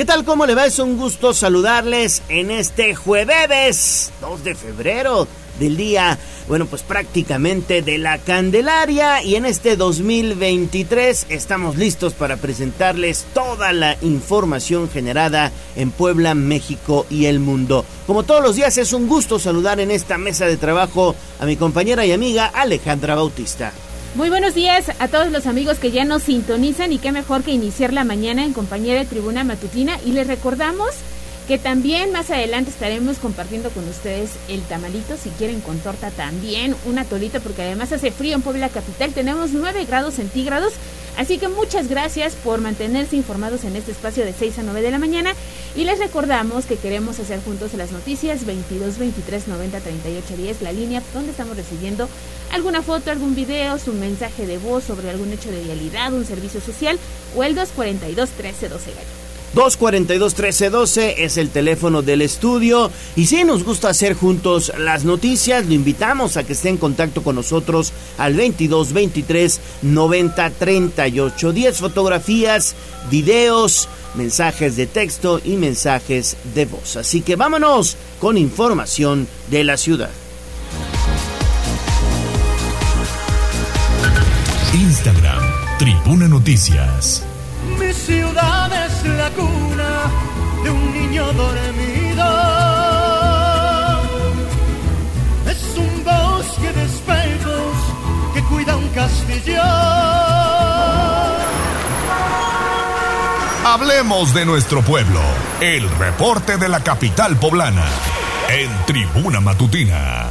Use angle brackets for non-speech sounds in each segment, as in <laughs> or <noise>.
¿Qué tal? ¿Cómo le va? Es un gusto saludarles en este jueves 2 de febrero del día, bueno, pues prácticamente de la Candelaria y en este 2023 estamos listos para presentarles toda la información generada en Puebla, México y el mundo. Como todos los días es un gusto saludar en esta mesa de trabajo a mi compañera y amiga Alejandra Bautista. Muy buenos días a todos los amigos que ya nos sintonizan y qué mejor que iniciar la mañana en compañía de Tribuna Matutina. Y les recordamos que también más adelante estaremos compartiendo con ustedes el tamalito, si quieren con torta también, una tolita, porque además hace frío en Puebla Capital, tenemos 9 grados centígrados, así que muchas gracias por mantenerse informados en este espacio de 6 a 9 de la mañana. Y les recordamos que queremos hacer juntos las noticias 22 23 90 38 10, la línea donde estamos recibiendo alguna foto, algún video, su mensaje de voz sobre algún hecho de vialidad, un servicio social o el 242 13 12 242-1312 es el teléfono del estudio. Y si nos gusta hacer juntos las noticias, lo invitamos a que esté en contacto con nosotros al 22 23 90 38 10 fotografías, videos, mensajes de texto y mensajes de voz. Así que vámonos con información de la ciudad. Instagram, Tribuna Noticias. Mi ciudad es la cuna de un niño dormido. Es un bosque de espejos que cuida un castillo. Hablemos de nuestro pueblo. El reporte de la capital poblana. En Tribuna Matutina.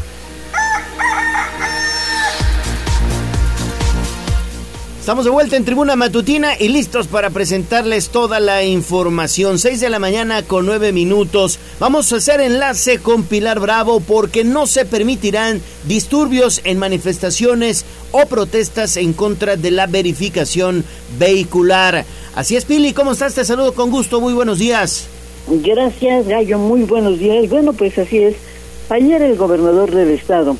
Estamos de vuelta en Tribuna Matutina y listos para presentarles toda la información. 6 de la mañana con 9 minutos. Vamos a hacer enlace con Pilar Bravo porque no se permitirán disturbios en manifestaciones o protestas en contra de la verificación vehicular. Así es, Pili, ¿cómo estás? Te saludo con gusto. Muy buenos días. Gracias, Gallo. Muy buenos días. Bueno, pues así es. Ayer el gobernador del estado,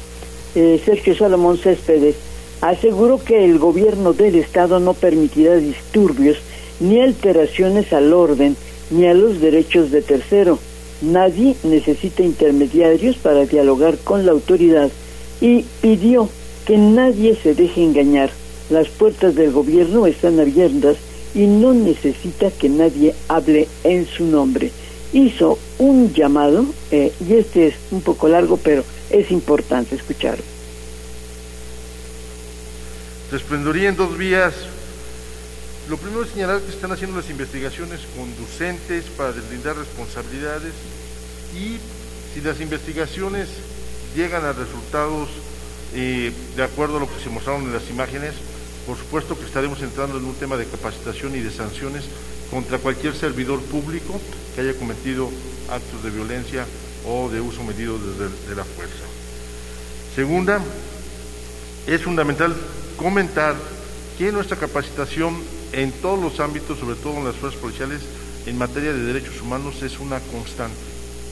eh, Sergio Salomón Céspedes, aseguró que el gobierno del Estado no permitirá disturbios ni alteraciones al orden ni a los derechos de tercero. Nadie necesita intermediarios para dialogar con la autoridad y pidió que nadie se deje engañar. Las puertas del gobierno están abiertas y no necesita que nadie hable en su nombre. Hizo un llamado, eh, y este es un poco largo, pero es importante escucharlo resplendoría en dos vías. Lo primero es señalar que están haciendo las investigaciones conducentes para deslindar responsabilidades y si las investigaciones llegan a resultados eh, de acuerdo a lo que se mostraron en las imágenes, por supuesto que estaremos entrando en un tema de capacitación y de sanciones contra cualquier servidor público que haya cometido actos de violencia o de uso medido desde de la fuerza. Segunda, es fundamental comentar que nuestra capacitación en todos los ámbitos, sobre todo en las fuerzas policiales, en materia de derechos humanos es una constante.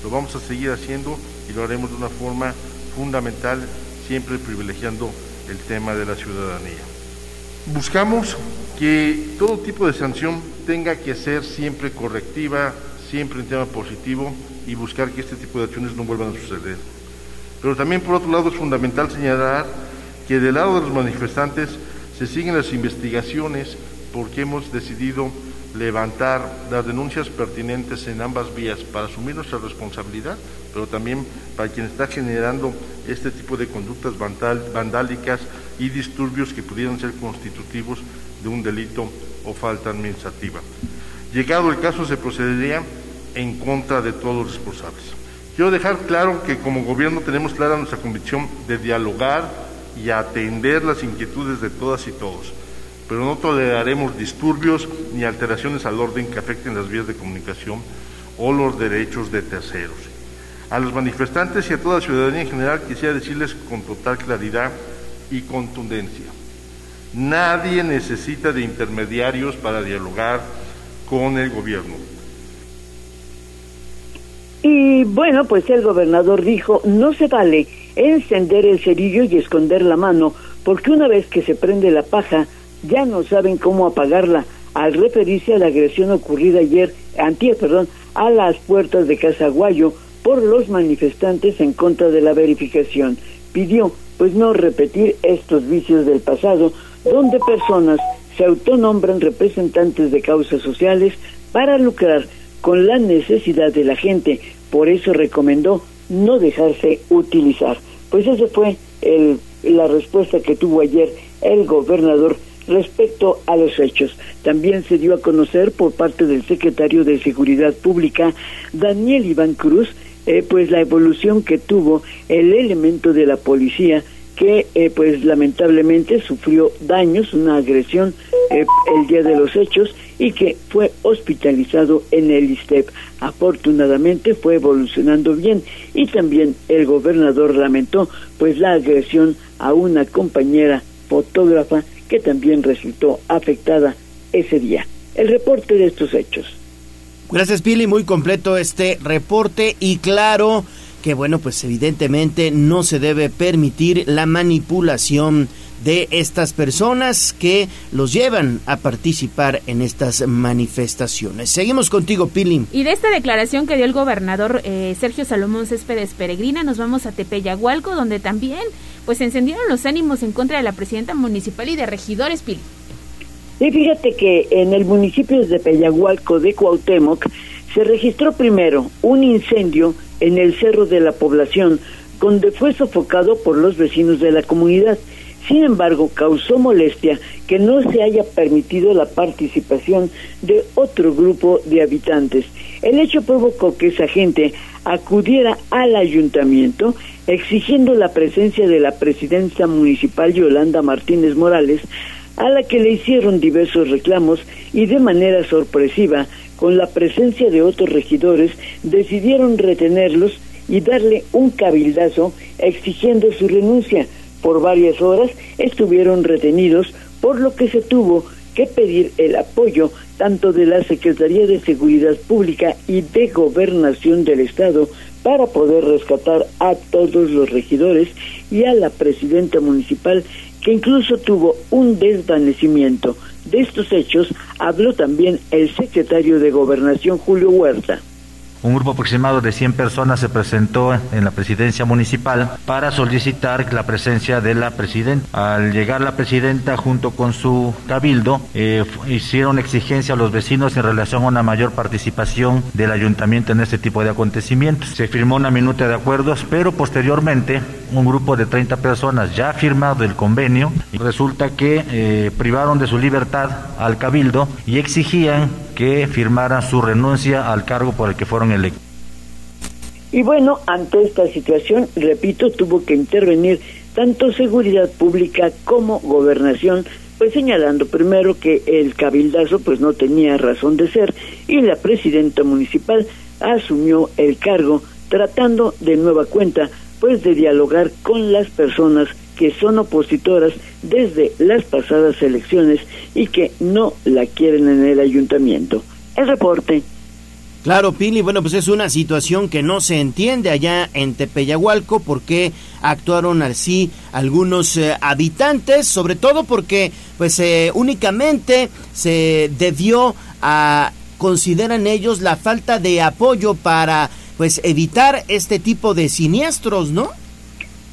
Lo vamos a seguir haciendo y lo haremos de una forma fundamental, siempre privilegiando el tema de la ciudadanía. Buscamos que todo tipo de sanción tenga que ser siempre correctiva, siempre en tema positivo y buscar que este tipo de acciones no vuelvan a suceder. Pero también por otro lado es fundamental señalar que del lado de los manifestantes se siguen las investigaciones porque hemos decidido levantar las denuncias pertinentes en ambas vías para asumir nuestra responsabilidad, pero también para quien está generando este tipo de conductas vandálicas y disturbios que pudieran ser constitutivos de un delito o falta administrativa. Llegado el caso, se procedería en contra de todos los responsables. Quiero dejar claro que como gobierno tenemos clara nuestra convicción de dialogar, y atender las inquietudes de todas y todos, pero no toleraremos disturbios ni alteraciones al orden que afecten las vías de comunicación o los derechos de terceros. A los manifestantes y a toda la ciudadanía en general quisiera decirles con total claridad y contundencia, nadie necesita de intermediarios para dialogar con el gobierno. Y bueno, pues el gobernador dijo, no se vale encender el cerillo y esconder la mano, porque una vez que se prende la paja, ya no saben cómo apagarla. al referirse a la agresión ocurrida ayer, antier, perdón, a las puertas de Casaguayo por los manifestantes en contra de la verificación. Pidió, pues, no repetir estos vicios del pasado, donde personas se autonombran representantes de causas sociales para lucrar con la necesidad de la gente. Por eso recomendó no dejarse utilizar. Pues esa fue el, la respuesta que tuvo ayer el gobernador respecto a los hechos. También se dio a conocer por parte del secretario de Seguridad Pública, Daniel Iván Cruz, eh, pues la evolución que tuvo el elemento de la policía que eh, pues lamentablemente sufrió daños, una agresión eh, el día de los hechos y que fue hospitalizado en el ISTEP. Afortunadamente fue evolucionando bien y también el gobernador lamentó pues la agresión a una compañera fotógrafa que también resultó afectada ese día. El reporte de estos hechos. Gracias Pili, muy completo este reporte y claro que bueno, pues evidentemente no se debe permitir la manipulación de estas personas que los llevan a participar en estas manifestaciones. Seguimos contigo, Pili. Y de esta declaración que dio el gobernador eh, Sergio Salomón Céspedes Peregrina, nos vamos a Tepeyagualco, donde también pues encendieron los ánimos en contra de la presidenta municipal y de regidores, Pili. Sí, fíjate que en el municipio de Tepeyagualco de Cuauhtémoc se registró primero un incendio en el cerro de la población, donde fue sofocado por los vecinos de la comunidad. Sin embargo, causó molestia que no se haya permitido la participación de otro grupo de habitantes. El hecho provocó que esa gente acudiera al ayuntamiento exigiendo la presencia de la presidenta municipal Yolanda Martínez Morales, a la que le hicieron diversos reclamos y de manera sorpresiva con la presencia de otros regidores, decidieron retenerlos y darle un cabildazo exigiendo su renuncia. Por varias horas estuvieron retenidos, por lo que se tuvo que pedir el apoyo tanto de la Secretaría de Seguridad Pública y de Gobernación del Estado para poder rescatar a todos los regidores y a la presidenta municipal que incluso tuvo un desvanecimiento. De estos hechos habló también el secretario de Gobernación Julio Huerta. Un grupo aproximado de 100 personas se presentó en la presidencia municipal para solicitar la presencia de la presidenta. Al llegar la presidenta junto con su cabildo, eh, hicieron exigencia a los vecinos en relación a una mayor participación del ayuntamiento en este tipo de acontecimientos. Se firmó una minuta de acuerdos, pero posteriormente un grupo de 30 personas ya firmado el convenio resulta que eh, privaron de su libertad al cabildo y exigían que firmara su renuncia al cargo por el que fueron electos. Y bueno, ante esta situación, repito, tuvo que intervenir tanto seguridad pública como gobernación, pues señalando primero que el cabildazo pues no tenía razón de ser y la presidenta municipal asumió el cargo tratando de nueva cuenta pues de dialogar con las personas que son opositoras desde las pasadas elecciones y que no la quieren en el ayuntamiento. El reporte. Claro, Pili, bueno, pues es una situación que no se entiende allá en Tepeyahualco porque actuaron así algunos eh, habitantes, sobre todo porque pues eh, únicamente se debió a consideran ellos la falta de apoyo para pues evitar este tipo de siniestros, ¿no?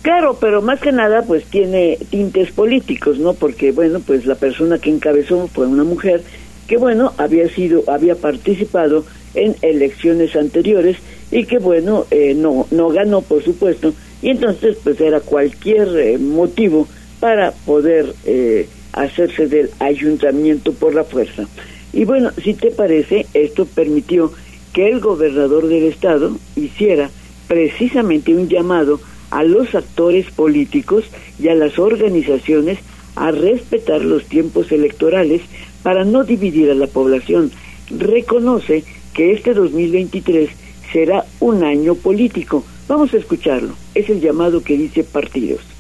Claro, pero más que nada pues tiene tintes políticos, ¿no? Porque bueno, pues la persona que encabezó fue una mujer que bueno, había sido había participado en elecciones anteriores y que bueno, eh, no no ganó, por supuesto, y entonces pues era cualquier eh, motivo para poder eh, hacerse del ayuntamiento por la fuerza. Y bueno, si te parece, esto permitió que el gobernador del estado hiciera precisamente un llamado a los actores políticos y a las organizaciones a respetar los tiempos electorales para no dividir a la población. Reconoce que este 2023 será un año político. Vamos a escucharlo. Es el llamado que dice partidos.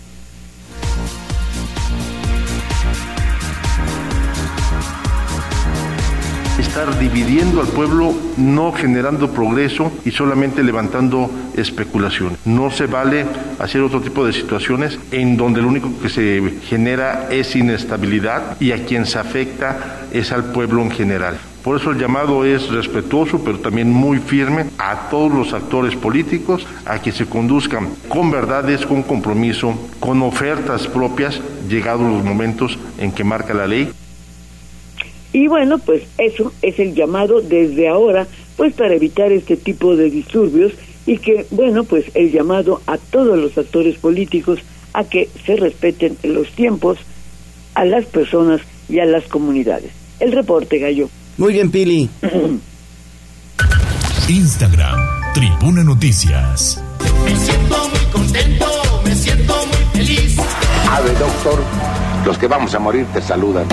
Estar dividiendo al pueblo, no generando progreso y solamente levantando especulación. No se vale hacer otro tipo de situaciones en donde lo único que se genera es inestabilidad y a quien se afecta es al pueblo en general. Por eso el llamado es respetuoso, pero también muy firme a todos los actores políticos a que se conduzcan con verdades, con compromiso, con ofertas propias, llegados los momentos en que marca la ley. Y bueno, pues eso es el llamado desde ahora, pues para evitar este tipo de disturbios y que, bueno, pues el llamado a todos los actores políticos a que se respeten los tiempos a las personas y a las comunidades. El reporte, Gallo. Muy bien, Pili. <clears throat> Instagram, Tribuna Noticias. Me siento muy contento, me siento muy feliz. Ave, doctor, los que vamos a morir te saludan.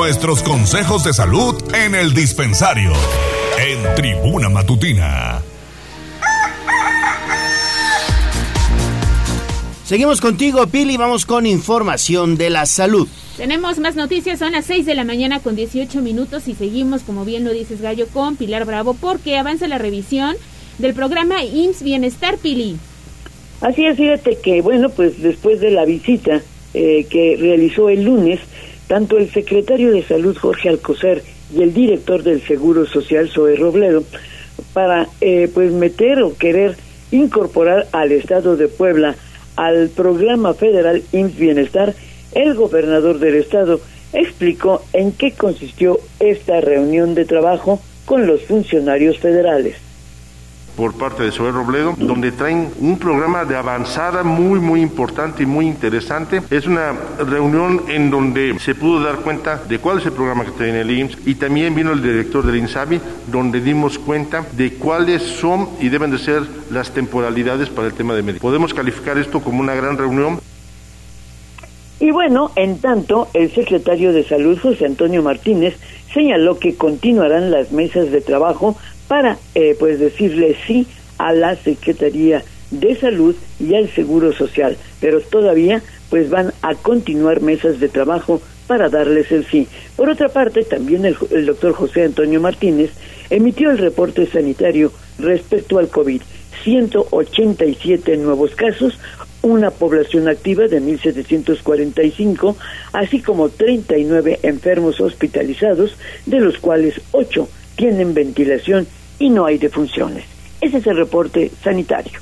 Nuestros consejos de salud en el dispensario. En Tribuna Matutina. Seguimos contigo, Pili. Vamos con información de la salud. Tenemos más noticias, son las 6 de la mañana con 18 minutos y seguimos, como bien lo dices Gallo, con Pilar Bravo porque avanza la revisión del programa IMSS Bienestar, Pili. Así es, fíjate que, bueno, pues después de la visita eh, que realizó el lunes, tanto el secretario de Salud, Jorge Alcocer, y el director del Seguro Social, Zoe Robledo, para, eh, pues, meter o querer incorporar al Estado de Puebla al programa federal IMSS Bienestar, el gobernador del estado explicó en qué consistió esta reunión de trabajo con los funcionarios federales por parte de Sober Robledo, donde traen un programa de avanzada muy, muy importante y muy interesante. Es una reunión en donde se pudo dar cuenta de cuál es el programa que tiene el IMSS y también vino el director del INSABI, donde dimos cuenta de cuáles son y deben de ser las temporalidades para el tema de médico. Podemos calificar esto como una gran reunión. Y bueno, en tanto, el secretario de Salud, José Antonio Martínez, señaló que continuarán las mesas de trabajo para, eh, pues, decirle sí a la Secretaría de Salud y al Seguro Social, pero todavía, pues, van a continuar mesas de trabajo para darles el sí. Por otra parte, también el, el doctor José Antonio Martínez emitió el reporte sanitario respecto al COVID. 187 nuevos casos, una población activa de 1.745, así como 39 enfermos hospitalizados, de los cuales 8 tienen ventilación y no hay defunciones. Ese es el reporte sanitario.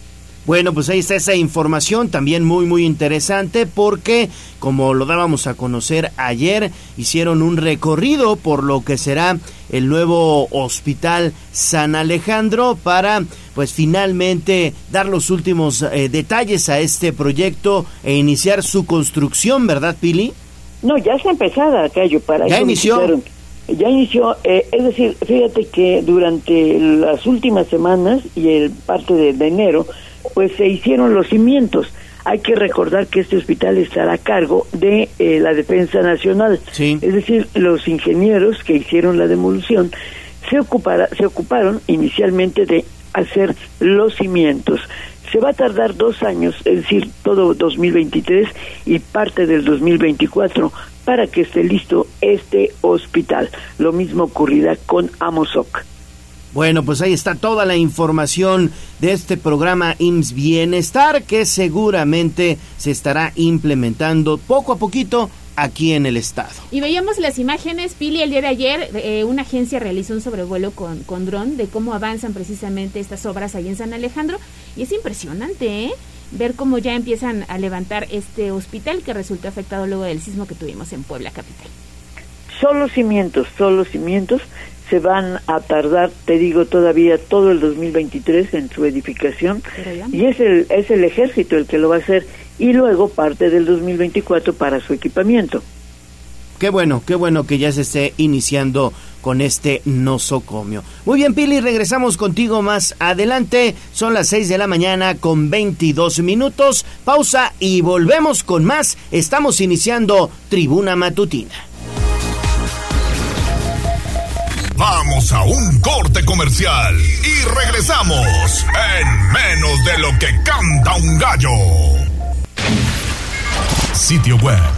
Bueno, pues ahí está esa información también muy muy interesante porque como lo dábamos a conocer ayer, hicieron un recorrido por lo que será el nuevo Hospital San Alejandro para pues finalmente dar los últimos eh, detalles a este proyecto e iniciar su construcción, ¿verdad, Pili? No, ya está empezada, Cayo, para ¿Ya eso inició? Ya inició, eh, es decir, fíjate que durante las últimas semanas y el parte de, de enero, pues se hicieron los cimientos. Hay que recordar que este hospital estará a cargo de eh, la Defensa Nacional. Sí. Es decir, los ingenieros que hicieron la demolición se, ocupara- se ocuparon inicialmente de hacer los cimientos. Se va a tardar dos años, es decir, todo 2023 y parte del 2024 para que esté listo este hospital. Lo mismo ocurrirá con Amozoc. Bueno, pues ahí está toda la información de este programa IMSS Bienestar que seguramente se estará implementando poco a poquito aquí en el estado. Y veíamos las imágenes, Pili, el día de ayer, eh, una agencia realizó un sobrevuelo con, con dron de cómo avanzan precisamente estas obras allí en San Alejandro. Y es impresionante, ¿eh? Ver cómo ya empiezan a levantar este hospital que resultó afectado luego del sismo que tuvimos en Puebla Capital. Solo cimientos, solo cimientos se van a tardar, te digo, todavía todo el 2023 en su edificación y es el, es el ejército el que lo va a hacer y luego parte del 2024 para su equipamiento. Qué bueno, qué bueno que ya se esté iniciando con este nosocomio. Muy bien, Pili, regresamos contigo más adelante. Son las 6 de la mañana con 22 minutos. Pausa y volvemos con más. Estamos iniciando Tribuna Matutina. Vamos a un corte comercial y regresamos en menos de lo que canta un gallo. Sitio web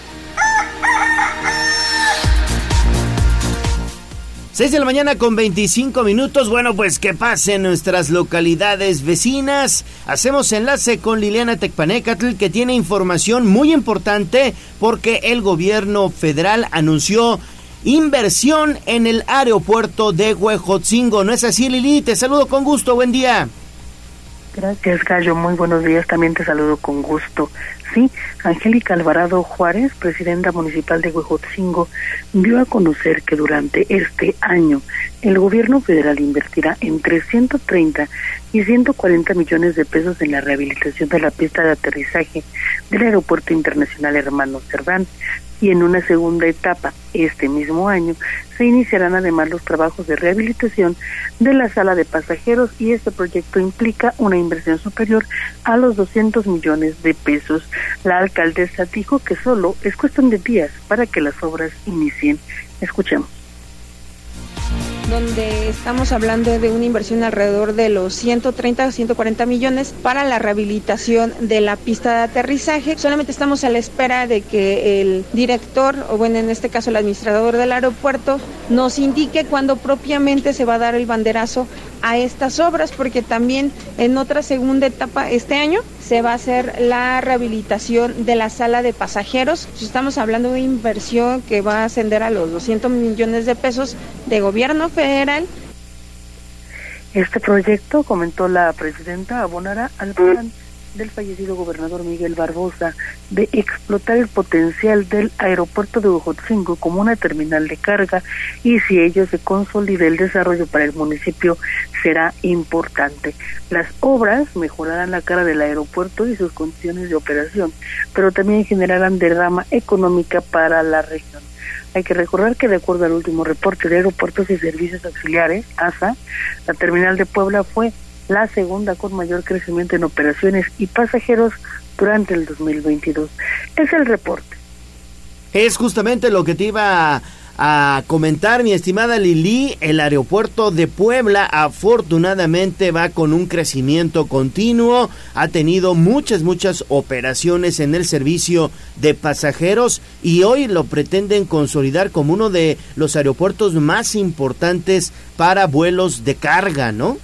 6 de la mañana con 25 minutos. Bueno, pues que pase en nuestras localidades vecinas. Hacemos enlace con Liliana Tecpanecatl que tiene información muy importante porque el gobierno federal anunció inversión en el aeropuerto de Huejotzingo. ¿No es así, Lili? Te saludo con gusto. Buen día. Gracias, Gallo. Muy buenos días. También te saludo con gusto. Sí, Angélica Alvarado Juárez, presidenta municipal de Huejotzingo, dio a conocer que durante este año el gobierno federal invertirá entre 130 y 140 millones de pesos en la rehabilitación de la pista de aterrizaje del Aeropuerto Internacional Hermano Cerdán, y en una segunda etapa, este mismo año, se iniciarán además los trabajos de rehabilitación de la sala de pasajeros y este proyecto implica una inversión superior a los 200 millones de pesos. La alcaldesa dijo que solo es cuestión de días para que las obras inicien. Escuchemos donde estamos hablando de una inversión alrededor de los 130 a 140 millones para la rehabilitación de la pista de aterrizaje. Solamente estamos a la espera de que el director, o bueno, en este caso el administrador del aeropuerto, nos indique cuándo propiamente se va a dar el banderazo a estas obras, porque también en otra segunda etapa este año se va a hacer la rehabilitación de la sala de pasajeros. Estamos hablando de una inversión que va a ascender a los 200 millones de pesos de gobierno federal. Este proyecto, comentó la presidenta, abonará al plan del fallecido gobernador Miguel Barbosa de explotar el potencial del aeropuerto de Ojotzingo como una terminal de carga y si ello se consolida el desarrollo para el municipio será importante. Las obras mejorarán la cara del aeropuerto y sus condiciones de operación, pero también generarán derrama económica para la región. Hay que recordar que de acuerdo al último reporte de Aeropuertos y Servicios Auxiliares, ASA, la terminal de Puebla fue la segunda con mayor crecimiento en operaciones y pasajeros durante el 2022. Es el reporte. Es justamente lo que te iba a, comentar, mi estimada Lili. El aeropuerto de Puebla afortunadamente va con un crecimiento continuo. Ha tenido muchas, muchas operaciones en el servicio de pasajeros y hoy lo pretenden consolidar como uno de los aeropuertos más importantes para vuelos de carga, ¿no?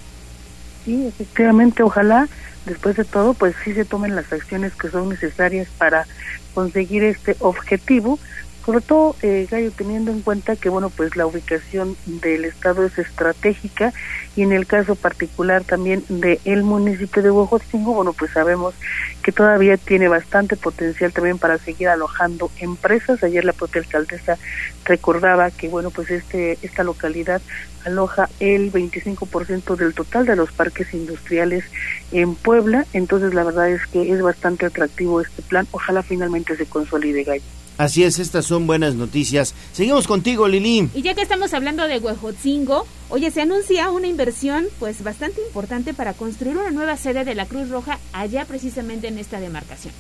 Sí, efectivamente, ojalá después de todo, pues sí se tomen las acciones que son necesarias para conseguir este objetivo, sobre todo, eh, Gallo, teniendo en cuenta que, bueno, pues la ubicación del Estado es estratégica y en el caso particular también del el municipio de Huejotzingo, bueno, pues sabemos que todavía tiene bastante potencial también para seguir alojando empresas. Ayer la propia alcaldesa recordaba que, bueno, pues este esta localidad aloja el 25% del total de los parques industriales en Puebla, entonces la verdad es que es bastante atractivo este plan. Ojalá finalmente se consolide, Gallo. Así es, estas son buenas noticias. Seguimos contigo, Lili. Y ya que estamos hablando de Huejotzingo, oye, se anuncia una inversión pues bastante importante para construir una nueva sede de la Cruz Roja allá precisamente en esta demarcación.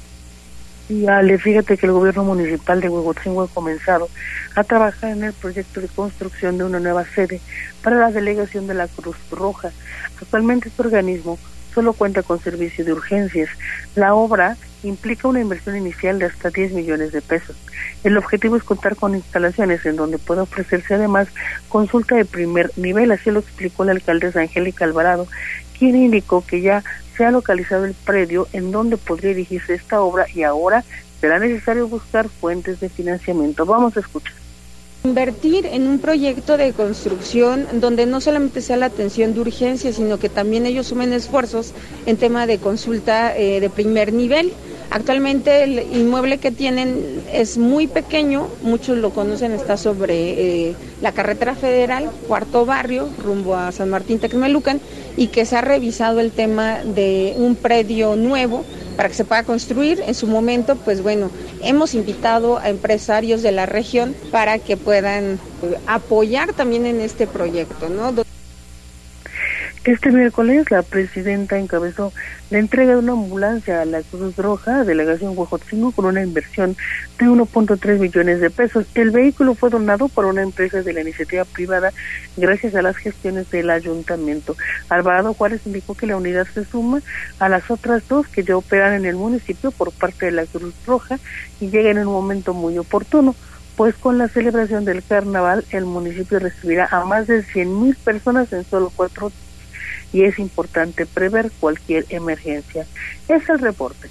Y Ale, fíjate que el gobierno municipal de Huejotzingo ha comenzado a trabajar en el proyecto de construcción de una nueva sede para la delegación de la Cruz Roja. Actualmente este organismo solo cuenta con servicio de urgencias. La obra implica una inversión inicial de hasta 10 millones de pesos. El objetivo es contar con instalaciones en donde pueda ofrecerse además consulta de primer nivel, así lo explicó la alcaldesa Angélica Alvarado, quien indicó que ya se ha localizado el predio en donde podría dirigirse esta obra y ahora será necesario buscar fuentes de financiamiento. Vamos a escuchar. Invertir en un proyecto de construcción donde no solamente sea la atención de urgencia, sino que también ellos sumen esfuerzos en tema de consulta eh, de primer nivel. Actualmente el inmueble que tienen es muy pequeño, muchos lo conocen, está sobre eh, la carretera federal, cuarto barrio, rumbo a San Martín Texmelucan, y que se ha revisado el tema de un predio nuevo para que se pueda construir. En su momento, pues bueno, hemos invitado a empresarios de la región para que puedan eh, apoyar también en este proyecto, ¿no? Este miércoles la presidenta encabezó la entrega de una ambulancia a la Cruz Roja, delegación Huejotzingo, con una inversión de 1.3 millones de pesos. El vehículo fue donado por una empresa de la iniciativa privada gracias a las gestiones del ayuntamiento. Alvarado Juárez indicó que la unidad se suma a las otras dos que ya operan en el municipio por parte de la Cruz Roja y llega en un momento muy oportuno pues con la celebración del carnaval el municipio recibirá a más de 100 mil personas en solo cuatro y es importante prever cualquier emergencia. Es el reporte.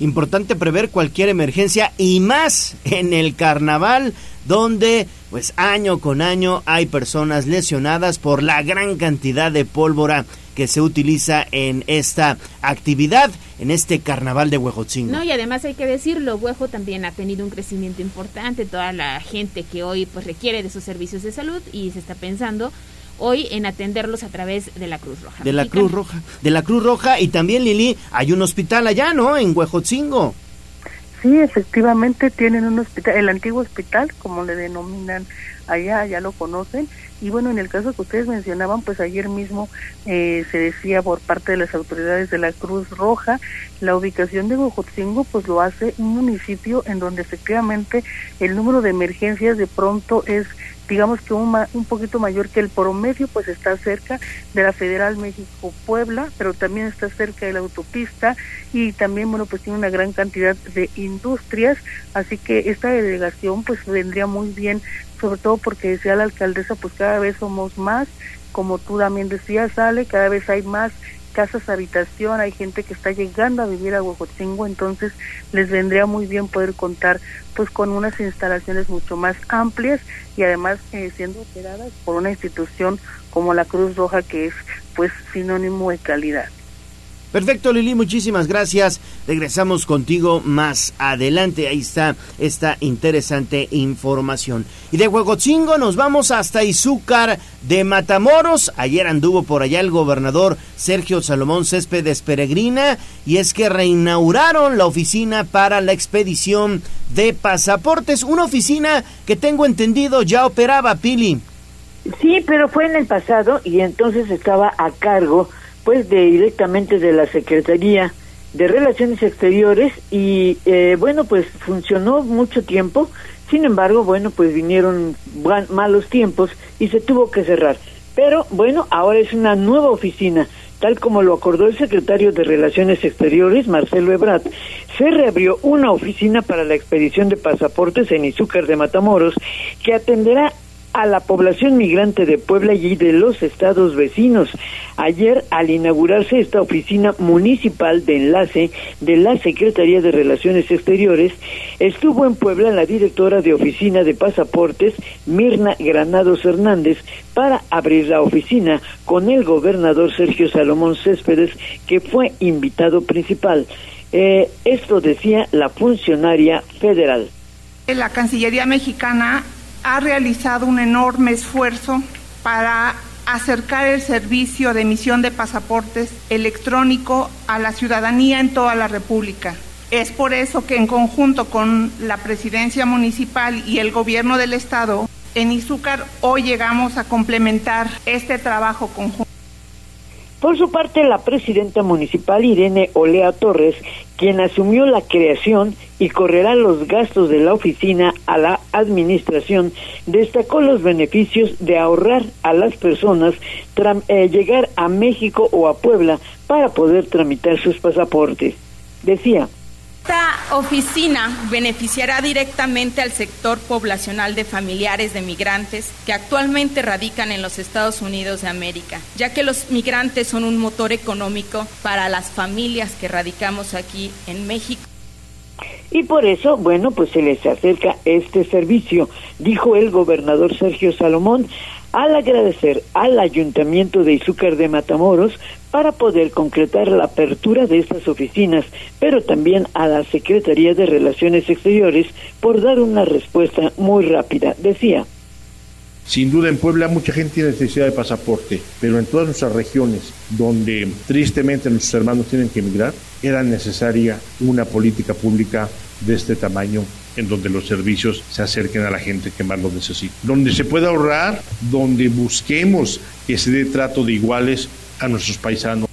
Importante prever cualquier emergencia y más en el carnaval donde pues año con año hay personas lesionadas por la gran cantidad de pólvora que se utiliza en esta actividad, en este carnaval de Huejotzingo. No, y además hay que decirlo, Huejo también ha tenido un crecimiento importante, toda la gente que hoy pues requiere de sus servicios de salud y se está pensando hoy en atenderlos a través de la Cruz Roja. De la Cruz Roja, de la Cruz Roja y también Lili, hay un hospital allá, ¿no? En Huejotzingo. Sí, efectivamente tienen un hospital, el antiguo hospital, como le denominan allá, ya lo conocen. Y bueno, en el caso que ustedes mencionaban, pues ayer mismo eh, se decía por parte de las autoridades de la Cruz Roja, la ubicación de Huejotzingo pues lo hace un municipio en donde efectivamente el número de emergencias de pronto es digamos que un, un poquito mayor que el promedio, pues está cerca de la Federal México Puebla, pero también está cerca de la autopista y también, bueno, pues tiene una gran cantidad de industrias, así que esta delegación pues vendría muy bien, sobre todo porque decía la alcaldesa, pues cada vez somos más, como tú también decías, sale, cada vez hay más casas habitación, hay gente que está llegando a vivir a Huejotzingo, entonces les vendría muy bien poder contar pues con unas instalaciones mucho más amplias y además eh, siendo operadas por una institución como la Cruz Roja que es pues sinónimo de calidad. Perfecto, Lili, muchísimas gracias. Regresamos contigo más adelante. Ahí está esta interesante información. Y de Huegotzingo nos vamos hasta Izúcar de Matamoros. Ayer anduvo por allá el gobernador Sergio Salomón Céspedes Peregrina y es que reinauguraron la oficina para la expedición de pasaportes. Una oficina que tengo entendido ya operaba, Pili. Sí, pero fue en el pasado y entonces estaba a cargo pues de directamente de la Secretaría de Relaciones Exteriores y eh, bueno pues funcionó mucho tiempo. Sin embargo bueno pues vinieron malos tiempos y se tuvo que cerrar. Pero bueno ahora es una nueva oficina. Tal como lo acordó el secretario de Relaciones Exteriores Marcelo Ebrard se reabrió una oficina para la expedición de pasaportes en Izúcar de Matamoros que atenderá a la población migrante de Puebla y de los estados vecinos. Ayer, al inaugurarse esta oficina municipal de enlace de la Secretaría de Relaciones Exteriores, estuvo en Puebla la directora de Oficina de Pasaportes, Mirna Granados Hernández, para abrir la oficina con el gobernador Sergio Salomón Céspedes, que fue invitado principal. Eh, esto decía la funcionaria federal. La Cancillería mexicana ha realizado un enorme esfuerzo para acercar el servicio de emisión de pasaportes electrónico a la ciudadanía en toda la República. Es por eso que en conjunto con la presidencia municipal y el gobierno del estado, en Izúcar hoy llegamos a complementar este trabajo conjunto. Por su parte, la presidenta municipal Irene Olea Torres, quien asumió la creación y correrá los gastos de la oficina a la administración, destacó los beneficios de ahorrar a las personas eh, llegar a México o a Puebla para poder tramitar sus pasaportes. Decía, esta oficina beneficiará directamente al sector poblacional de familiares de migrantes que actualmente radican en los Estados Unidos de América, ya que los migrantes son un motor económico para las familias que radicamos aquí en México. Y por eso, bueno, pues se les acerca este servicio, dijo el gobernador Sergio Salomón, al agradecer al Ayuntamiento de Izúcar de Matamoros para poder concretar la apertura de estas oficinas, pero también a la Secretaría de Relaciones Exteriores por dar una respuesta muy rápida. Decía, sin duda en Puebla mucha gente tiene necesidad de pasaporte, pero en todas nuestras regiones donde tristemente nuestros hermanos tienen que emigrar, era necesaria una política pública de este tamaño en donde los servicios se acerquen a la gente que más lo necesita. Donde se pueda ahorrar, donde busquemos que se dé trato de iguales a nuestros paisanos.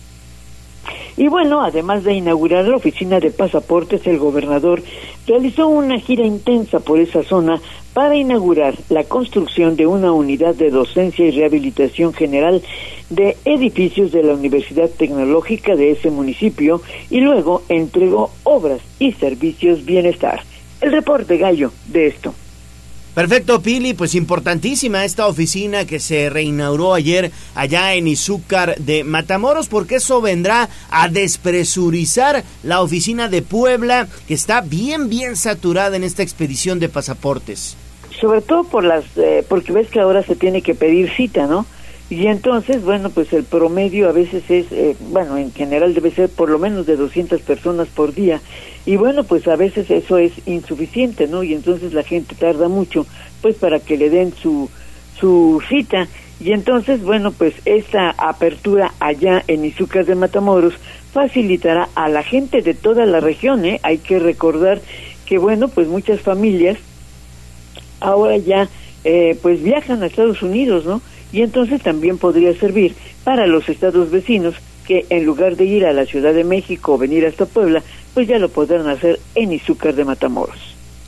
Y bueno, además de inaugurar la oficina de pasaportes, el gobernador realizó una gira intensa por esa zona para inaugurar la construcción de una unidad de docencia y rehabilitación general de edificios de la Universidad Tecnológica de ese municipio y luego entregó obras y servicios bienestar. El reporte gallo de esto. Perfecto, Pili, pues importantísima esta oficina que se reinauguró ayer allá en Izúcar de Matamoros, porque eso vendrá a despresurizar la oficina de Puebla, que está bien, bien saturada en esta expedición de pasaportes. Sobre todo por las, eh, porque ves que ahora se tiene que pedir cita, ¿no? Y entonces, bueno, pues el promedio a veces es, eh, bueno, en general debe ser por lo menos de 200 personas por día. Y bueno, pues a veces eso es insuficiente, ¿no? Y entonces la gente tarda mucho, pues para que le den su, su cita. Y entonces, bueno, pues esta apertura allá en Izúcar de Matamoros facilitará a la gente de toda la región, ¿eh? Hay que recordar que, bueno, pues muchas familias ahora ya, eh, pues viajan a Estados Unidos, ¿no? y entonces también podría servir para los estados vecinos que en lugar de ir a la Ciudad de México o venir hasta Puebla, pues ya lo podrán hacer en Izúcar de Matamoros.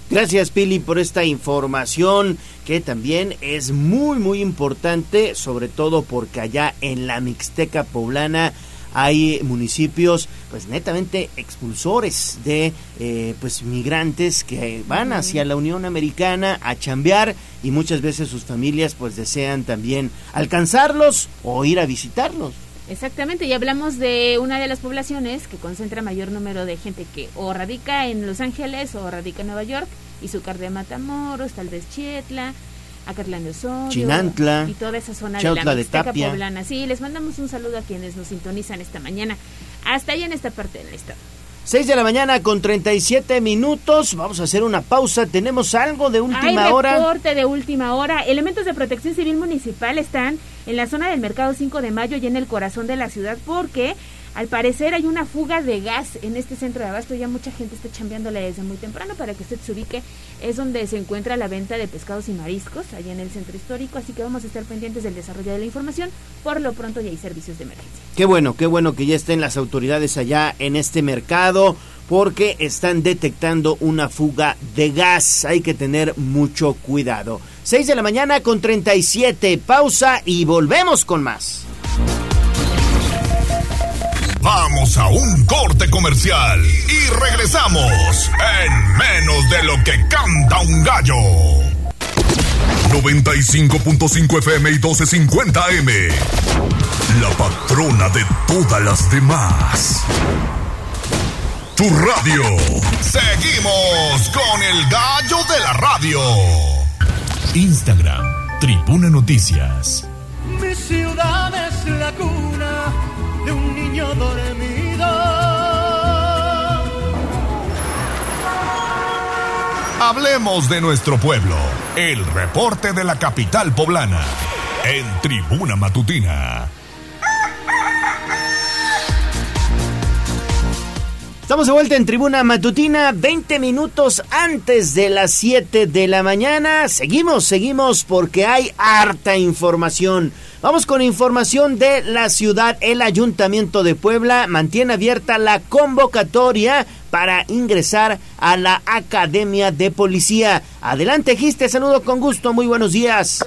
Gracias Pili por esta información que también es muy muy importante, sobre todo porque allá en la Mixteca poblana hay municipios pues netamente expulsores de eh, pues migrantes que van hacia la Unión Americana a chambear y muchas veces sus familias pues desean también alcanzarlos o ir a visitarlos. Exactamente, y hablamos de una de las poblaciones que concentra mayor número de gente que o radica en Los Ángeles o radica en Nueva York, y su de Matamoros, tal vez Chietla, Acatlán de Osorio Chinantla, y toda esa zona de la Mixteca poblana. Sí, les mandamos un saludo a quienes nos sintonizan esta mañana, hasta allá en esta parte del estado. 6 de la mañana con 37 minutos. Vamos a hacer una pausa. Tenemos algo de última Hay hora. reporte de última hora. Elementos de protección civil municipal están en la zona del mercado 5 de mayo y en el corazón de la ciudad porque al parecer hay una fuga de gas en este centro de abasto, ya mucha gente está chambeándole desde muy temprano para que usted se ubique. Es donde se encuentra la venta de pescados y mariscos, allá en el centro histórico, así que vamos a estar pendientes del desarrollo de la información. Por lo pronto ya hay servicios de emergencia. Qué bueno, qué bueno que ya estén las autoridades allá en este mercado porque están detectando una fuga de gas. Hay que tener mucho cuidado. 6 de la mañana con 37, pausa y volvemos con más. Vamos a un corte comercial y regresamos en menos de lo que canta un gallo. 95.5 FM y 1250 M. La patrona de todas las demás. Tu radio. Seguimos con el gallo de la radio. Instagram, Tribuna Noticias. Mi ciudad es la cuna de un niño dormido. Hablemos de nuestro pueblo. El reporte de la capital poblana. En Tribuna Matutina. Estamos de vuelta en Tribuna Matutina, 20 minutos antes de las 7 de la mañana. Seguimos, seguimos porque hay harta información. Vamos con información de la ciudad. El Ayuntamiento de Puebla mantiene abierta la convocatoria para ingresar a la Academia de Policía. Adelante, Giste, saludo con gusto, muy buenos días.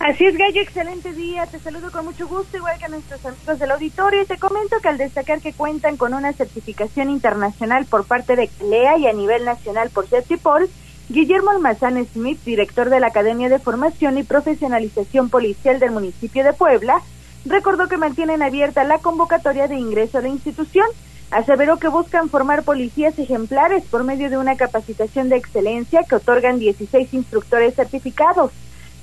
Así es, Gallo, excelente día. Te saludo con mucho gusto, igual que a nuestros amigos del auditorio. Y te comento que al destacar que cuentan con una certificación internacional por parte de CLEA y a nivel nacional por CETIPOL, Guillermo Almazán Smith, director de la Academia de Formación y Profesionalización Policial del municipio de Puebla, recordó que mantienen abierta la convocatoria de ingreso a la institución. Aseveró que buscan formar policías ejemplares por medio de una capacitación de excelencia que otorgan 16 instructores certificados.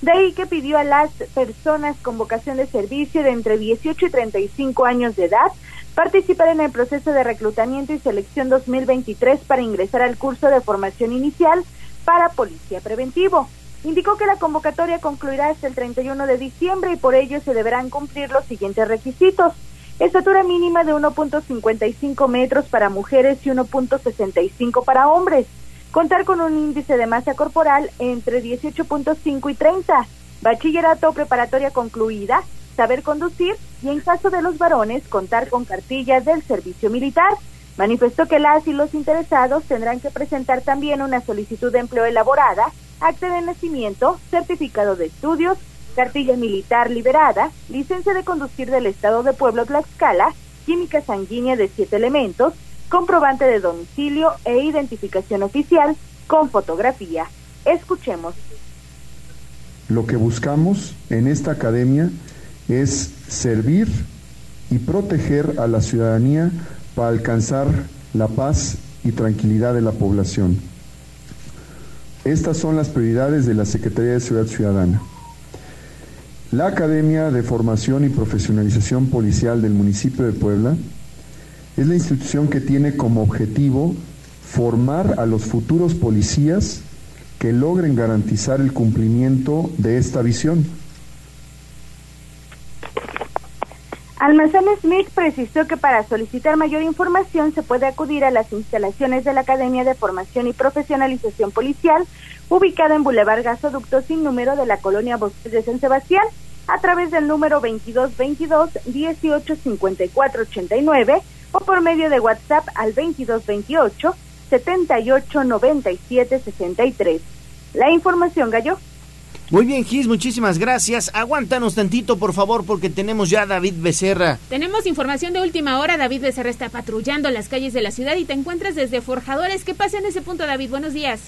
De ahí que pidió a las personas con vocación de servicio de entre 18 y 35 años de edad participar en el proceso de reclutamiento y selección 2023 para ingresar al curso de formación inicial para policía preventivo. Indicó que la convocatoria concluirá hasta el 31 de diciembre y por ello se deberán cumplir los siguientes requisitos. Estatura mínima de 1.55 metros para mujeres y 1.65 para hombres contar con un índice de masa corporal entre 18.5 y 30, bachillerato preparatoria concluida saber conducir y en caso de los varones contar con cartillas del servicio militar. Manifestó que las y los interesados tendrán que presentar también una solicitud de empleo elaborada, acta de nacimiento, certificado de estudios, cartilla militar liberada, licencia de conducir del Estado de Pueblo Tlaxcala, química sanguínea de siete elementos, comprobante de domicilio e identificación oficial con fotografía. Escuchemos. Lo que buscamos en esta academia es servir y proteger a la ciudadanía para alcanzar la paz y tranquilidad de la población. Estas son las prioridades de la Secretaría de Ciudad Ciudadana. La Academia de Formación y Profesionalización Policial del municipio de Puebla es la institución que tiene como objetivo formar a los futuros policías que logren garantizar el cumplimiento de esta visión. Almacén Smith precisó que para solicitar mayor información se puede acudir a las instalaciones de la Academia de Formación y Profesionalización Policial, ubicada en Boulevard Gasoducto sin número de la colonia Bosques de San Sebastián, a través del número 2222-185489 o por medio de WhatsApp al 2228 789763. La información, Gallo. Muy bien, Gis, muchísimas gracias. Aguántanos tantito, por favor, porque tenemos ya a David Becerra. Tenemos información de última hora. David Becerra está patrullando las calles de la ciudad y te encuentras desde Forjadores. ¿Qué pasa en ese punto, David? Buenos días.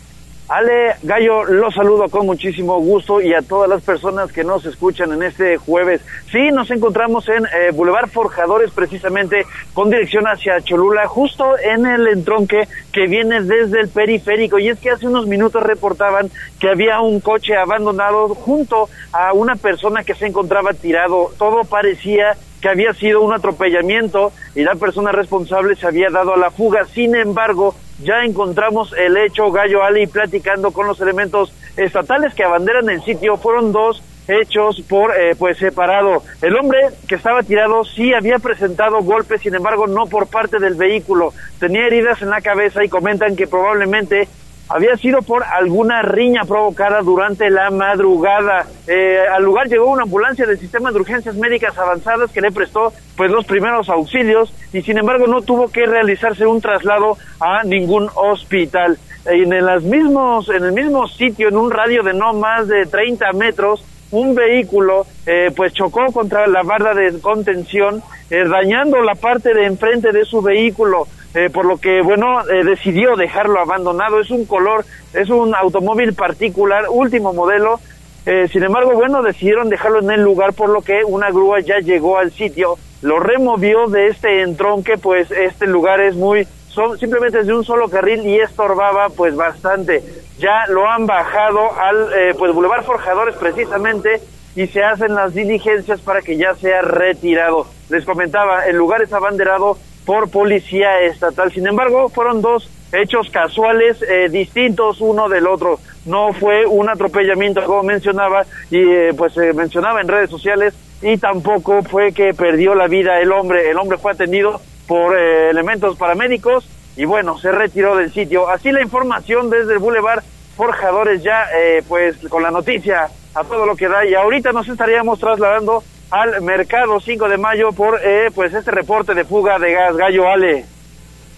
Ale Gallo, los saludo con muchísimo gusto y a todas las personas que nos escuchan en este jueves. Sí, nos encontramos en eh, Boulevard Forjadores, precisamente con dirección hacia Cholula, justo en el entronque que viene desde el periférico. Y es que hace unos minutos reportaban que había un coche abandonado junto a una persona que se encontraba tirado. Todo parecía que había sido un atropellamiento y la persona responsable se había dado a la fuga. Sin embargo, ya encontramos el hecho Gallo Ali platicando con los elementos estatales que abanderan el sitio. Fueron dos hechos por eh, pues separado. El hombre que estaba tirado sí había presentado golpes, sin embargo no por parte del vehículo. Tenía heridas en la cabeza y comentan que probablemente había sido por alguna riña provocada durante la madrugada. Eh, al lugar llegó una ambulancia del sistema de urgencias médicas avanzadas que le prestó pues los primeros auxilios y sin embargo no tuvo que realizarse un traslado a ningún hospital. En, el, mismos, en el mismo sitio, en un radio de no más de 30 metros, un vehículo eh, pues chocó contra la barra de contención, eh, dañando la parte de enfrente de su vehículo. Eh, por lo que, bueno, eh, decidió dejarlo abandonado. Es un color, es un automóvil particular, último modelo. Eh, sin embargo, bueno, decidieron dejarlo en el lugar, por lo que una grúa ya llegó al sitio, lo removió de este entronque, pues este lugar es muy, son, simplemente es de un solo carril y estorbaba pues bastante. Ya lo han bajado al, pues, Boulevard Forjadores precisamente, y se hacen las diligencias para que ya sea retirado. Les comentaba, el lugar es abanderado por policía estatal. Sin embargo, fueron dos hechos casuales eh, distintos uno del otro. No fue un atropellamiento, como mencionaba, y eh, pues se mencionaba en redes sociales, y tampoco fue que perdió la vida el hombre. El hombre fue atendido por eh, elementos paramédicos y bueno, se retiró del sitio. Así la información desde el Boulevard Forjadores ya, pues con la noticia a todo lo que da. Y ahorita nos estaríamos trasladando al mercado 5 de mayo por eh, pues este reporte de fuga de gas gallo Ale.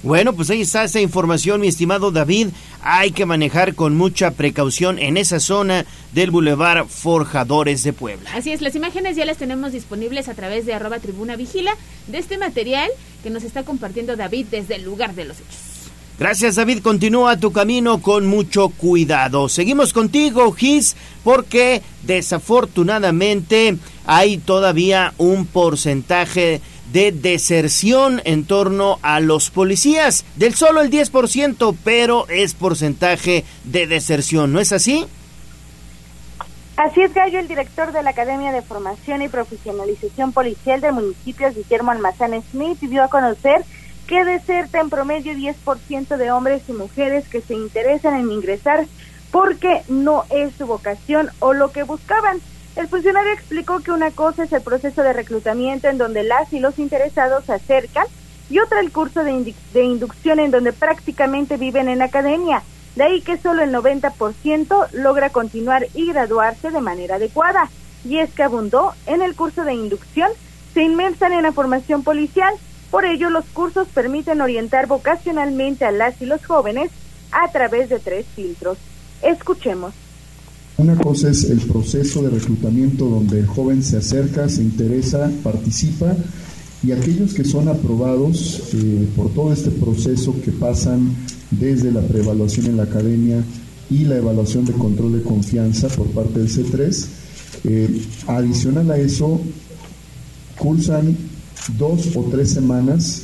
Bueno, pues ahí está esa información, mi estimado David. Hay que manejar con mucha precaución en esa zona del Boulevard Forjadores de Puebla. Así es, las imágenes ya las tenemos disponibles a través de arroba tribuna vigila de este material que nos está compartiendo David desde el lugar de los hechos. Gracias David, continúa tu camino con mucho cuidado. Seguimos contigo, Gis, porque desafortunadamente hay todavía un porcentaje de deserción en torno a los policías, del solo el 10%, pero es porcentaje de deserción, ¿no es así? Así es, Gallo, el director de la Academia de Formación y Profesionalización Policial del municipio, Guillermo Almazán Smith, dio a conocer que deserta en promedio 10% de hombres y mujeres que se interesan en ingresar porque no es su vocación o lo que buscaban. El funcionario explicó que una cosa es el proceso de reclutamiento en donde las y los interesados se acercan y otra el curso de, de inducción en donde prácticamente viven en academia. De ahí que solo el 90% logra continuar y graduarse de manera adecuada. y es que abundó en el curso de inducción, se inmersan en la formación policial. Por ello, los cursos permiten orientar vocacionalmente a las y los jóvenes a través de tres filtros. Escuchemos. Una cosa es el proceso de reclutamiento donde el joven se acerca, se interesa, participa y aquellos que son aprobados eh, por todo este proceso que pasan desde la preevaluación en la academia y la evaluación de control de confianza por parte del C3, eh, adicional a eso, cursan dos o tres semanas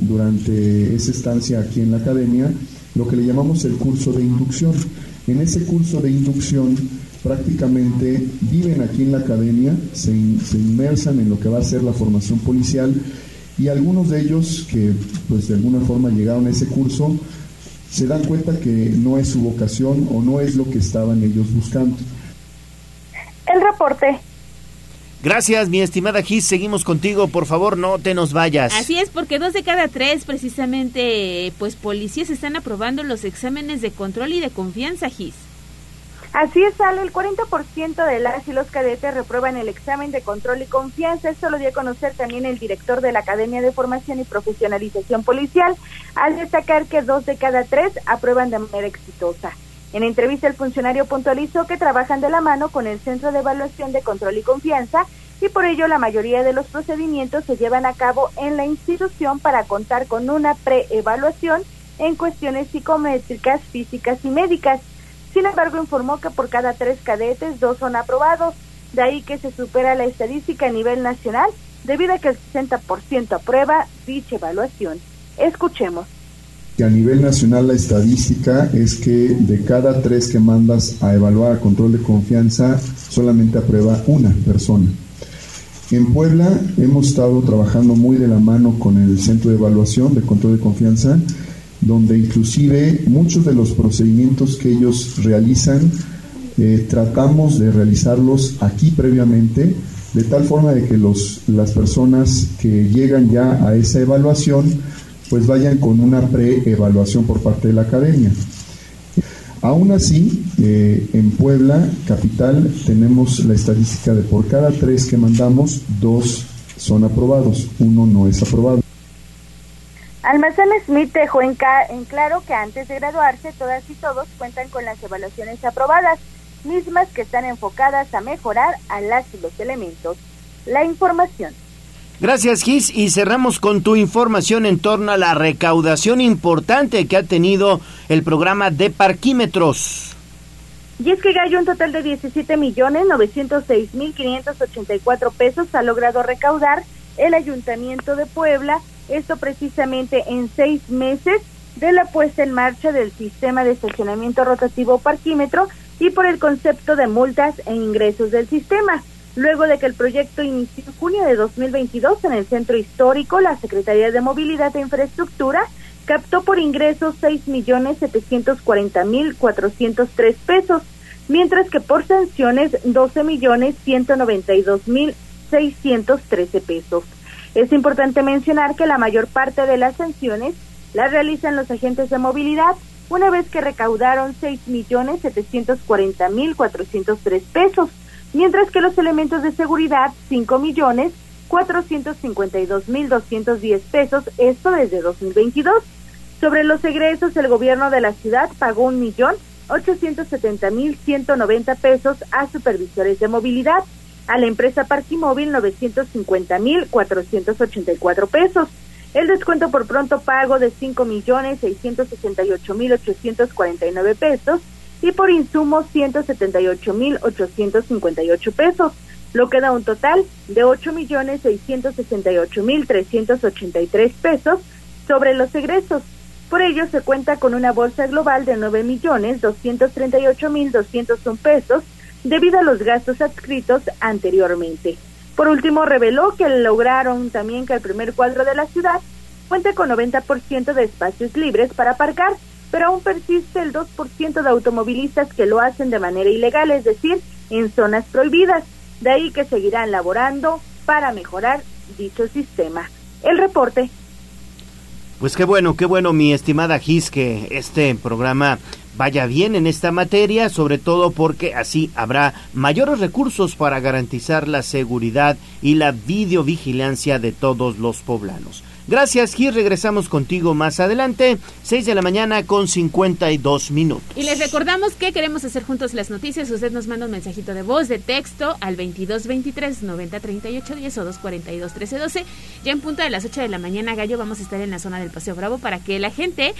durante esa estancia aquí en la academia, lo que le llamamos el curso de inducción. En ese curso de inducción prácticamente viven aquí en la academia, se, se, inmersan en lo que va a ser la formación policial y algunos de ellos que pues de alguna forma llegaron a ese curso se dan cuenta que no es su vocación o no es lo que estaban ellos buscando. El reporte. Gracias, mi estimada Gis. Seguimos contigo. Por favor, no te nos vayas. Así es, porque dos de cada tres, precisamente, pues policías están aprobando los exámenes de control y de confianza, Gis. Así es, sale el 40% de las y los cadetes reprueban el examen de control y confianza. Esto lo dio a conocer también el director de la Academia de Formación y Profesionalización Policial, al destacar que dos de cada tres aprueban de manera exitosa. En entrevista, el funcionario puntualizó que trabajan de la mano con el Centro de Evaluación de Control y Confianza y por ello la mayoría de los procedimientos se llevan a cabo en la institución para contar con una preevaluación en cuestiones psicométricas, físicas y médicas. Sin embargo, informó que por cada tres cadetes, dos son aprobados, de ahí que se supera la estadística a nivel nacional, debido a que el 60% aprueba dicha evaluación. Escuchemos a nivel nacional la estadística es que de cada tres que mandas a evaluar a control de confianza, solamente aprueba una persona. En Puebla hemos estado trabajando muy de la mano con el Centro de Evaluación de Control de Confianza, donde inclusive muchos de los procedimientos que ellos realizan, eh, tratamos de realizarlos aquí previamente, de tal forma de que los, las personas que llegan ya a esa evaluación pues vayan con una pre-evaluación por parte de la academia. Aún así, eh, en Puebla, capital, tenemos la estadística de por cada tres que mandamos, dos son aprobados, uno no es aprobado. Almacén Smith dejó en, en claro que antes de graduarse, todas y todos cuentan con las evaluaciones aprobadas, mismas que están enfocadas a mejorar a las y los elementos. La información. Gracias, Gis. Y cerramos con tu información en torno a la recaudación importante que ha tenido el programa de parquímetros. Y es que Gallo, un total de 17 millones 906 mil 584 pesos ha logrado recaudar el Ayuntamiento de Puebla, esto precisamente en seis meses de la puesta en marcha del sistema de estacionamiento rotativo parquímetro y por el concepto de multas e ingresos del sistema. Luego de que el proyecto inició en junio de 2022 en el centro histórico, la Secretaría de Movilidad e Infraestructura captó por ingresos seis millones setecientos cuarenta mil cuatrocientos tres pesos, mientras que por sanciones doce millones ciento noventa y dos mil seiscientos trece pesos. Es importante mencionar que la mayor parte de las sanciones las realizan los agentes de movilidad una vez que recaudaron seis millones setecientos cuarenta mil cuatrocientos tres pesos mientras que los elementos de seguridad 5 millones 452 mil 210 pesos, esto desde 2022. Sobre los egresos, el gobierno de la ciudad pagó un millón 870 mil 190 pesos a supervisores de movilidad, a la empresa Parquimóvil 950 mil 484 pesos. El descuento por pronto pago de 5 millones 668 mil 849 pesos y por insumos 178.858 pesos, lo que da un total de 8.668.383 pesos sobre los egresos. Por ello se cuenta con una bolsa global de 9.238.201 pesos debido a los gastos adscritos anteriormente. Por último, reveló que lograron también que el primer cuadro de la ciudad cuente con 90% de espacios libres para aparcar, pero aún persiste el 2% de automovilistas que lo hacen de manera ilegal, es decir, en zonas prohibidas. De ahí que seguirán laborando para mejorar dicho sistema. El reporte. Pues qué bueno, qué bueno, mi estimada Gis, que este programa vaya bien en esta materia, sobre todo porque así habrá mayores recursos para garantizar la seguridad y la videovigilancia de todos los poblanos. Gracias, Gil. Regresamos contigo más adelante, 6 de la mañana con 52 minutos. Y les recordamos que queremos hacer juntos las noticias. Usted nos manda un mensajito de voz, de texto al 2223 9038 10 o 242 1312. Ya en punto de las 8 de la mañana, Gallo, vamos a estar en la zona del Paseo Bravo para que la gente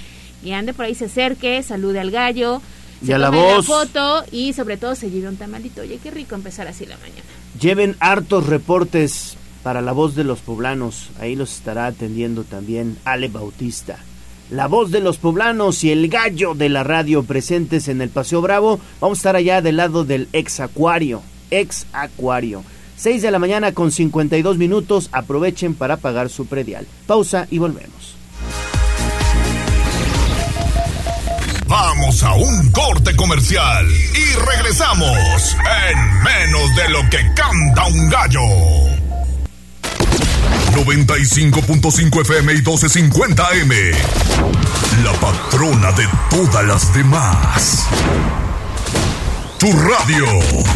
que ande por ahí se acerque, salude al gallo. Y a la voz. foto y sobre todo se lleve un tamalito. Oye, qué rico empezar así la mañana. Lleven hartos reportes para la voz de los poblanos. Ahí los estará atendiendo también Ale Bautista. La voz de los poblanos y el gallo de la radio presentes en el Paseo Bravo. Vamos a estar allá del lado del ex acuario. Ex acuario. 6 de la mañana con 52 minutos. Aprovechen para pagar su predial. Pausa y volvemos. Vamos a un corte comercial y regresamos en menos de lo que canta un gallo. 95.5 FM y 1250 AM. La patrona de todas las demás. Tu radio.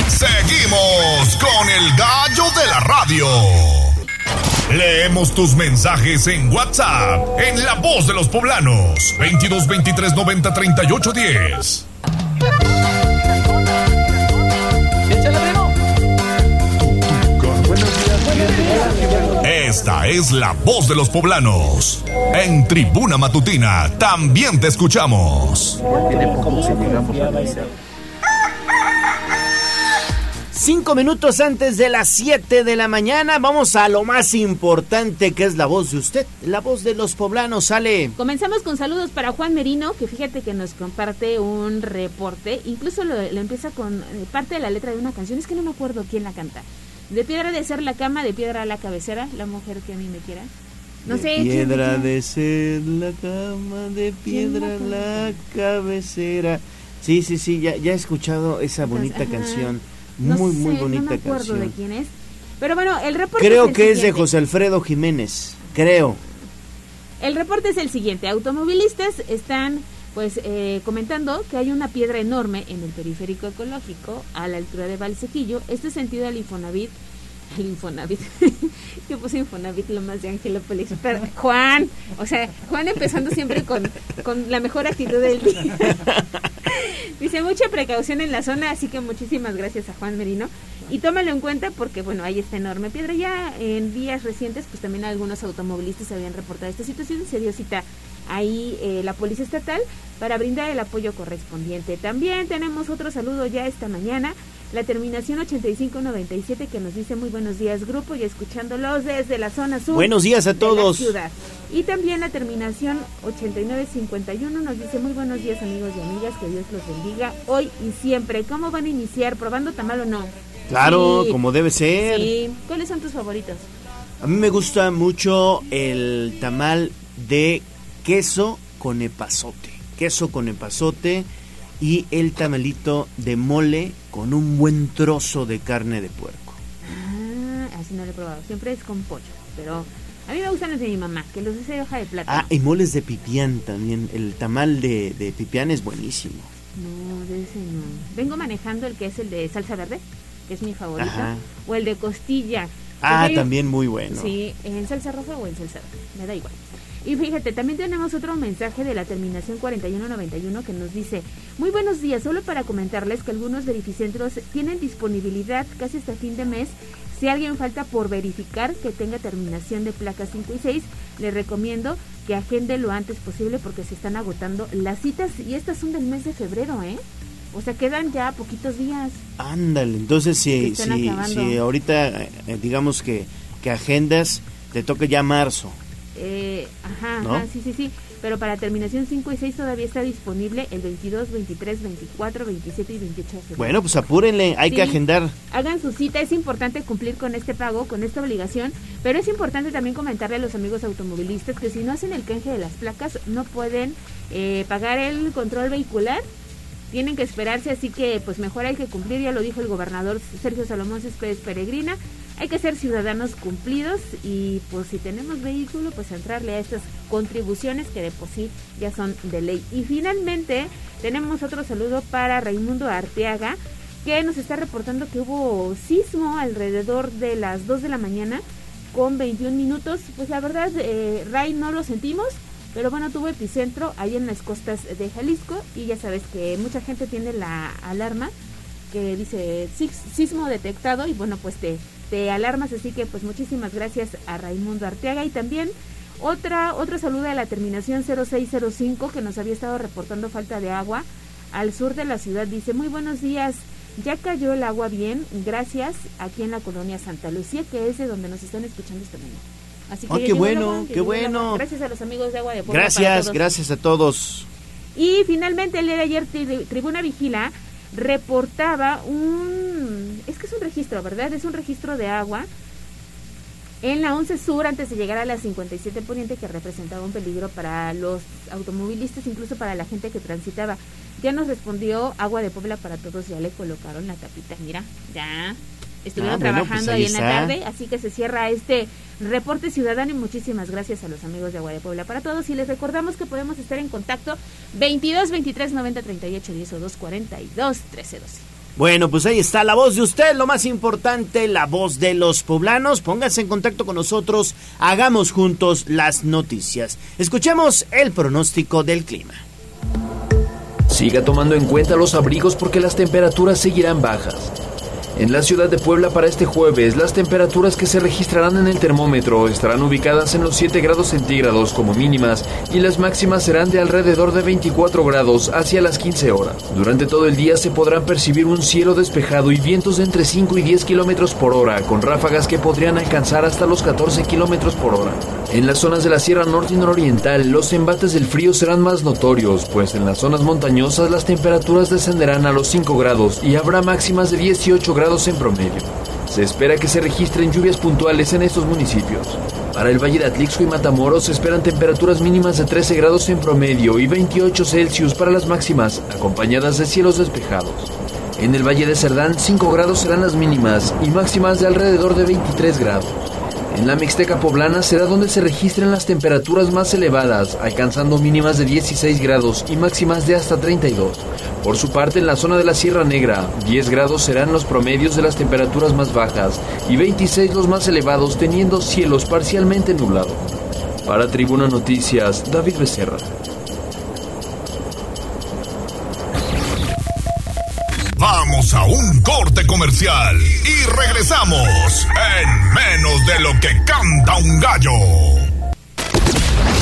Seguimos con el gallo de la radio. Leemos tus mensajes en WhatsApp, en La Voz de los Poblanos, 22 23 90 38 10. Esta es la voz de los poblanos. En Tribuna Matutina también te escuchamos. Cinco minutos antes de las 7 de la mañana, vamos a lo más importante que es la voz de usted, la voz de los poblanos. Sale. Comenzamos con saludos para Juan Merino, que fíjate que nos comparte un reporte, incluso lo, lo empieza con eh, parte de la letra de una canción, es que no me acuerdo quién la canta. De piedra de ser la cama, de piedra la cabecera, la mujer que a mí me quiera. No de sé. Piedra de ser la cama, de piedra la cabecera. Sí, sí, sí, ya, ya he escuchado esa bonita Ajá. canción. No Muy, sé, muy bonita no me acuerdo canción. de quién es. Pero bueno, el reporte Creo el que es de. José Alfredo Jiménez. Creo. El reporte es el siguiente. Automovilistas están pues eh, comentando que hay una piedra enorme en el periférico ecológico a la altura de Valsequillo. Este sentido al Infonavit. <laughs> El Infonavit. <laughs> Yo puse Infonavit lo más de Angelópolis. Pero, <laughs> Juan, o sea, Juan empezando siempre con, con la mejor actitud del día. Dice mucha precaución en la zona, así que muchísimas gracias a Juan Merino. Y tómalo en cuenta porque, bueno, hay esta enorme piedra. Ya en días recientes, pues también algunos automovilistas habían reportado esta situación se dio cita ahí eh, la Policía Estatal para brindar el apoyo correspondiente. También tenemos otro saludo ya esta mañana. La terminación 8597 que nos dice muy buenos días grupo y escuchándolos desde la zona sur. Buenos días a de la todos. ciudad. Y también la terminación 8951 nos dice muy buenos días amigos y amigas, que Dios los bendiga hoy y siempre. ¿Cómo van a iniciar? ¿Probando tamal o no? Claro, Sí. como debe ser. Sí. ¿Cuáles son tus favoritos? A mí me gusta mucho el tamal de queso con epazote. Queso con epazote y el tamalito de mole con un buen trozo de carne de puerco. Ah, así no lo he probado. Siempre es con pollo. Pero a mí me gustan los de mi mamá, que los hace de hoja de plátano. Ah, y moles de pipián también. El tamal de, de pipián es buenísimo. No, de ese no. Vengo manejando el que es el de salsa verde, que es mi favorito. Ajá. O el de costilla. Ah, también muy bueno. Sí, en salsa roja o en salsa verde, me da igual. Y fíjate, también tenemos otro mensaje de la terminación 4191 que nos dice, muy buenos días, solo para comentarles que algunos verificentros tienen disponibilidad casi hasta fin de mes. Si alguien falta por verificar que tenga terminación de placas 5 y 6, le recomiendo que agende lo antes posible porque se están agotando las citas y estas son del mes de febrero, ¿eh? O sea, quedan ya poquitos días. Ándale, entonces si, si, si ahorita eh, eh, digamos que, que agendas, te toca ya marzo. Eh, ajá, ¿No? ajá, sí, sí, sí. Pero para terminación 5 y 6 todavía está disponible el 22, 23, 24, 27 y 28 de febrero. Bueno, pues apúrenle, hay Sí. que agendar. Hagan su cita, es importante cumplir con este pago, con esta obligación, pero es importante también comentarle a los amigos automovilistas que si no hacen el canje de las placas no pueden eh, pagar el control vehicular, tienen que esperarse, así que pues mejor hay que cumplir, ya lo dijo el gobernador Sergio Salomón Céspedes Peregrina, hay que ser ciudadanos cumplidos y pues si tenemos vehículo pues entrarle a estas contribuciones que de por sí ya son de ley. Y finalmente Tenemos otro saludo para Raimundo Arteaga, que nos está reportando que hubo sismo alrededor de las 2 de la mañana con 21 minutos. Pues la verdad, eh, Ray, no lo sentimos, pero bueno, tuvo epicentro ahí en las costas de Jalisco y ya sabes que mucha gente tiene la alarma que dice sismo detectado y bueno, pues te, te alarmas, así que pues muchísimas gracias a Raimundo Arteaga y también otra, otro saludo a la terminación 0605 que nos había estado reportando falta de agua al sur de la ciudad. Dice, muy buenos días, ya cayó el agua bien, gracias, aquí en la colonia Santa Lucía, que es de donde nos están escuchando esta mañana. Así que oh, qué bueno, qué bueno. Gracias a los amigos de Agua de Puebla. Gracias, gracias a todos. Y finalmente el día de ayer Tribuna Vigila reportaba un... Es que es un registro, ¿verdad? Es un registro de agua en la 11 Sur antes de llegar a la 57 Poniente que representaba un peligro para los automovilistas, incluso para la gente que transitaba. Ya nos respondió Agua de Puebla para todos, ya le colocaron la tapita, mira, ya estuvieron ah, pues trabajando ahí, en la tarde, así que se cierra este reporte ciudadano y muchísimas gracias a los amigos de Agua de Puebla para todos y les recordamos que podemos estar en contacto 22 23 90 38 10 o 2 42 13 12. Bueno, pues ahí está la voz de usted, lo más importante, la voz de los poblanos. Pónganse en contacto con nosotros, hagamos juntos las noticias. Escuchemos el pronóstico del clima. Siga tomando en cuenta los abrigos porque las temperaturas seguirán bajas. En la ciudad de Puebla para este jueves, las temperaturas que se registrarán en el termómetro estarán ubicadas en los 7 grados centígrados como mínimas y las máximas serán de alrededor de 24 grados hacia las 15 horas. Durante todo el día se podrán percibir un cielo despejado y vientos de entre 5 y 10 kilómetros por hora, con ráfagas que podrían alcanzar hasta los 14 kilómetros por hora. En las zonas de la Sierra Norte y Nororiental, los embates del frío serán más notorios, pues en las zonas montañosas las temperaturas descenderán a los 5 grados y habrá máximas de 18 grados en promedio. Se espera que se registren lluvias puntuales en estos municipios. Para el Valle de Atlixco y Matamoros se esperan temperaturas mínimas de 13 grados en promedio y 28 Celsius para las máximas, acompañadas de cielos despejados. En el Valle de Cerdán 5 grados serán las mínimas y máximas de alrededor de 23 grados. En la Mixteca poblana será donde se registren las temperaturas más elevadas, alcanzando mínimas de 16 grados y máximas de hasta 32. Por su parte, en la zona de la Sierra Negra, 10 grados serán los promedios de las temperaturas más bajas y 26 los más elevados, teniendo cielos parcialmente nublados. Para Tribuna Noticias, David Becerra. A un corte comercial y regresamos en menos de lo que canta un gallo.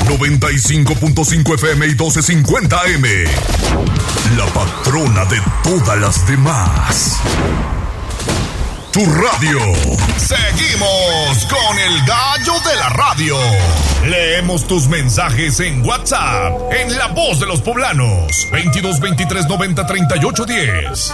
95.5 FM y 1250 M. La patrona de todas las demás. Tu radio. Seguimos con el gallo de la radio. Leemos tus mensajes en WhatsApp, en La Voz de los Poblanos, 22 23 90 38 10.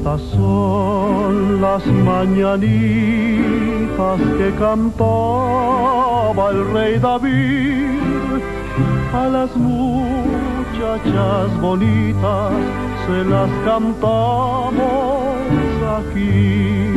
Estas son las mañanitas que cantaba el rey David a las muchachas bonitas se las cantamos aquí.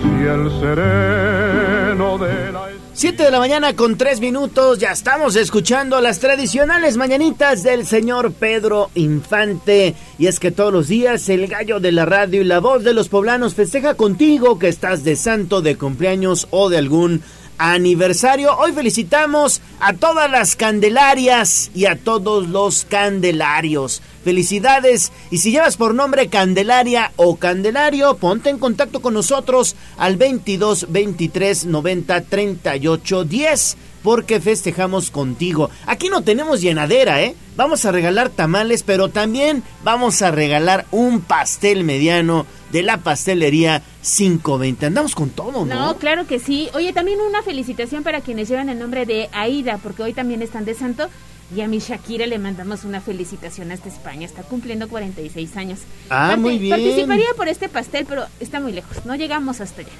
Si el sereno de la 7 de la mañana con 3 minutos, ya estamos escuchando las tradicionales mañanitas del señor Pedro Infante. Y es que todos los días el gallo de la radio y la voz de los poblanos festeja contigo que estás de santo, de cumpleaños o de algún aniversario. Hoy felicitamos a todas las candelarias y a todos los candelarios. Felicidades y si llevas por nombre Candelaria o Candelario, ponte en contacto con nosotros al 22 23 90 38 10 porque festejamos contigo. Aquí no tenemos llenadera, ¿eh? vamos a regalar tamales, pero también vamos a regalar un pastel mediano de la pastelería 520. Andamos con todo, ¿no? No, claro que sí. Oye, también una felicitación para quienes llevan el nombre de Aida, porque hoy también están de santo. Y a mi Shakira le mandamos una felicitación hasta España. Está cumpliendo 46 años. Ah, muy bien. Participaría por este pastel, pero está muy lejos. No llegamos hasta allá.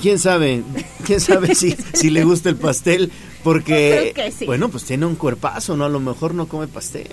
¿Quién sabe? ¿Quién sabe si, si le gusta el pastel? Porque, <laughs> Creo que sí. bueno, pues tiene un cuerpazo, ¿no? A lo mejor no come pastel,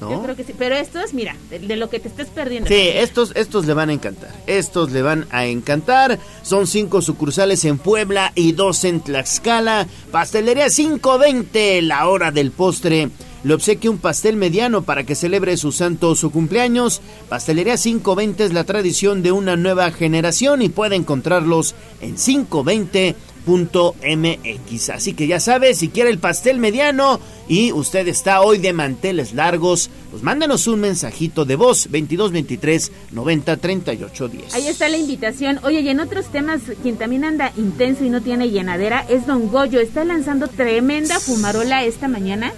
¿no? Yo creo que sí. Pero estos, mira, de, de lo que te estés perdiendo. Sí, estos, estos le van a encantar. Estos le van a encantar. Son cinco sucursales en Puebla y dos en Tlaxcala. Pastelería 520, la hora del postre. Le obsequia un pastel mediano para que celebre su santo o su cumpleaños. Pastelería 520 es la tradición de una nueva generación y puede encontrarlos en 520.mx. Así que ya sabe, si quiere el pastel mediano y usted está hoy de manteles largos, pues mándenos un mensajito de voz 2223 90 38 10. Ahí está la invitación. Oye, y en otros temas, quien también anda intenso y no tiene llenadera es Don Goyo. Está lanzando tremenda fumarola esta mañana.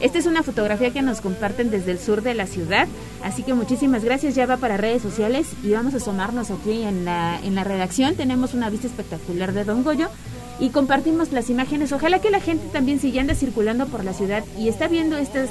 Esta es una fotografía que nos comparten desde el sur de la ciudad, así que muchísimas gracias. Ya va para redes sociales y vamos a asomarnos aquí en la, en la redacción. Tenemos una vista espectacular de Don Goyo y compartimos las imágenes. Ojalá que la gente también, si ya anda circulando por la ciudad y está viendo estas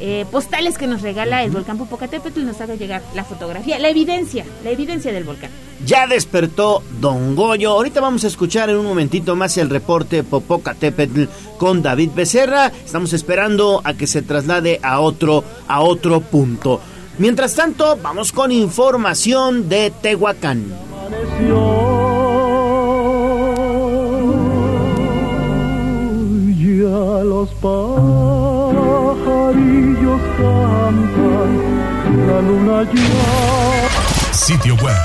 eh, postales que nos regala el volcán Popocatépetl, nos haga llegar la fotografía, la evidencia, la evidencia del volcán. Ya despertó Don Goyo. Ahorita vamos a escuchar en un momentito más el reporte Popocatépetl con David Becerra. Estamos esperando a que se traslade a otro, a otro punto. Mientras tanto, vamos con información de Tehuacán. Ya los la luna ya. Sitio web.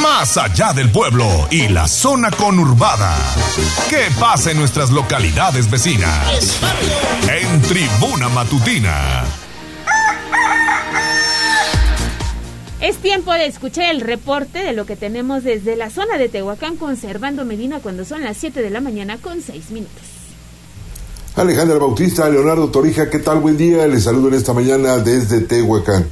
Más allá del pueblo y la zona conurbada. ¿Qué pasa en nuestras localidades vecinas? En Tribuna Matutina. Es tiempo de escuchar el reporte de lo que tenemos desde la zona de Tehuacán con Servando Medina cuando son las 7 de la mañana con 6 minutos. Alejandra Bautista, Leonardo Torija, ¿qué tal? Buen día. Les saludo en esta mañana desde Tehuacán.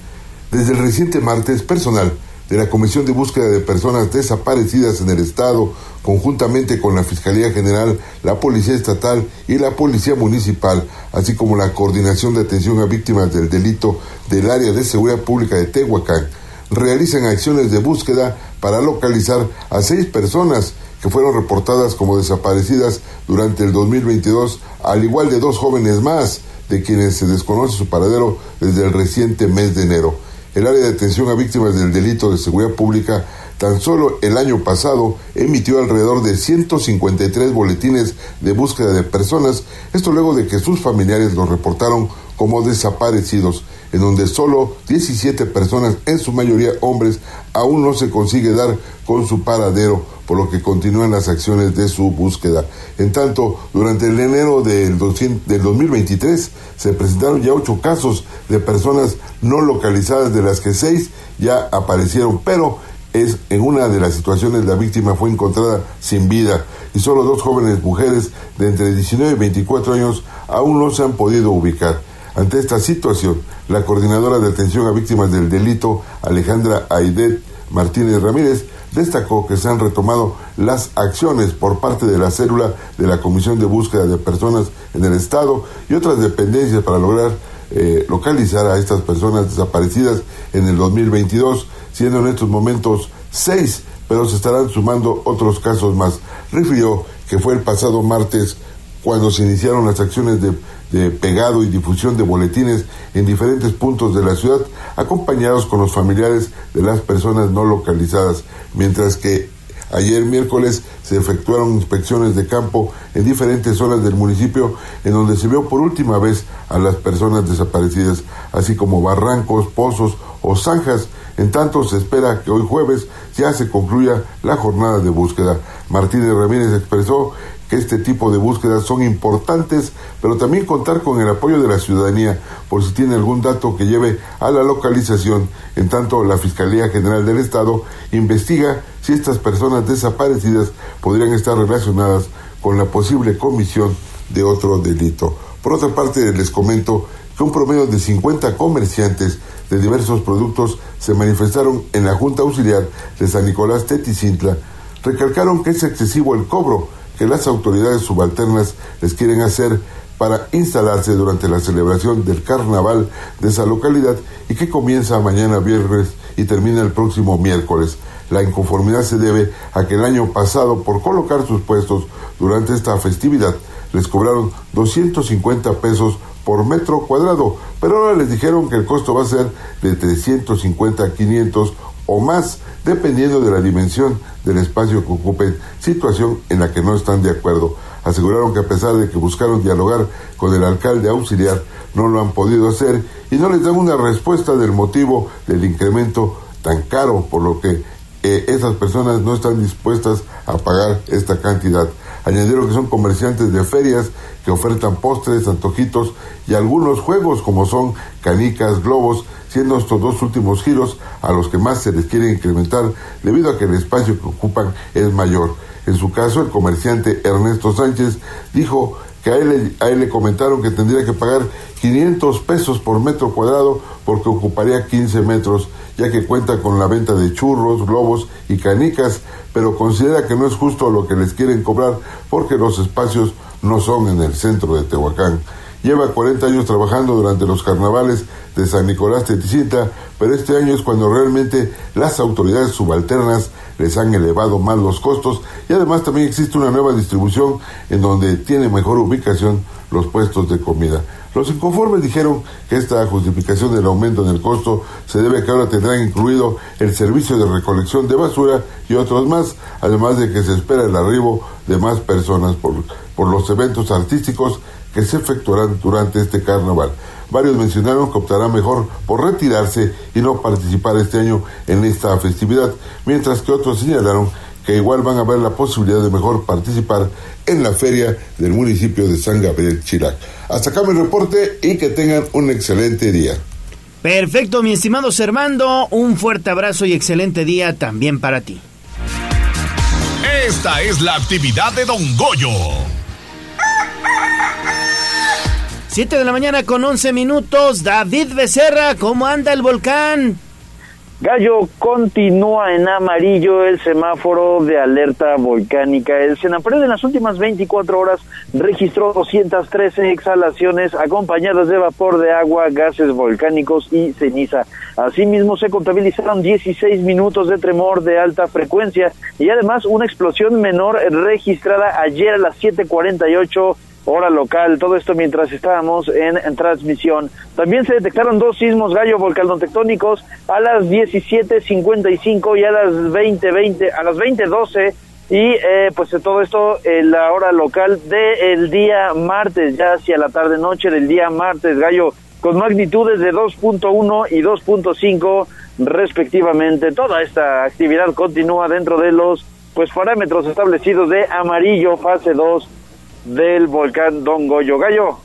Desde el reciente martes, personal de la Comisión de Búsqueda de Personas Desaparecidas en el Estado, conjuntamente con la Fiscalía General, la Policía Estatal y la Policía Municipal, así como la Coordinación de Atención a Víctimas del Delito del Área de Seguridad Pública de Tehuacán, realizan acciones de búsqueda para localizar a seis personas que fueron reportadas como desaparecidas durante el 2022, al igual de dos jóvenes más, de quienes se desconoce su paradero desde el reciente mes de enero. El área de atención a víctimas del delito de seguridad pública tan solo el año pasado emitió alrededor de 153 boletines de búsqueda de personas, esto luego de que sus familiares los reportaron como desaparecidos, en donde solo 17 personas, en su mayoría hombres, aún no se consigue dar con su paradero, por lo que continúan las acciones de su búsqueda. En tanto, durante el enero del, 200 del 2023 se presentaron ya ocho casos de personas no localizadas, de las que seis ya aparecieron, pero es en una de las situaciones la víctima fue encontrada sin vida y solo dos jóvenes mujeres de entre 19 y 24 años aún no se han podido ubicar. Ante esta situación, la coordinadora de atención a víctimas del delito, Alejandra Aidet Martínez Ramírez, destacó que se han retomado las acciones por parte de la célula de la Comisión de Búsqueda de Personas en el Estado y otras dependencias para lograr eh, localizar a estas personas desaparecidas en el 2022, siendo en estos momentos seis, pero se estarán sumando otros casos más. Refirió que fue el pasado martes cuando se iniciaron las acciones de, pegado y difusión de boletines en diferentes puntos de la ciudad, acompañados con los familiares de las personas no localizadas, mientras que ayer miércoles se efectuaron inspecciones de campo en diferentes zonas del municipio en donde se vio por última vez a las personas desaparecidas, así como barrancos, pozos o zanjas. En tanto, se espera que hoy jueves ya se concluya la jornada de búsqueda. Martínez Ramírez expresó que este tipo de búsquedas son importantes, pero también contar con el apoyo de la ciudadanía por si tiene algún dato que lleve a la localización. En tanto, la Fiscalía General del Estado investiga si estas personas desaparecidas podrían estar relacionadas con la posible comisión de otro delito. Por otra parte, les comento que un promedio de 50 comerciantes de diversos productos se manifestaron en la Junta Auxiliar de San Nicolás Teticintla, recalcaron que es excesivo el cobro que las autoridades subalternas les quieren hacer para instalarse durante la celebración del carnaval de esa localidad y que comienza mañana viernes y termina el próximo miércoles. La inconformidad se debe a que el año pasado, por colocar sus puestos durante esta festividad, les cobraron 250 pesos por metro cuadrado, pero ahora les dijeron que el costo va a ser de 350 a 500 o más, dependiendo de la dimensión del espacio que ocupen, situación en la que no están de acuerdo. Aseguraron que a pesar de que buscaron dialogar con el alcalde auxiliar, no lo han podido hacer y no les dan una respuesta del motivo del incremento tan caro, por lo que eh, esas personas no están dispuestas a pagar esta cantidad. Añadieron que son comerciantes de ferias que ofertan postres, antojitos y algunos juegos como son canicas, globos, siendo estos dos últimos giros a los que más se les quiere incrementar debido a que el espacio que ocupan es mayor. En su caso, el comerciante Ernesto Sánchez dijo que a él, a él le comentaron que tendría que pagar 500 pesos por metro cuadrado porque ocuparía 15 metros, ya que cuenta con la venta de churros, globos y canicas, pero considera que no es justo lo que les quieren cobrar porque los espacios no son en el centro de Tehuacán. Lleva 40 años trabajando durante los carnavales de San Nicolás Teticita, pero este año es cuando realmente las autoridades subalternas les han elevado más los costos y además también existe una nueva distribución en donde tiene mejor ubicación los puestos de comida. Los inconformes dijeron que esta justificación del aumento en el costo se debe a que ahora tendrán incluido el servicio de recolección de basura y otros más, además de que se espera el arribo de más personas por, por los eventos artísticos que se efectuarán durante este carnaval. Varios mencionaron que optará mejor por retirarse y no participar este año en esta festividad, mientras que otros señalaron que igual van a ver la posibilidad de mejor participar en la feria del municipio de San Gabriel Chirac. Hasta acá mi reporte y que tengan un excelente día. Perfecto, mi estimado Servando, un fuerte abrazo y excelente día también para ti. Esta es la actividad de Don Goyo 7 de la mañana con 11 minutos. David Becerra, ¿cómo anda el volcán? Gallo continúa en amarillo el semáforo de alerta volcánica. El Senapred en las últimas 24 horas registró 213 exhalaciones acompañadas de vapor de agua, gases volcánicos y ceniza. Asimismo, se contabilizaron 16 minutos de tremor de alta frecuencia y además una explosión menor registrada ayer a las 7:48 hora local, todo esto mientras estábamos en, transmisión. También se detectaron dos sismos gallo volcanotectónicos a las 17.55 y a las 20.20, a las 20.12 y eh, pues todo esto en la hora local del día martes, ya hacia la tarde noche del día martes, gallo, con magnitudes de 2.1 y 2.5 respectivamente. Toda esta actividad continúa dentro de los pues parámetros establecidos de amarillo fase 2 del volcán Don Goyo Gallo.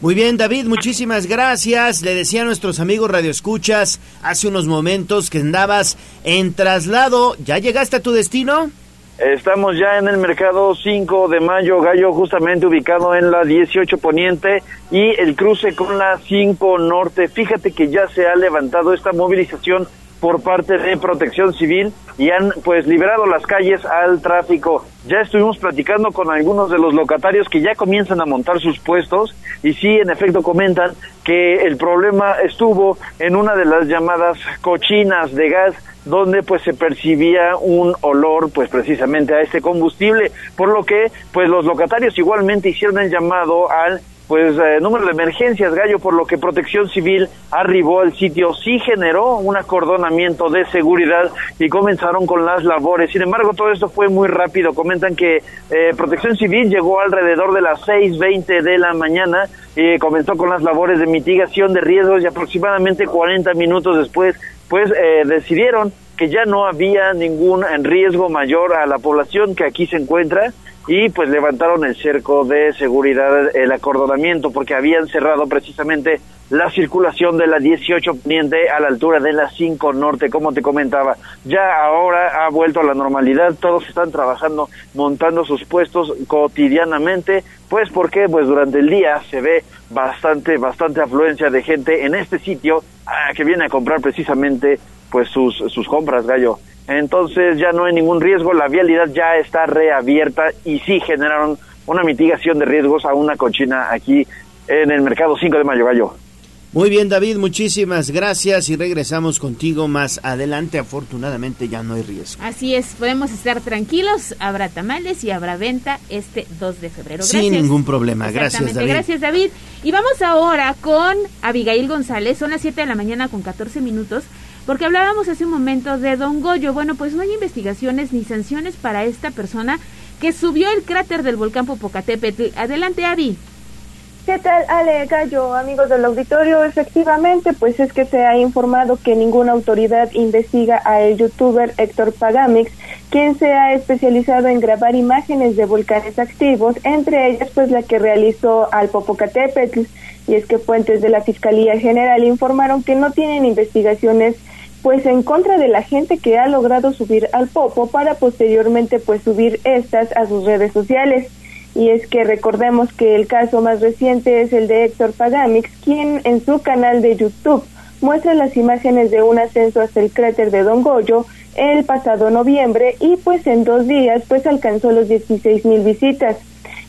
Muy bien, David, muchísimas gracias. Le decía a nuestros amigos radioescuchas hace unos momentos que andabas en traslado. ¿Ya llegaste a tu destino? Estamos ya en el mercado 5 de mayo, Gallo, justamente ubicado en la 18 Poniente y el cruce con la 5 Norte. Fíjate que ya se ha levantado esta movilización por parte de Protección Civil y han pues liberado las calles al tráfico. Ya estuvimos platicando con algunos de los locatarios que ya comienzan a montar sus puestos y sí, en efecto comentan que el problema estuvo en una de las llamadas cochinas de gas donde pues se percibía un olor pues precisamente a este combustible, por lo que pues los locatarios igualmente hicieron el llamado al pues eh, número de emergencias, Gallo, por lo que Protección Civil arribó al sitio, sí generó un acordonamiento de seguridad y comenzaron con las labores. Sin embargo, todo esto fue muy rápido. Comentan que eh, Protección Civil llegó alrededor de las 6.20 de la mañana y comenzó con las labores de mitigación de riesgos y aproximadamente 40 minutos después, pues eh, decidieron que ya no había ningún riesgo mayor a la población que aquí se encuentra y pues levantaron el cerco de seguridad, el acordonamiento, porque habían cerrado precisamente la circulación de la 18 Poniente a la altura de la 5 Norte, como te comentaba. Ya ahora ha vuelto a la normalidad, todos están trabajando, montando sus puestos cotidianamente, pues porque pues durante el día se ve bastante, bastante afluencia de gente en este sitio ah, que viene a comprar precisamente pues sus, sus compras, gallo. Entonces ya no hay ningún riesgo, la vialidad ya está reabierta y sí generaron una mitigación de riesgos a una cochina aquí en el mercado 5 de mayo, gallo. Muy bien, David, muchísimas gracias y regresamos contigo más adelante. Afortunadamente ya no hay riesgo. Así es, podemos estar tranquilos. Habrá tamales y habrá venta este 2 de febrero. Gracias. Sin ningún problema. Gracias, David. Gracias, David. Y vamos ahora con Abigail González. Son las 7 de la mañana con 14 minutos. Porque hablábamos hace un momento de Don Goyo. Bueno, pues no hay investigaciones ni sanciones para esta persona que subió el cráter del volcán Popocatépetl. Adelante, Abby. ¿Qué tal, Ale Gallo, amigos del auditorio? Efectivamente, pues es que se ha informado que ninguna autoridad investiga a el youtuber Héctor Pagamix, quien se ha especializado en grabar imágenes de volcanes activos, entre ellas pues la que realizó al Popocatépetl. Y es que fuentes de la Fiscalía General informaron que no tienen investigaciones pues en contra de la gente que ha logrado subir al Popo para posteriormente pues subir estas a sus redes sociales y es que recordemos que el caso más reciente es el de Héctor Pagamix, quien en su canal de YouTube muestra las imágenes de un ascenso hasta el cráter de Don Goyo el pasado noviembre y pues en dos días pues alcanzó los 16 mil visitas.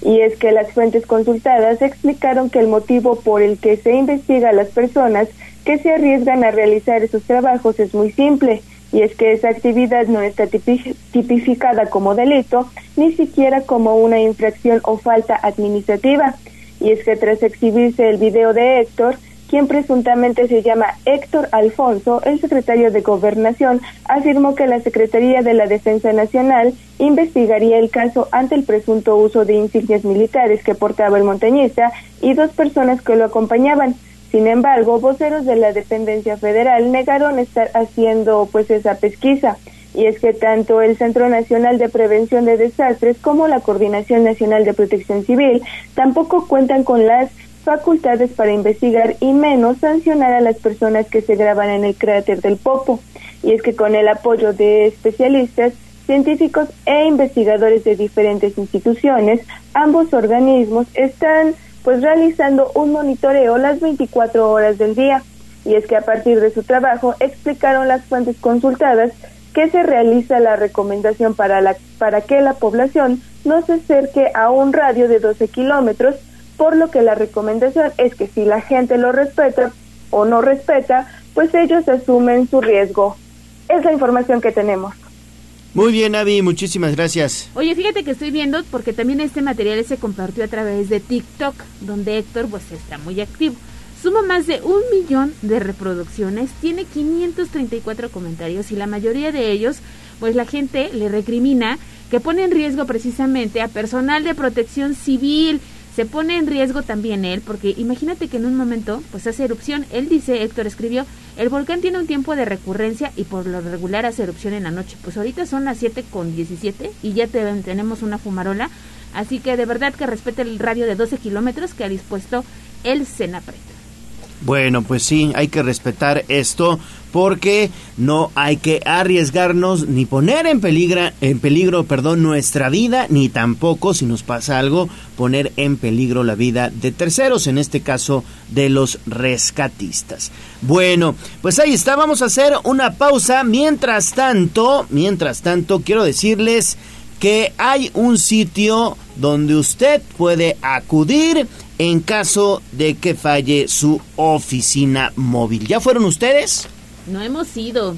Y es que las fuentes consultadas explicaron que el motivo por el que se investiga a las personas que se arriesgan a realizar esos trabajos es muy simple y es que esa actividad no está tipificada como delito, ni siquiera como una infracción o falta administrativa. Y es que tras exhibirse el video de Héctor, quien presuntamente se llama Héctor Alfonso, el secretario de Gobernación, afirmó que la Secretaría de la Defensa Nacional investigaría el caso ante el presunto uso de insignias militares que portaba el montañista y dos personas que lo acompañaban. Sin embargo, voceros de la dependencia federal negaron estar haciendo pues esa pesquisa. Y es que tanto el Centro Nacional de Prevención de Desastres como la Coordinación Nacional de Protección Civil tampoco cuentan con las facultades para investigar y menos sancionar a las personas que se graban en el cráter del Popo. Y es que con el apoyo de especialistas, científicos e investigadores de diferentes instituciones, ambos organismos están pues realizando un monitoreo las 24 horas del día. Y es que a partir de su trabajo explicaron las fuentes consultadas que se realiza la recomendación para, la, para que la población no se acerque a un radio de 12 kilómetros, por lo que la recomendación es que si la gente lo respeta o no respeta, pues ellos asumen su riesgo. Es la información que tenemos. Muy bien, Avi, muchísimas gracias. Oye, fíjate que estoy viendo porque también este material se compartió a través de TikTok, donde Héctor pues está muy activo. Suma más de un millón de reproducciones, tiene 534 comentarios y la mayoría de ellos, pues la gente le recrimina que pone en riesgo precisamente a personal de protección civil, se pone en riesgo también él, porque imagínate que en un momento pues hace erupción. Él dice, Héctor escribió, el volcán tiene un tiempo de recurrencia y por lo regular hace erupción en la noche. Pues ahorita son las 7 con 17 y ya tenemos una fumarola. Así que de verdad que respete el radio de 12 kilómetros que ha dispuesto el Senapret. Bueno, pues sí, hay que respetar esto porque no hay que arriesgarnos ni poner en peligro, en peligro, perdón, nuestra vida, ni tampoco si nos pasa algo poner en peligro la vida de terceros, en este caso de los rescatistas. Bueno, pues ahí está, vamos a hacer una pausa. Mientras tanto, mientras tanto quiero decirles que hay un sitio donde usted puede acudir en caso de que falle su oficina móvil. ¿Ya fueron ustedes? No hemos ido.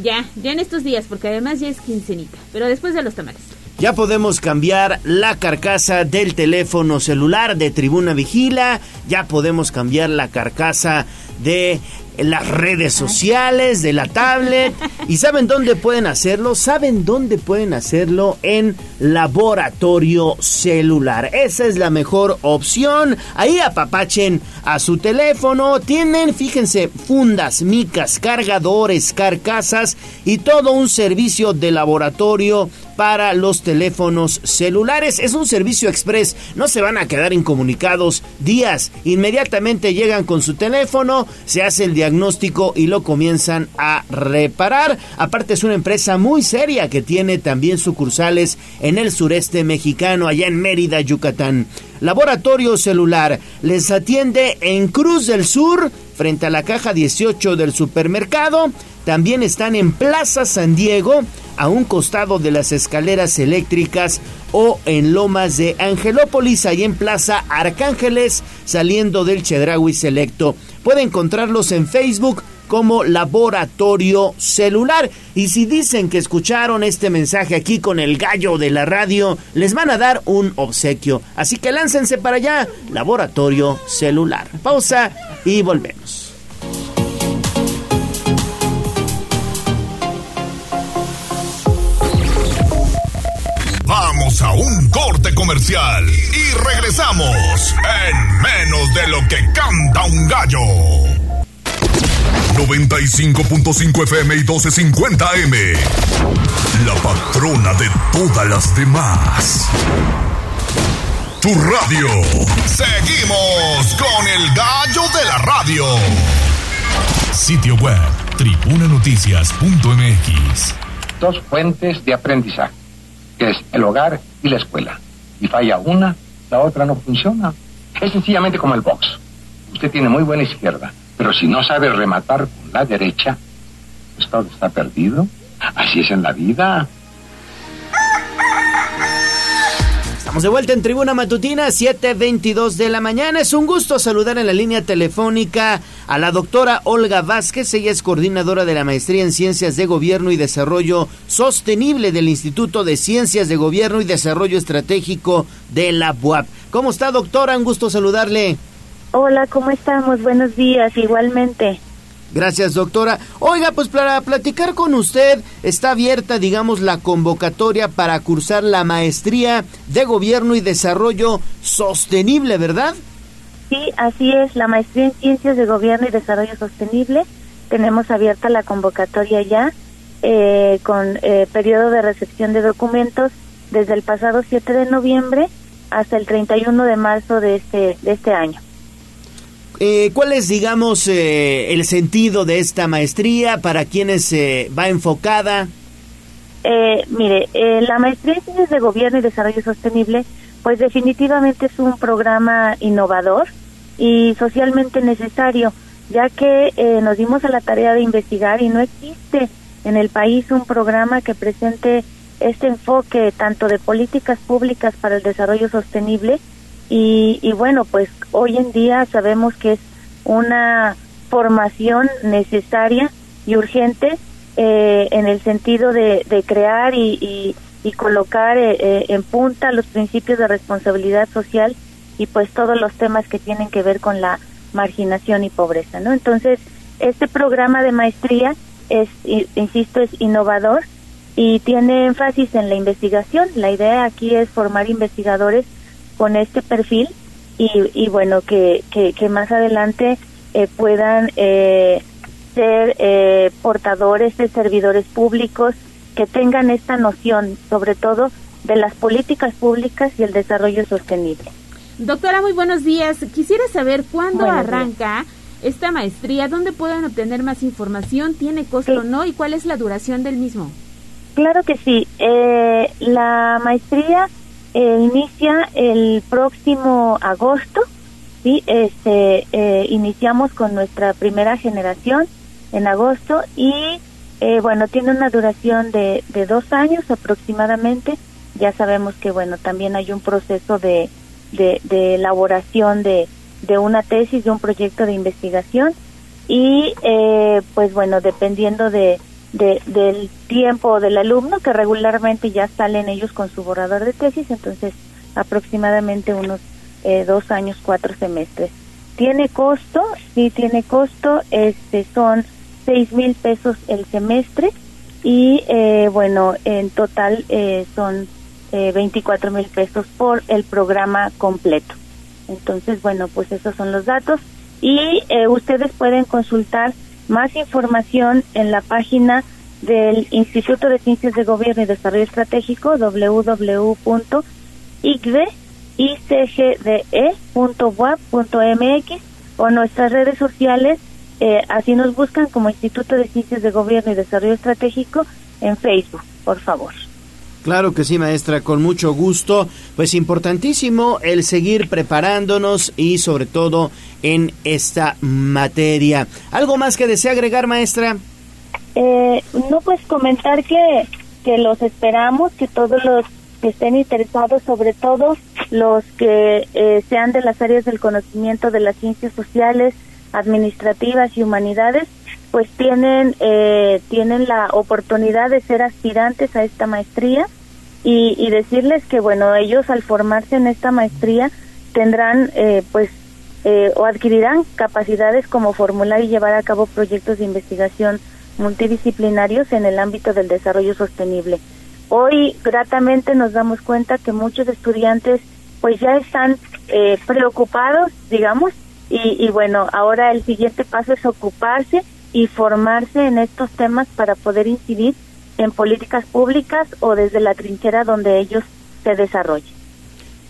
Ya, ya en estos días, porque además ya es quincenita, pero después de los tamales. Ya podemos cambiar la carcasa del teléfono celular de Tribuna Vigila, ya podemos cambiar la carcasa de en las redes sociales, de la tablet. <laughs> ¿Y saben dónde pueden hacerlo? ¿Saben dónde pueden hacerlo? En laboratorio celular. Esa es la mejor opción. Ahí apapachen a su teléfono. Tienen, fíjense, fundas, micas, cargadores, carcasas y todo un servicio de laboratorio para los teléfonos celulares. Es un servicio express, no se van a quedar incomunicados días. Inmediatamente llegan con su teléfono, se hace el diagnóstico y lo comienzan a reparar. Aparte es una empresa muy seria que tiene también sucursales en el sureste mexicano, allá en Mérida, Yucatán. Laboratorio Celular les atiende en Cruz del Sur, frente a la caja 18 del supermercado. También están en Plaza San Diego, a un costado de las escaleras eléctricas o en Lomas de Angelópolis, ahí en Plaza Arcángeles, saliendo del Chedraui Selecto. Puede encontrarlos en Facebook como Laboratorio Celular. Y si dicen que escucharon este mensaje aquí con el gallo de la radio, les van a dar un obsequio. Así que láncense para allá, Laboratorio Celular. Pausa y volvemos. A un corte comercial y regresamos en menos de lo que canta un gallo. 95.5 FM y 1250 M. La patrona de todas las demás. Tu radio. Seguimos con el gallo de la radio. Sitio web, tribunanoticias.mx. Dos fuentes de aprendizaje es el hogar y la escuela. Y falla una, la otra no funciona. Es sencillamente como el box. Usted tiene muy buena izquierda, pero si no sabe rematar con la derecha, pues todo está perdido. Así es en la vida. Estamos de vuelta en Tribuna Matutina, 7.22 de la mañana. Es un gusto saludar en la línea telefónica a la doctora Olga Vázquez. Ella es coordinadora de la Maestría en Ciencias de Gobierno y Desarrollo Sostenible del Instituto de Ciencias de Gobierno y Desarrollo Estratégico de la UAP. ¿Cómo está, doctora? Un gusto saludarle. Hola, ¿cómo estamos? Buenos días, igualmente. Gracias, doctora. Oiga, pues para platicar con usted, está abierta, digamos, la convocatoria para cursar la maestría de Gobierno y Desarrollo Sostenible, ¿verdad? Sí, así es, la maestría en Ciencias de Gobierno y Desarrollo Sostenible. Tenemos abierta la convocatoria ya, eh, con eh, periodo de recepción de documentos desde el pasado 7 de noviembre hasta el 31 de marzo de este, de este año. Eh, ¿Cuál es, digamos, eh, el sentido de esta maestría? ¿Para quiénes se va enfocada? Eh, mire, la maestría en Ciencias de Gobierno y Desarrollo Sostenible, pues definitivamente es un programa innovador y socialmente necesario, ya que nos dimos a la tarea de investigar y no existe en el país un programa que presente este enfoque tanto de políticas públicas para el desarrollo sostenible y, y bueno, pues hoy en día sabemos que es una formación necesaria y urgente eh, en el sentido de, de crear y, y, colocar eh, eh, en punta los principios de responsabilidad social y pues todos los temas que tienen que ver con la marginación y pobreza, ¿no? Entonces, este programa de maestría es, insisto, es innovador y tiene énfasis en la investigación. La idea aquí es formar investigadores con este perfil y, y bueno, que, que, más adelante eh, puedan eh, ser eh, portadores de servidores públicos que tengan esta noción, sobre todo, de las políticas públicas y el desarrollo sostenible. Doctora, muy buenos días. Quisiera saber cuándo arranca esta maestría, dónde pueden obtener más información, tiene costo o no y cuál es la duración del mismo. Claro que sí. la maestría eh, inicia el próximo agosto, ¿sí? Este, eh, iniciamos con nuestra primera generación en agosto y eh, bueno, tiene una duración de, de dos años aproximadamente. Ya sabemos que bueno, también hay un proceso de, de, de elaboración de, de una tesis, de un proyecto de investigación y eh, pues bueno, dependiendo de, del tiempo del alumno, que regularmente ya salen ellos con su borrador de tesis, entonces aproximadamente unos eh, dos años, cuatro semestres. tiene costo, sí tiene costo, este son seis mil pesos el semestre y eh, bueno, en total eh, son eh, 24 mil pesos por el programa completo. Entonces, bueno, pues esos son los datos y eh, ustedes pueden consultar más información en la página del Instituto de Ciencias de Gobierno y Desarrollo Estratégico www.icgde.wap.mx o nuestras redes sociales, eh, así nos buscan como Instituto de Ciencias de Gobierno y Desarrollo Estratégico en Facebook, por favor. Claro que sí, maestra, con mucho gusto. Pues importantísimo el seguir preparándonos y sobre todo en esta materia. ¿Algo más que desea agregar, maestra? Eh, no, pues comentar que, que los esperamos, que todos los que estén interesados, sobre todo los que eh, sean de las áreas del conocimiento de las ciencias sociales, administrativas y humanidades, pues tienen eh, tienen la oportunidad de ser aspirantes a esta maestría y, y decirles que bueno ellos al formarse en esta maestría tendrán eh, pues eh, o adquirirán capacidades como formular y llevar a cabo proyectos de investigación multidisciplinarios en el ámbito del desarrollo sostenible. Hoy gratamente nos damos cuenta que muchos estudiantes pues ya están eh, preocupados, digamos, y, y bueno, ahora el siguiente paso es ocuparse y formarse en estos temas para poder incidir en políticas públicas o desde la trinchera donde ellos se desarrollen.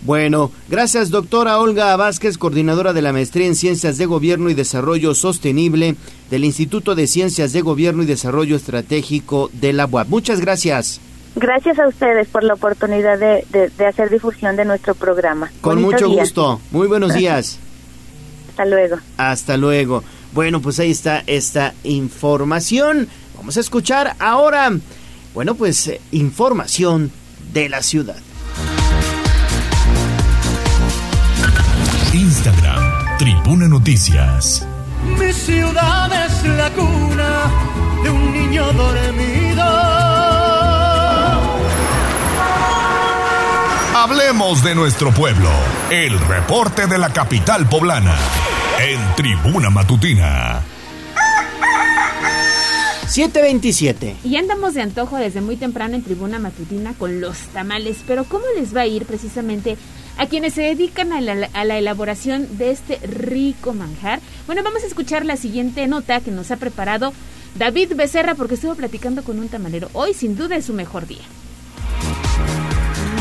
Bueno, gracias doctora Olga Vázquez, coordinadora de la Maestría en Ciencias de Gobierno y Desarrollo Sostenible del Instituto de Ciencias de Gobierno y Desarrollo Estratégico de la UAP. Muchas gracias. Gracias a ustedes por la oportunidad de, de, de hacer difusión de nuestro programa. Con mucho gusto. Muy buenos <laughs> días. Hasta luego. Hasta luego. Bueno, pues ahí está esta información. Vamos a escuchar ahora, bueno, pues eh, información de la ciudad. Instagram, Tribuna Noticias. Mi ciudad es la cuna de un niño dormido. Hablemos de nuestro pueblo. El reporte de la capital poblana. En Tribuna Matutina. 727. Y andamos de antojo desde muy temprano en tribuna matutina con los tamales, pero ¿cómo les va a ir precisamente a quienes se dedican a la, a la elaboración de este rico manjar? Bueno, vamos a escuchar la siguiente nota que nos ha preparado David Becerra porque estuvo platicando con un tamalero. Hoy sin duda es su mejor día.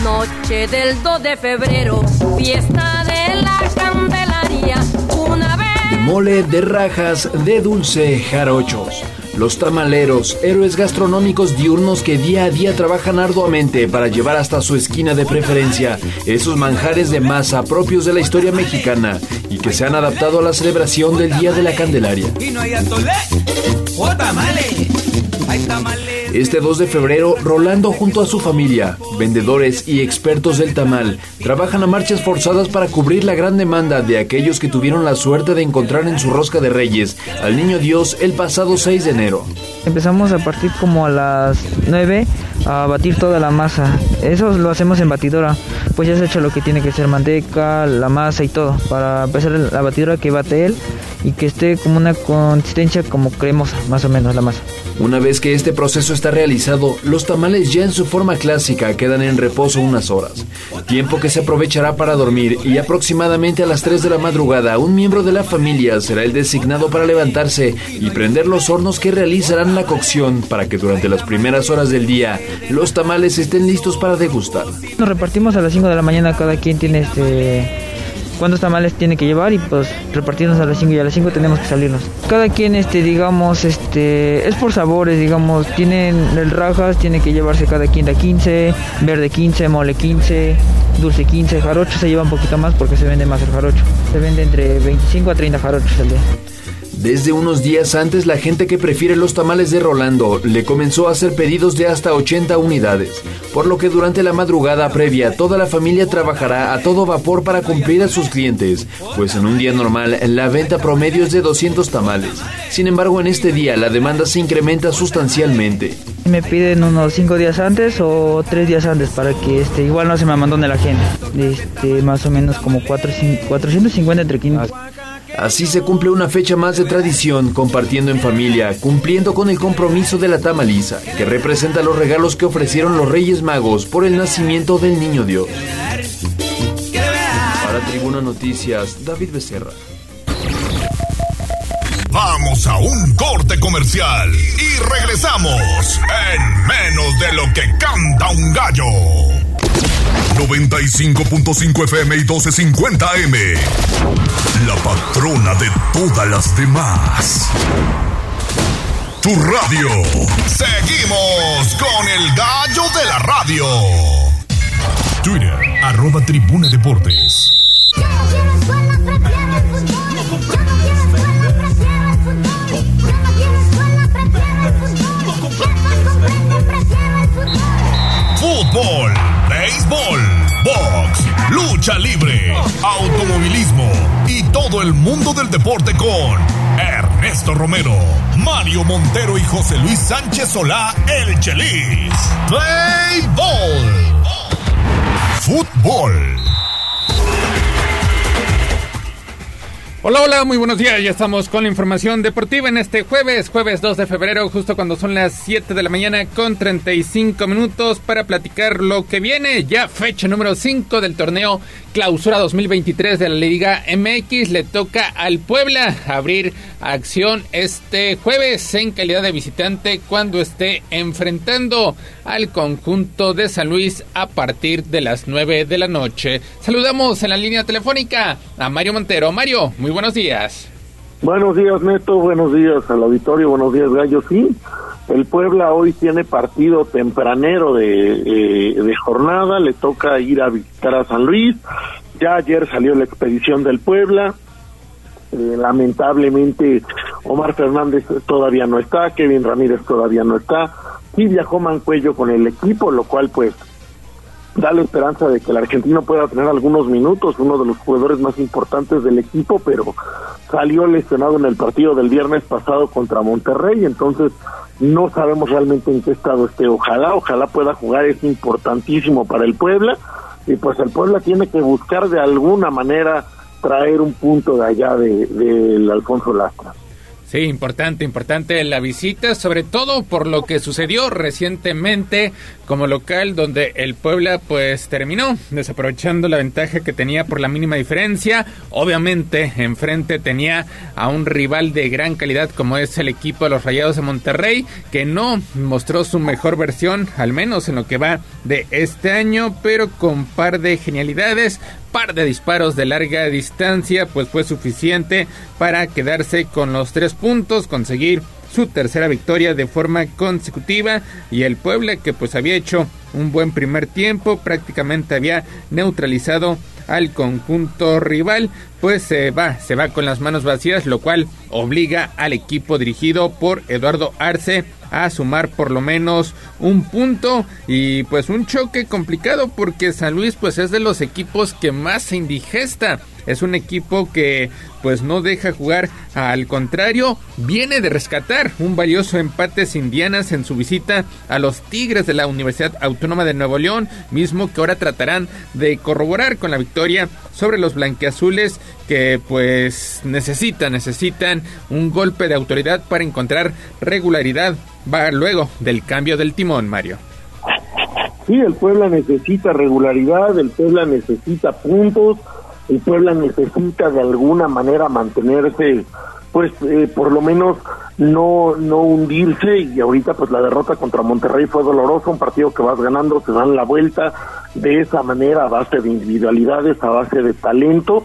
Noche del 2 de febrero, fiesta de la Candelaria, una vez. De mole, de rajas, de dulce, jarochos. Los tamaleros, héroes gastronómicos diurnos que día a día trabajan arduamente para llevar hasta su esquina de preferencia esos manjares de masa propios de la historia mexicana y que se han adaptado a la celebración del Día de la Candelaria. Y no hay atole o tamale. Hay tamale. Este 2 de febrero, Rolando junto a su familia, vendedores y expertos del tamal, trabajan a marchas forzadas para cubrir la gran demanda de aquellos que tuvieron la suerte de encontrar en su rosca de reyes al niño Dios el pasado 6 de enero. Empezamos a partir como a las 9 a batir toda la masa. Eso lo hacemos en batidora. Pues ya se ha hecho lo que tiene que ser manteca, la masa y todo. Para empezar la batidora que bate él y que esté como una consistencia como cremosa, más o menos la masa. Una vez que este proceso está realizado, los tamales ya en su forma clásica quedan en reposo unas horas, tiempo que se aprovechará para dormir y aproximadamente a las 3 de la madrugada un miembro de la familia será el designado para levantarse y prender los hornos que realizarán la cocción para que durante las primeras horas del día los tamales estén listos para degustar. Nos repartimos a las 5 de la mañana, cada quien tiene este cuántos tamales tiene que llevar y pues repartirnos a las 5 y a las 5 tenemos que salirnos. Cada quien este digamos este es por sabores, digamos, tienen el rajas, tiene que llevarse cada quien de 15, verde 15, mole 15, dulce 15, jarocho se lleva un poquito más porque se vende más el jarocho. Se vende entre 25 a 30 jarochos al día. Desde unos días antes, la gente que prefiere los tamales de Rolando le comenzó a hacer pedidos de hasta 80 unidades, por lo que durante la madrugada previa toda la familia trabajará a todo vapor para cumplir a sus clientes, pues en un día normal la venta promedio es de 200 tamales. Sin embargo, en este día la demanda se incrementa sustancialmente. Me piden unos 5 días antes o 3 días antes para que este igual no se me abandone la gente. Este, más o menos como 4, 450 entre 500. Así se cumple una fecha más de tradición, compartiendo en familia, cumpliendo con el compromiso de la tamaliza, que representa los regalos que ofrecieron los Reyes Magos por el nacimiento del Niño Dios. Para Tribuna Noticias, David Becerra. Vamos a un corte comercial y regresamos en menos de lo que canta un gallo. 95.5 FM y 1250 M. La patrona de todas las demás. Tu radio. Seguimos con el gallo de la radio. Twitter, arroba tribuna deportes. Libre, automovilismo y todo el mundo del deporte con Ernesto Romero, Mario Montero y José Luis Sánchez Solá, el Chelis. Play Ball. Fútbol. Hola, hola, muy buenos días. Ya estamos con la información deportiva en este jueves, jueves 2 de febrero, justo cuando son las 7 de la mañana con 35 minutos para platicar lo que viene. Ya fecha número 5 del torneo Clausura 2023 de la Liga MX. Le toca al Puebla abrir acción este jueves en calidad de visitante cuando esté enfrentando al conjunto de San Luis a partir de las 9 de la noche. Saludamos en la línea telefónica a Mario Montero. Mario, muy buenos días. Buenos días, Neto. Buenos días al auditorio. Buenos días, Gallo. Sí, el Puebla hoy tiene partido tempranero de, eh, de jornada. Le toca ir a visitar a San Luis. Ya ayer salió la expedición del Puebla. Eh, lamentablemente, Omar Fernández todavía no está. Kevin Ramírez todavía no está. Sí viajó Mancuello con el equipo, lo cual, pues, da la esperanza de que el argentino pueda tener algunos minutos, uno de los jugadores más importantes del equipo, pero salió lesionado en el partido del viernes pasado contra Monterrey, entonces no sabemos realmente en qué estado esté. Ojalá, ojalá pueda jugar, es importantísimo para el Puebla, y pues el Puebla tiene que buscar de alguna manera traer un punto de allá del de, Alfonso Lastra. Sí, importante, importante la visita, sobre todo por lo que sucedió recientemente como local, donde el Puebla pues terminó desaprovechando la ventaja que tenía por la mínima diferencia. Obviamente, enfrente tenía a un rival de gran calidad como es el equipo de los Rayados de Monterrey, que no mostró su mejor versión, al menos en lo que va de este año, pero con par de genialidades, par de disparos de larga distancia, pues fue suficiente para quedarse con los tres puntos, conseguir su tercera victoria de forma consecutiva. Y el Puebla que pues había hecho un buen primer tiempo, prácticamente había neutralizado al conjunto rival, pues se va, se va con las manos vacías, lo cual obliga al equipo dirigido por Eduardo Arce a sumar por lo menos un punto y pues un choque complicado porque San Luis pues es de los equipos que más se indigesta. Es un equipo que pues no deja jugar, al contrario, viene de rescatar un valioso empate sin Dianas en su visita a los Tigres de la Universidad Autónoma de Nuevo León, mismo que ahora tratarán de corroborar con la victoria sobre los blanqueazules que pues necesitan, necesitan un golpe de autoridad para encontrar regularidad va luego del cambio del timón, Mario. Sí, el Puebla necesita regularidad, el Puebla necesita puntos, el Puebla necesita de alguna manera mantenerse, pues eh, por lo menos no no hundirse y ahorita pues la derrota contra Monterrey fue dolorosa, un partido que vas ganando, se dan la vuelta de esa manera a base de individualidades, a base de talento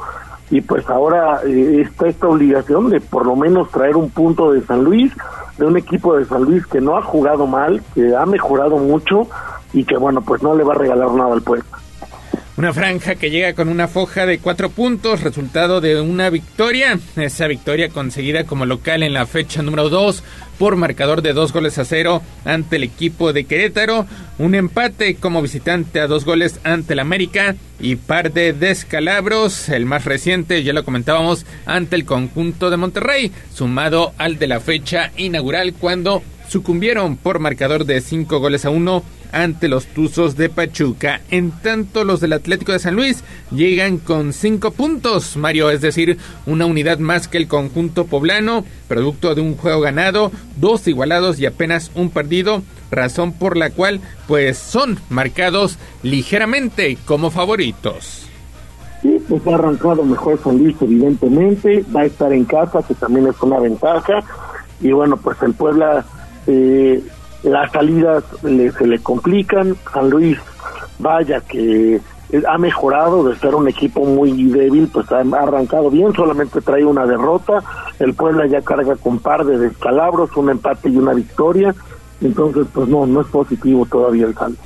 y pues ahora eh, está esta obligación de por lo menos traer un punto de San Luis, de un equipo de San Luis que no ha jugado mal, que ha mejorado mucho y que bueno pues no le va a regalar nada al pueblo. Una franja que llega con una foja de cuatro puntos, resultado de una victoria. Esa victoria conseguida como local en la fecha número dos por marcador de dos goles a cero ante el equipo de Querétaro. Un empate como visitante a dos goles ante el América y par de descalabros. El más reciente, ya lo comentábamos, ante el conjunto de Monterrey, sumado al de la fecha inaugural cuando sucumbieron por marcador de cinco goles a uno ante los Tuzos de Pachuca. En tanto, los del Atlético de San Luis llegan con cinco puntos, Mario, es decir, una unidad más que el conjunto poblano, producto de un juego ganado, dos igualados y apenas un perdido, razón por la cual pues son marcados ligeramente como favoritos. Sí, pues ha arrancado mejor San Luis, evidentemente, va a estar en casa, que también es una ventaja, y bueno, pues el Puebla, eh, las salidas se le complican, San Luis, vaya que ha mejorado de ser un equipo muy débil, pues ha, arrancado bien, solamente trae una derrota, el Puebla ya carga con par de descalabros, un empate y una victoria, entonces pues no, no es positivo todavía el saldo.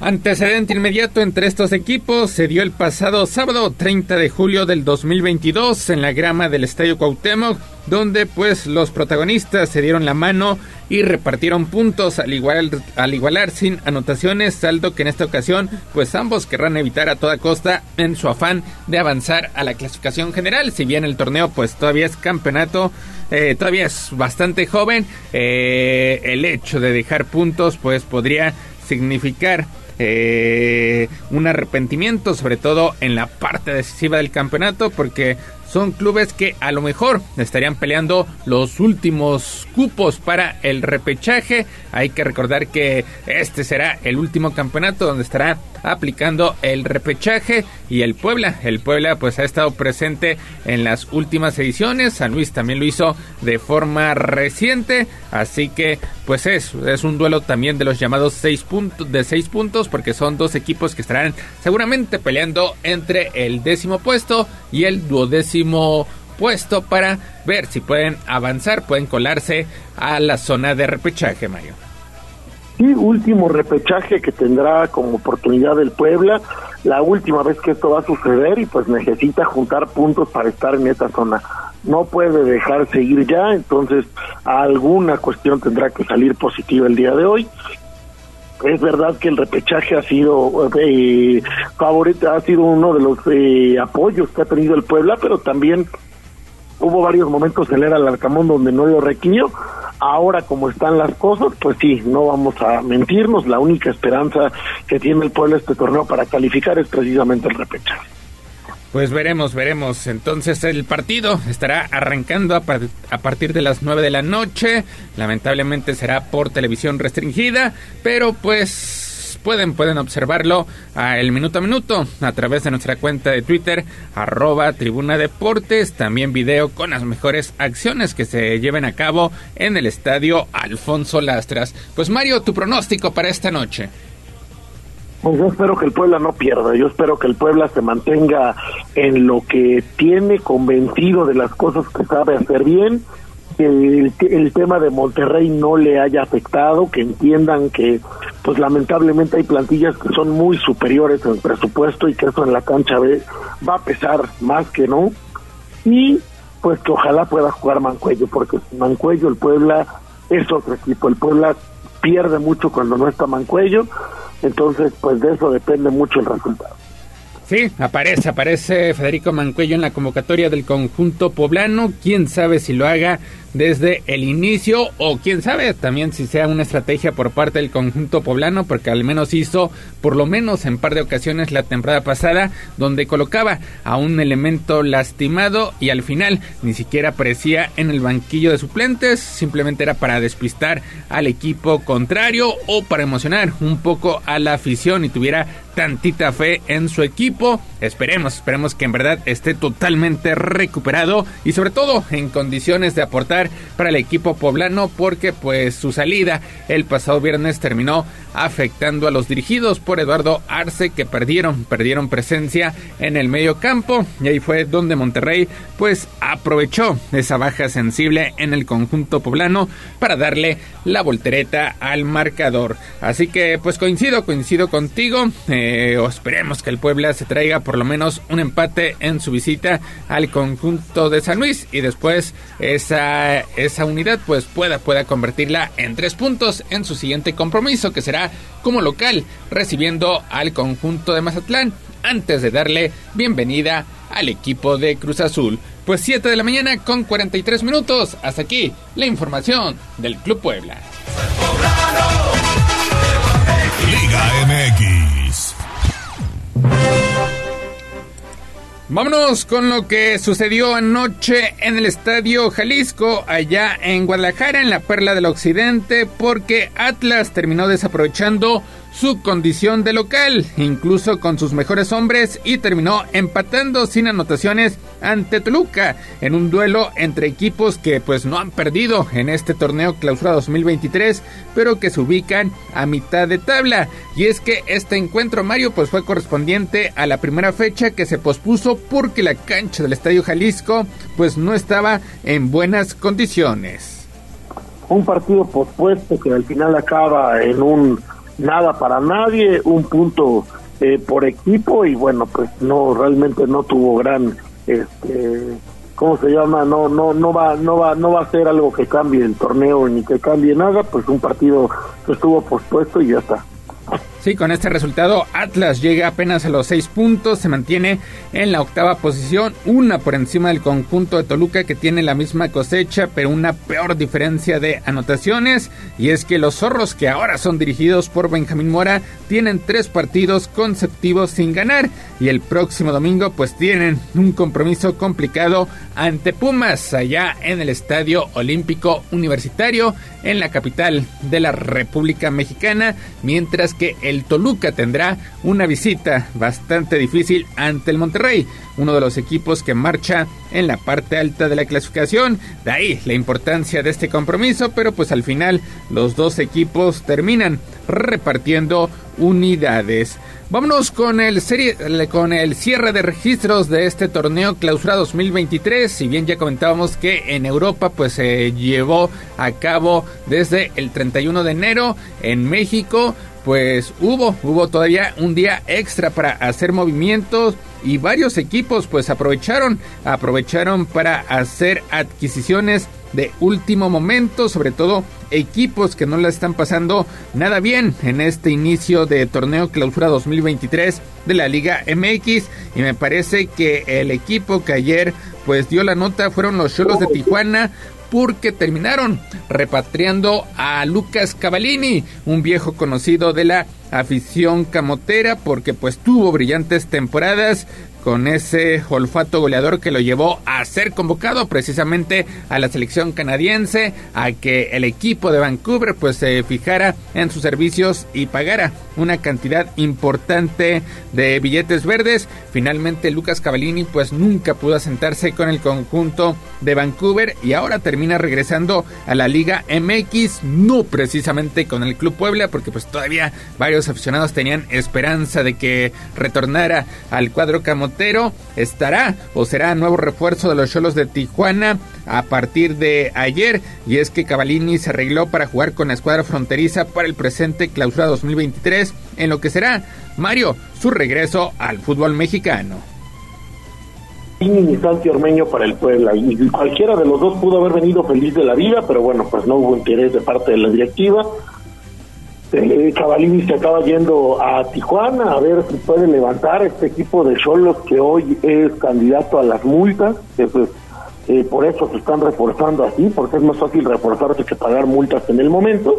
Antecedente inmediato entre estos equipos se dio el pasado sábado 30 de julio del 2022 en la grama del Estadio Cuauhtémoc, donde pues los protagonistas se dieron la mano y repartieron puntos al, igual, al igualar sin anotaciones, saldo que en esta ocasión pues ambos querrán evitar a toda costa en su afán de avanzar a la clasificación general, si bien el torneo pues todavía es campeonato, eh, todavía es bastante joven, eh, el hecho de dejar puntos pues podría significar eh, un arrepentimiento, sobre todo en la parte decisiva del campeonato, porque son clubes que a lo mejor estarían peleando los últimos cupos para el repechaje. Hay que recordar que este será el último campeonato donde estará aplicando el repechaje y el Puebla. El Puebla pues ha estado presente en las últimas ediciones. San Luis también lo hizo de forma reciente. Así que pues es, es un duelo también de los llamados seis puntos, de seis puntos porque son dos equipos que estarán seguramente peleando entre el décimo puesto y el duodécimo puesto para ver si pueden avanzar, pueden colarse a la zona de repechaje, Mario. Sí, último repechaje que tendrá como oportunidad el Puebla, la última vez que esto va a suceder y pues necesita juntar puntos para estar en esta zona. No puede dejarse ir ya, entonces alguna cuestión tendrá que salir positiva el día de hoy es verdad que el repechaje ha sido eh, favorito, ha sido uno de los eh, apoyos que ha tenido el Puebla, pero también hubo varios momentos en el era Arcamón donde no lo requirió. Ahora, como están las cosas, pues sí, no vamos a mentirnos. La única esperanza que tiene el Puebla este torneo para calificar es precisamente el repechaje. Pues veremos, veremos. Entonces el partido estará arrancando a, partir de las 9 de la noche. Lamentablemente será por televisión restringida, pero pues pueden, pueden observarlo a el minuto a minuto a través de nuestra cuenta de Twitter, arroba Tribuna Deportes. También video con las mejores acciones que se lleven a cabo en el estadio Alfonso Lastras. Pues Mario, tu pronóstico para esta noche. Pues yo espero que el Puebla no pierda, yo espero que el Puebla se mantenga en lo que tiene, convencido de las cosas que sabe hacer bien, el, el, tema de Monterrey no le haya afectado, que entiendan que pues lamentablemente hay plantillas que son muy superiores en presupuesto y que eso en la cancha va a pesar más que no, y pues que ojalá pueda jugar Mancuello, porque Mancuello el Puebla es otro equipo, el Puebla pierde mucho cuando no está Mancuello, entonces pues de eso depende mucho el resultado. Sí, aparece, aparece Federico Mancuello en la convocatoria del conjunto poblano. Quién sabe si lo haga desde el inicio o quién sabe también si sea una estrategia por parte del conjunto poblano porque al menos hizo por lo menos en par de ocasiones la temporada pasada donde colocaba a un elemento lastimado y al final ni siquiera aparecía en el banquillo de suplentes simplemente era para despistar al equipo contrario o para emocionar un poco a la afición y tuviera tantita fe en su equipo. Esperemos esperemos que en verdad esté totalmente recuperado y sobre todo en condiciones de aportar para el equipo poblano porque pues su salida el pasado viernes terminó afectando a los dirigidos por Eduardo Arce que perdieron, perdieron presencia en el medio campo y ahí fue donde Monterrey pues aprovechó esa baja sensible en el conjunto poblano para darle la voltereta al marcador. Así que pues coincido, coincido contigo, eh, esperemos que el Puebla se traiga por lo menos un empate en su visita al conjunto de San Luis y después esa esa, unidad pues pueda, pueda convertirla en tres puntos en su siguiente compromiso que será como local recibiendo al conjunto de Mazatlán antes de darle bienvenida al equipo de Cruz Azul. Pues 7 de la mañana con 43 minutos. Hasta aquí la información del Club Puebla. MX. Vámonos con lo que sucedió anoche en el Estadio Jalisco, allá en Guadalajara, en la Perla del Occidente, porque Atlas terminó desaprovechando su condición de local, incluso con sus mejores hombres, y terminó empatando sin anotaciones ante Toluca en un duelo entre equipos que pues no han perdido en este torneo clausura 2023, pero que se ubican a mitad de tabla. Y es que este encuentro Mario pues fue correspondiente a la primera fecha que se pospuso porque la cancha del Estadio Jalisco pues no estaba en buenas condiciones. Un partido pospuesto que al final acaba en un nada para nadie, un punto eh, por equipo y bueno, pues no realmente no tuvo gran este ¿cómo se llama? No no no va no va no va a ser algo que cambie el torneo ni que cambie nada, pues un partido que estuvo pospuesto y ya está. Sí, con este resultado Atlas llega apenas a los seis puntos, se mantiene en la octava posición, una por encima del conjunto de Toluca que tiene la misma cosecha, pero una peor diferencia de anotaciones. Y es que los zorros que ahora son dirigidos por Benjamín Mora tienen tres partidos consecutivos sin ganar y el próximo domingo pues tienen un compromiso complicado ante Pumas allá en el Estadio Olímpico Universitario en la capital de la República Mexicana, mientras que el Toluca tendrá una visita bastante difícil ante el Monterrey, uno de los equipos que marcha en la parte alta de la clasificación. De ahí la importancia de este compromiso, pero pues al final los dos equipos terminan repartiendo unidades. Vámonos con el, serie, con el cierre de registros de este torneo Clausura 2023. Si bien ya comentábamos que en Europa pues se llevó a cabo desde el 31 de enero en México, pues hubo, hubo todavía un día extra para hacer movimientos y varios equipos pues aprovecharon, aprovecharon para hacer adquisiciones de último momento, sobre todo equipos que no la están pasando nada bien en este inicio de torneo clausura 2023 de la Liga MX y me parece que el equipo que ayer pues dio la nota fueron los Cholos de Tijuana porque terminaron repatriando a Lucas Cavallini, un viejo conocido de la afición camotera porque pues tuvo brillantes temporadas con ese olfato goleador que lo llevó a ser convocado precisamente a la selección canadiense, a que el equipo de Vancouver pues se fijara en sus servicios y pagara una cantidad importante de billetes verdes. Finalmente Lucas Cavallini pues nunca pudo asentarse con el conjunto de Vancouver y ahora termina regresando a la Liga MX, no precisamente con el Club Puebla porque pues todavía varios aficionados tenían esperanza de que retornara al cuadro camotero estará o será nuevo refuerzo de los Cholos de Tijuana a partir de ayer y es que Cavallini se arregló para jugar con la escuadra fronteriza para el presente clausura 2023 en lo que será Mario su regreso al fútbol mexicano. Y Santi Ormeño para el Puebla y cualquiera de los dos pudo haber venido feliz de la vida, pero bueno, pues no hubo interés de parte de la directiva eh, Cavalini se acaba yendo a Tijuana a ver si puede levantar este equipo de solos que hoy es candidato a las multas, que pues, eh, por eso se están reforzando así, porque es más fácil reforzarse que pagar multas en el momento.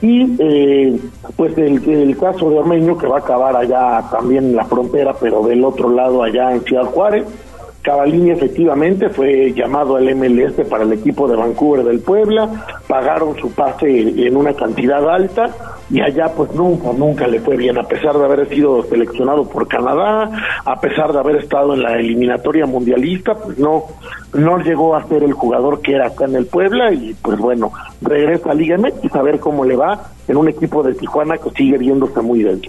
Y eh, pues el, el caso de Ormeño que va a acabar allá también en la frontera, pero del otro lado allá en Ciudad Juárez. Cavalini efectivamente fue llamado al MLS para el equipo de Vancouver del Puebla, pagaron su pase en una cantidad alta y allá pues nunca, nunca le fue bien, a pesar de haber sido seleccionado por Canadá, a pesar de haber estado en la eliminatoria mundialista, pues no, no llegó a ser el jugador que era acá en el Puebla y pues bueno, regresa a Liga MX a ver cómo le va en un equipo de Tijuana que sigue viéndose muy bien.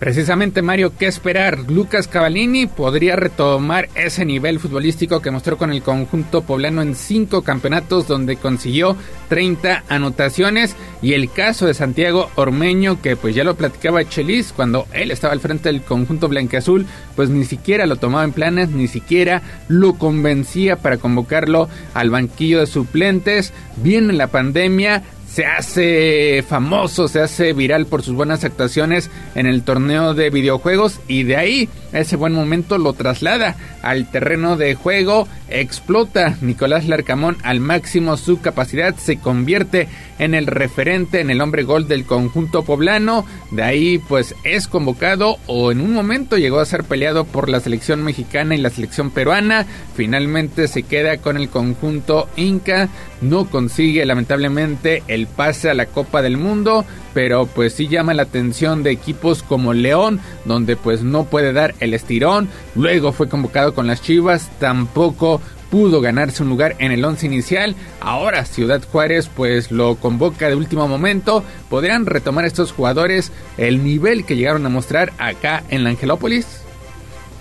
Precisamente Mario, ¿qué esperar? Lucas Cavallini podría retomar ese nivel futbolístico que mostró con el conjunto poblano en cinco campeonatos donde consiguió 30 anotaciones y el caso de Santiago Ormeño que pues ya lo platicaba Chelis cuando él estaba al frente del conjunto blanqueazul pues ni siquiera lo tomaba en planes, ni siquiera lo convencía para convocarlo al banquillo de suplentes. Viene la pandemia, se hace famoso, se hace viral por sus buenas actuaciones en el torneo de videojuegos y de ahí ese buen momento lo traslada al terreno de juego, explota. Nicolás Larcamón al máximo su capacidad, se convierte en el referente, en el hombre gol del conjunto poblano, de ahí pues es convocado o en un momento llegó a ser peleado por la selección mexicana y la selección peruana, finalmente se queda con el conjunto Inca, no consigue lamentablemente el pase a la Copa del Mundo, pero pues sí llama la atención de equipos como León, donde pues no puede dar el estirón, luego fue convocado con las Chivas, tampoco pudo ganarse un lugar en el once inicial. Ahora Ciudad Juárez pues lo convoca de último momento. ¿Podrían retomar estos jugadores el nivel que llegaron a mostrar acá en la Angelópolis?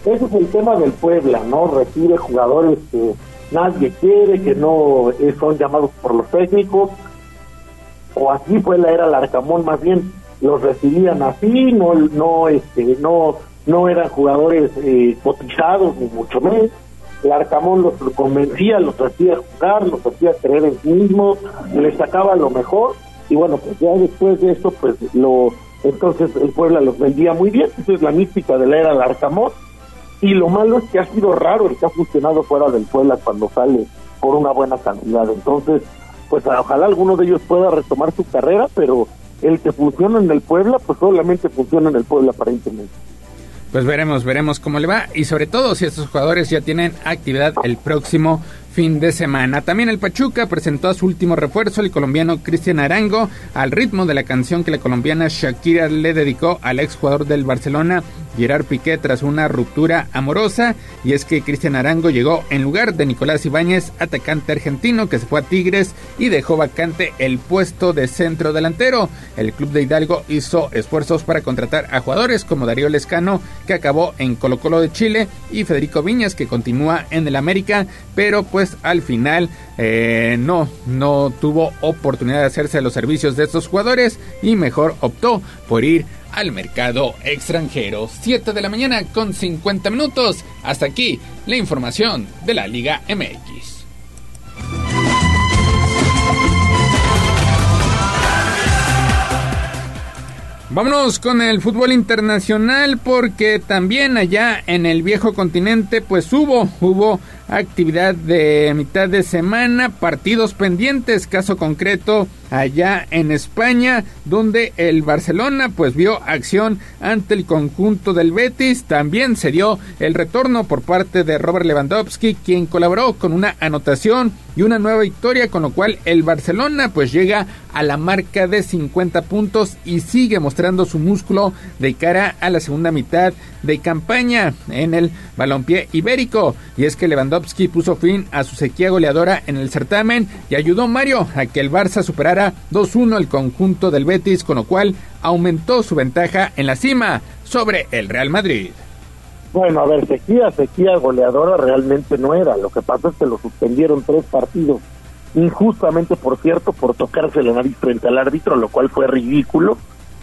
Ese es el tema del Puebla, ¿no? Recibe jugadores que nadie quiere, que no son llamados por los técnicos. O así fue la era Larcamón, más bien los recibían así, no, no, este, no, no eran jugadores eh, cotizados ni mucho menos. El Arcamón los convencía, los hacía jugar, los hacía creer en sí mismos, les sacaba lo mejor y bueno, pues ya después de esto, pues lo entonces el Puebla los vendía muy bien, esa es la mística de la era del Arcamón y lo malo es que ha sido raro el que ha funcionado fuera del Puebla cuando sale por una buena cantidad, entonces pues ojalá alguno de ellos pueda retomar su carrera, pero el que funciona en el Puebla, pues solamente funciona en el Puebla aparentemente. Pues veremos, veremos cómo le va y sobre todo si estos jugadores ya tienen actividad el próximo fin de semana. También el Pachuca presentó a su último refuerzo, el colombiano Cristian Arango, al ritmo de la canción que la colombiana Shakira le dedicó al exjugador del Barcelona, Gerard Piqué, tras una ruptura amorosa. Y es que Cristian Arango llegó en lugar de Nicolás Ibáñez, atacante argentino que se fue a Tigres y dejó vacante el puesto de centro delantero. El club de Hidalgo hizo esfuerzos para contratar a jugadores como Darío Lescano, que acabó en Colo Colo de Chile, y Federico Viñas, que continúa en el América, pero pues al final eh, no, no tuvo oportunidad de hacerse los servicios de estos jugadores y mejor optó por ir al mercado extranjero. 7 de la mañana con 50 minutos. Hasta aquí la información de la Liga MX. Vámonos con el fútbol internacional porque también allá en el viejo continente pues hubo, hubo actividad de mitad de semana, partidos pendientes, caso concreto allá en España, donde el Barcelona pues vio acción ante el conjunto del Betis, también se dio el retorno por parte de Robert Lewandowski, quien colaboró con una anotación y una nueva victoria, con lo cual el Barcelona pues llega a la marca de 50 puntos y sigue mostrando su músculo de cara a la segunda mitad de campaña en el balompié ibérico. Y es que Lewandowski puso fin a su sequía goleadora en el certamen y ayudó Mario a que el Barça superara 2-1 el conjunto del Betis, con lo cual aumentó su ventaja en la cima sobre el Real Madrid. Bueno, a ver, sequía, sequía goleadora realmente no era. Lo que pasa es que lo suspendieron tres partidos. Injustamente, por cierto, por tocarse la nariz frente al árbitro, lo cual fue ridículo.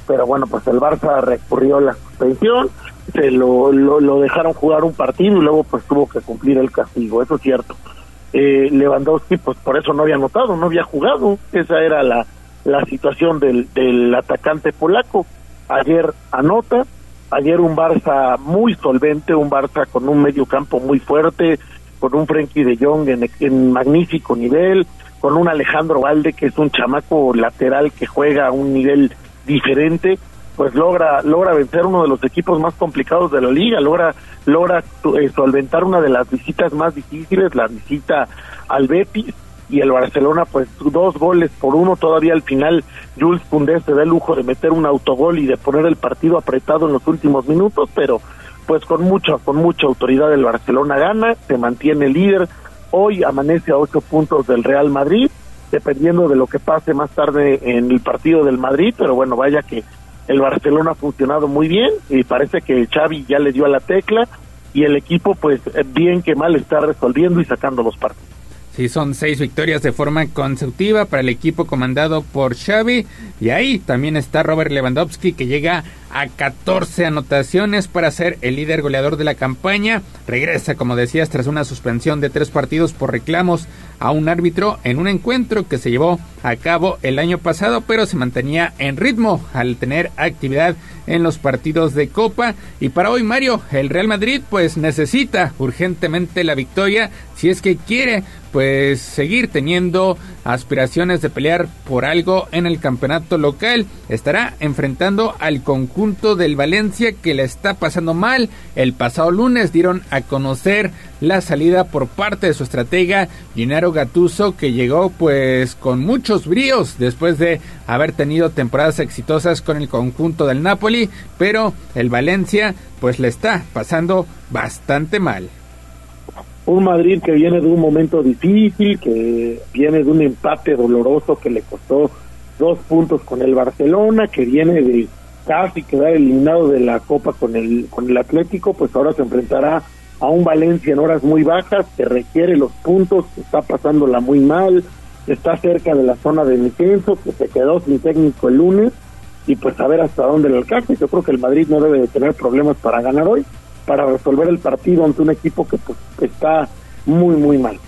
Pero bueno, pues el Barça recurrió la suspensión, se lo, lo, dejaron jugar un partido y luego pues tuvo que cumplir el castigo, eso es cierto. Eh, Lewandowski pues por eso no había anotado, no había jugado, esa era la, la situación del, del atacante polaco. Ayer anota, ayer un Barça muy solvente, un Barça con un medio campo muy fuerte, con un Frenkie de Jong en, en magnífico nivel, con un Alejandro Valde que es un chamaco lateral que juega a un nivel diferente pues logra logra vencer uno de los equipos más complicados de la liga, logra logra eh, solventar una de las visitas más difíciles, la visita al Betis y el Barcelona pues dos goles por uno todavía al final Jules Koundé se da el lujo de meter un autogol y de poner el partido apretado en los últimos minutos, pero pues con mucha con mucha autoridad el Barcelona gana, se mantiene líder, hoy amanece a ocho puntos del Real Madrid dependiendo de lo que pase más tarde en el partido del Madrid, pero bueno, vaya que el Barcelona ha funcionado muy bien y parece que Xavi ya le dio a la tecla y el equipo pues bien que mal está resolviendo y sacando los partidos. Sí, son seis victorias de forma consecutiva para el equipo comandado por Xavi. Y ahí también está Robert Lewandowski que llega a 14 anotaciones para ser el líder goleador de la campaña. Regresa, como decías, tras una suspensión de tres partidos por reclamos a un árbitro en un encuentro que se llevó a cabo el año pasado, pero se mantenía en ritmo al tener actividad en los partidos de Copa. Y para hoy, Mario, el Real Madrid pues necesita urgentemente la victoria si es que quiere pues seguir teniendo aspiraciones de pelear por algo en el campeonato local. Estará enfrentando al conjunto del Valencia que le está pasando mal. El pasado lunes dieron a conocer la salida por parte de su estratega Gennaro Gattuso que llegó pues con muchos bríos después de haber tenido temporadas exitosas con el conjunto del Napoli, pero el Valencia pues le está pasando bastante mal un Madrid que viene de un momento difícil, que viene de un empate doloroso que le costó dos puntos con el Barcelona, que viene de casi quedar eliminado de la Copa con el con el Atlético, pues ahora se enfrentará a un Valencia en horas muy bajas que requiere los puntos, que está pasándola muy mal, está cerca de la zona de descenso, que se quedó sin técnico el lunes y pues a ver hasta dónde le alcance. Yo creo que el Madrid no debe de tener problemas para ganar hoy para resolver el partido ante un equipo que pues, está muy, muy mal.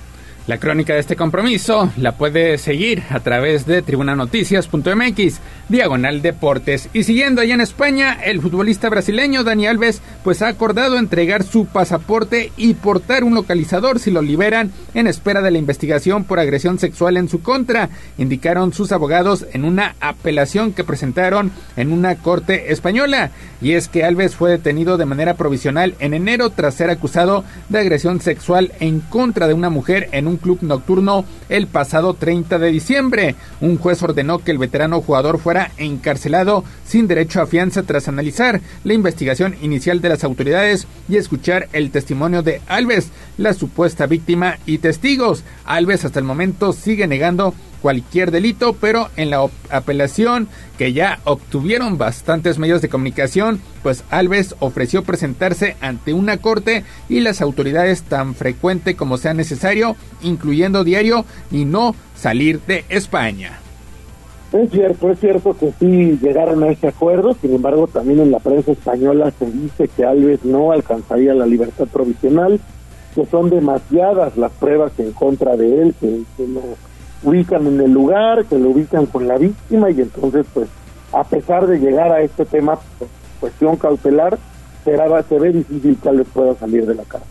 La crónica de este compromiso la puede seguir a través de tribunanoticias.mx, diagonal deportes. Y siguiendo allá en España, el futbolista brasileño Dani Alves pues ha acordado entregar su pasaporte y portar un localizador si lo liberan en espera de la investigación por agresión sexual en su contra, indicaron sus abogados en una apelación que presentaron en una corte española. Y es que Alves fue detenido de manera provisional en enero tras ser acusado de agresión sexual en contra de una mujer en un club nocturno el pasado 30 de diciembre. Un juez ordenó que el veterano jugador fuera encarcelado sin derecho a fianza tras analizar la investigación inicial de las autoridades y escuchar el testimonio de Alves, la supuesta víctima y testigos. Alves hasta el momento sigue negando cualquier delito, pero en la apelación que ya obtuvieron bastantes medios de comunicación, pues Alves ofreció presentarse ante una corte y las autoridades tan frecuente como sea necesario, incluyendo diario, y no salir de España. Es cierto, es cierto que sí llegaron a ese acuerdo, sin embargo también en la prensa española se dice que Alves no alcanzaría la libertad provisional, que son demasiadas las pruebas en contra de él, que, que lo ubican en el lugar, que lo ubican con la víctima y entonces pues a pesar de llegar a este tema cuestión cautelar, será, se ve difícil que les pueda salir de la cárcel.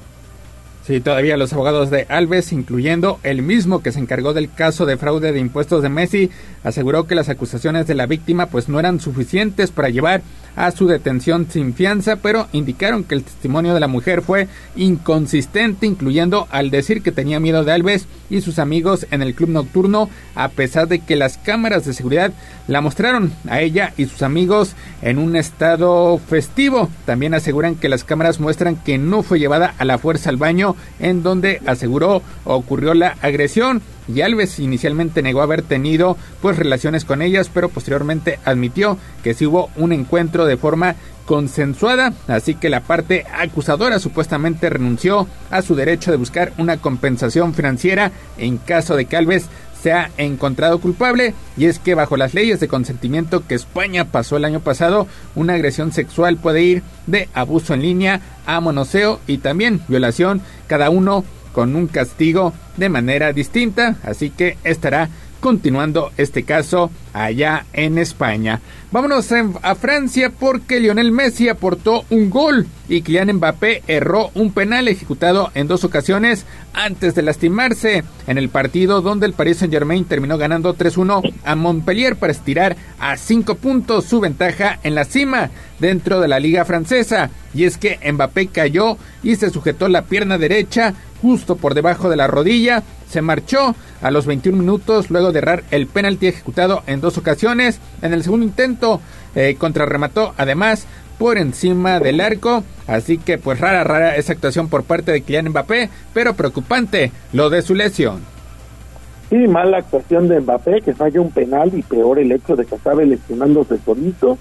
Sí, todavía los abogados de Alves, incluyendo el mismo que se encargó del caso de fraude de impuestos de Messi, aseguró que las acusaciones de la víctima pues no eran suficientes para llevar a su detención sin fianza, pero indicaron que el testimonio de la mujer fue inconsistente, incluyendo al decir que tenía miedo de Alves y sus amigos en el club nocturno, a pesar de que las cámaras de seguridad la mostraron a ella y sus amigos en un estado festivo. También aseguran que las cámaras muestran que no fue llevada a la fuerza al baño en donde aseguró ocurrió la agresión y Alves inicialmente negó haber tenido pues relaciones con ellas, pero posteriormente admitió que sí hubo un encuentro de forma consensuada, así que la parte acusadora supuestamente renunció a su derecho de buscar una compensación financiera en caso de que Alves sea encontrado culpable y es que bajo las leyes de consentimiento que España pasó el año pasado, una agresión sexual puede ir de abuso en línea a monoseo y también violación, cada uno con un castigo de manera distinta, así que estará continuando este caso allá en España. Vámonos a Francia porque Lionel Messi aportó un gol y Kylian Mbappé erró un penal ejecutado en dos ocasiones antes de lastimarse en el partido donde el Paris Saint-Germain terminó ganando 3-1 a Montpellier para estirar a 5 puntos su ventaja en la cima dentro de la liga francesa. Y es que Mbappé cayó y se sujetó la pierna derecha justo por debajo de la rodilla. Se marchó a los 21 minutos luego de errar el penalti ejecutado en dos ocasiones. En el segundo intento eh, contrarremató además por encima del arco. Así que pues rara, rara esa actuación por parte de Kylian Mbappé, pero preocupante lo de su lesión. Sí, mala actuación de Mbappé, que falla un penal y peor el hecho de que acabe lesionándose solito.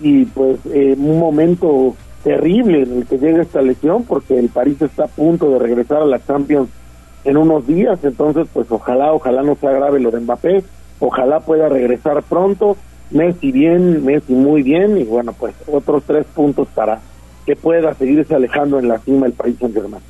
Y pues eh, un momento terrible en el que llega esta lesión porque el París está a punto de regresar a la Champions en unos días, entonces pues ojalá, ojalá no sea grave lo de Mbappé, ojalá pueda regresar pronto Messi bien, Messi muy bien y bueno, pues otros tres puntos para que pueda seguirse alejando en la cima el país Saint Germain.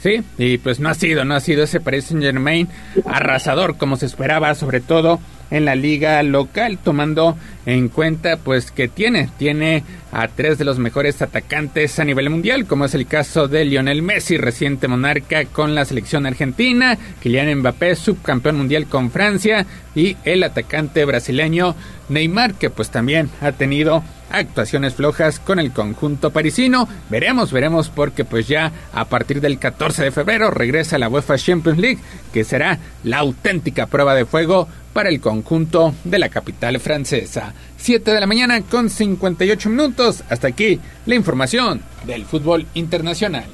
Sí, y pues no ha sido, no ha sido ese Paris Saint Germain arrasador como se esperaba, sobre todo en la liga local, tomando en cuenta pues que tiene, tiene a tres de los mejores atacantes a nivel mundial, como es el caso de Lionel Messi, reciente monarca con la selección argentina, Kylian Mbappé, subcampeón mundial con Francia, y el atacante brasileño Neymar, que pues también ha tenido actuaciones flojas con el conjunto parisino. Veremos, veremos porque pues ya a partir del 14 de febrero regresa la UEFA Champions League, que será la auténtica prueba de fuego para el conjunto de la capital francesa. 7 de la mañana con 58 minutos. Hasta aquí la información del fútbol internacional.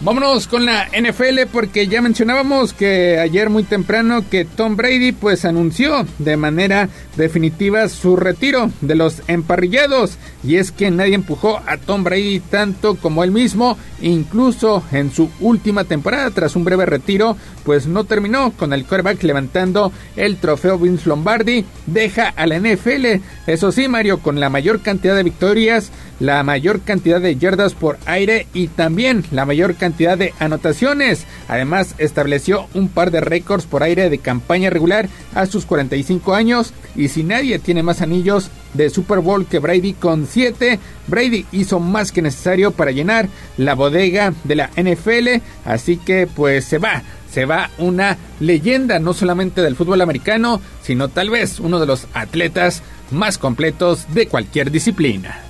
Vámonos con la NFL porque ya mencionábamos que ayer muy temprano que Tom Brady pues anunció de manera definitiva su retiro de los emparrillados y es que nadie empujó a Tom Brady tanto como él mismo, incluso en su última temporada tras un breve retiro pues no terminó con el quarterback levantando el trofeo Vince Lombardi, deja a la NFL, eso sí Mario con la mayor cantidad de victorias, la mayor cantidad de yardas por aire y también la mayor cantidad de anotaciones. Además, estableció un par de récords por aire de campaña regular a sus 45 años. Y si nadie tiene más anillos de Super Bowl que Brady con 7, Brady hizo más que necesario para llenar la bodega de la NFL. Así que pues se va se va una leyenda no solamente del fútbol americano, sino tal vez uno de los atletas más completos de cualquier disciplina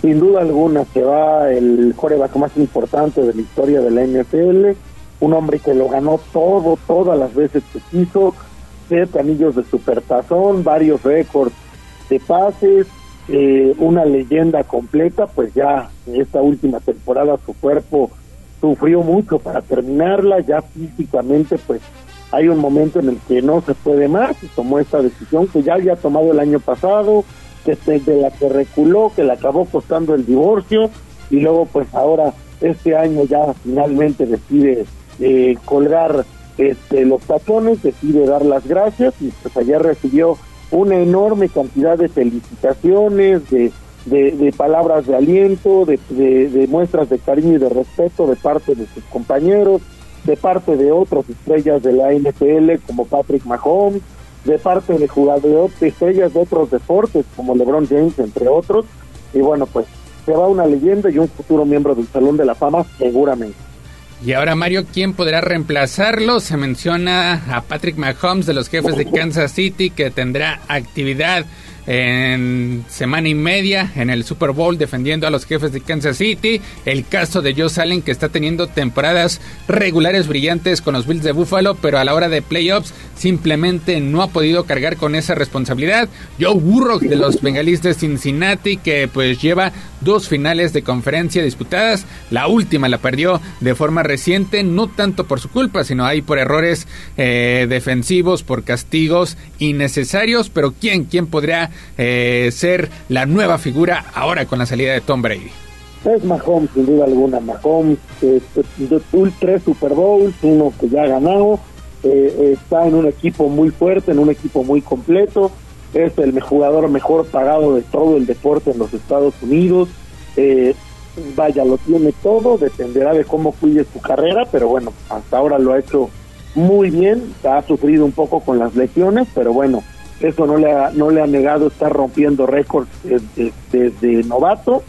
sin duda alguna se va el coreback más importante de la historia de la NFL, un hombre que lo ganó todo, todas las veces que quiso, siete anillos de supertazón, varios récords de pases, eh, una leyenda completa, pues ya en esta última temporada su cuerpo sufrió mucho para terminarla, ya físicamente pues hay un momento en el que no se puede más y tomó esta decisión que ya había tomado el año pasado, que de la que reculó, que le acabó costando el divorcio y luego pues ahora este año ya finalmente decide eh, colgar este, los tachones, decide dar las gracias y pues allá recibió una enorme cantidad de felicitaciones, de, de, palabras de aliento, de, de, muestras de cariño y de respeto de parte de sus compañeros, de parte de otras estrellas de la NFL como Patrick Mahomes, de parte de jugadores, de estrellas de otros deportes, como LeBron James, entre otros. Y bueno, pues se va una leyenda y un futuro miembro del Salón de la Fama, seguramente. Y ahora, Mario, ¿quién podrá reemplazarlo? Se menciona a Patrick Mahomes de los jefes de Kansas City, que tendrá actividad en semana y media en el Super Bowl defendiendo a los jefes de Kansas City. El caso de Joe Allen que está teniendo temporadas regulares brillantes con los Bills de Buffalo, pero a la hora de playoffs simplemente no ha podido cargar con esa responsabilidad. Joe Burrow de los Bengalis de Cincinnati que pues lleva dos finales de conferencia disputadas. La última la perdió de forma reciente, no tanto por su culpa, sino ahí por errores eh, defensivos, por castigos innecesarios. Pero ¿quién, quién podría eh, ser la nueva figura ahora con la salida de Tom Brady? Es Mahomes, sin duda alguna. Mahomes, este, tres Super Bowls, uno que ya ha ganado. Eh, está en un equipo muy fuerte, en un equipo muy completo es el jugador mejor pagado de todo el deporte en los Estados Unidos. Eh, vaya, lo tiene todo, dependerá de cómo cuide su carrera, pero bueno, hasta ahora lo ha hecho muy bien, ha sufrido un poco con las lesiones, pero bueno, eso no le ha, no le ha negado estar rompiendo récords desde novato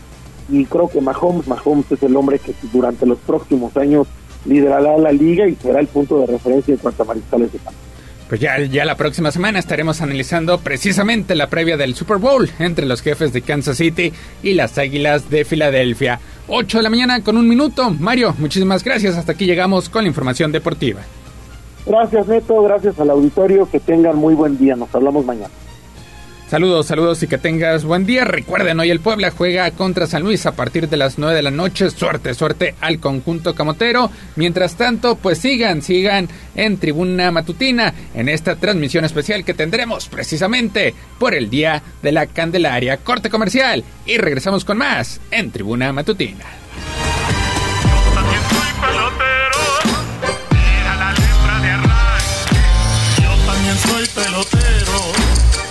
y creo que Mahomes, Mahomes es el hombre que durante los próximos años liderará la liga y será el punto de referencia en cuanto a mariscales de campo. Pues ya, ya la próxima semana estaremos analizando precisamente la previa del Super Bowl entre los jefes de Kansas City y las Águilas de Filadelfia. 8 de la mañana con un minuto. Mario, muchísimas gracias. Hasta aquí llegamos con la información deportiva. Gracias Neto, gracias al auditorio. Que tengan muy buen día. Nos hablamos mañana. Saludos, saludos y que tengas buen día. Recuerden, hoy el Puebla juega contra San Luis a partir de las 9 de la noche. Suerte, suerte al conjunto camotero. Mientras tanto, pues sigan, sigan en Tribuna Matutina en esta transmisión especial que tendremos precisamente por el Día de la Candelaria. Corte comercial y regresamos con más en Tribuna Matutina.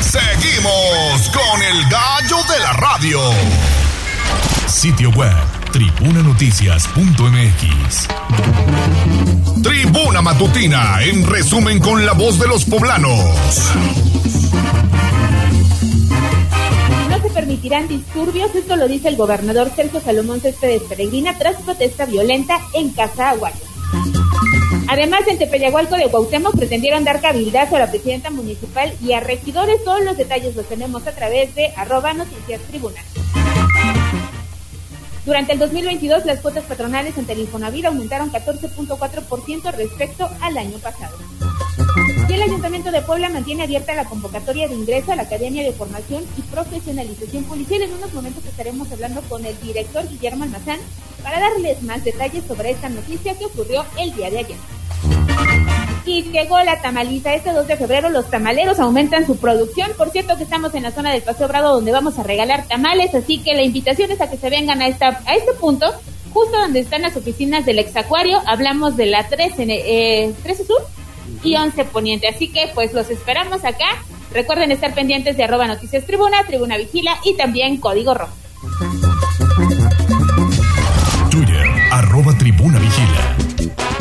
Seguimos con el gallo de la radio. Sitio web tribunanoticias.mx. Tribuna Matutina, en resumen con la voz de los poblanos. No se permitirán disturbios, esto lo dice el gobernador Sergio Salomón Céspedes Peregrina tras protesta violenta en Casa Aguayo. Además, en Tepeyagualco de Cuauhtémoc pretendieron dar cabildazo a la presidenta municipal y a regidores. Todos los detalles los tenemos a través de arroba noticias tribunal. Durante el 2022, las cuotas patronales ante el aumentaron 14.4% respecto al año pasado. Y el Ayuntamiento de Puebla mantiene abierta la convocatoria de ingreso a la Academia de Formación y Profesionalización Policial. En unos momentos estaremos hablando con el director Guillermo Almazán para darles más detalles sobre esta noticia que ocurrió el día de ayer. Y llegó la tamaliza. Este 2 de febrero los tamaleros aumentan su producción. Por cierto que estamos en la zona del Paseo Bravo donde vamos a regalar tamales, así que la invitación es a que se vengan a, esta, a este punto, justo donde están las oficinas del Exacuario. Hablamos de la 13, eh, 13 Sur y 11 Poniente. Así que pues los esperamos acá. Recuerden estar pendientes de arroba noticias tribuna, tribuna vigila y también código rojo. Twitter, arroba tribuna vigila.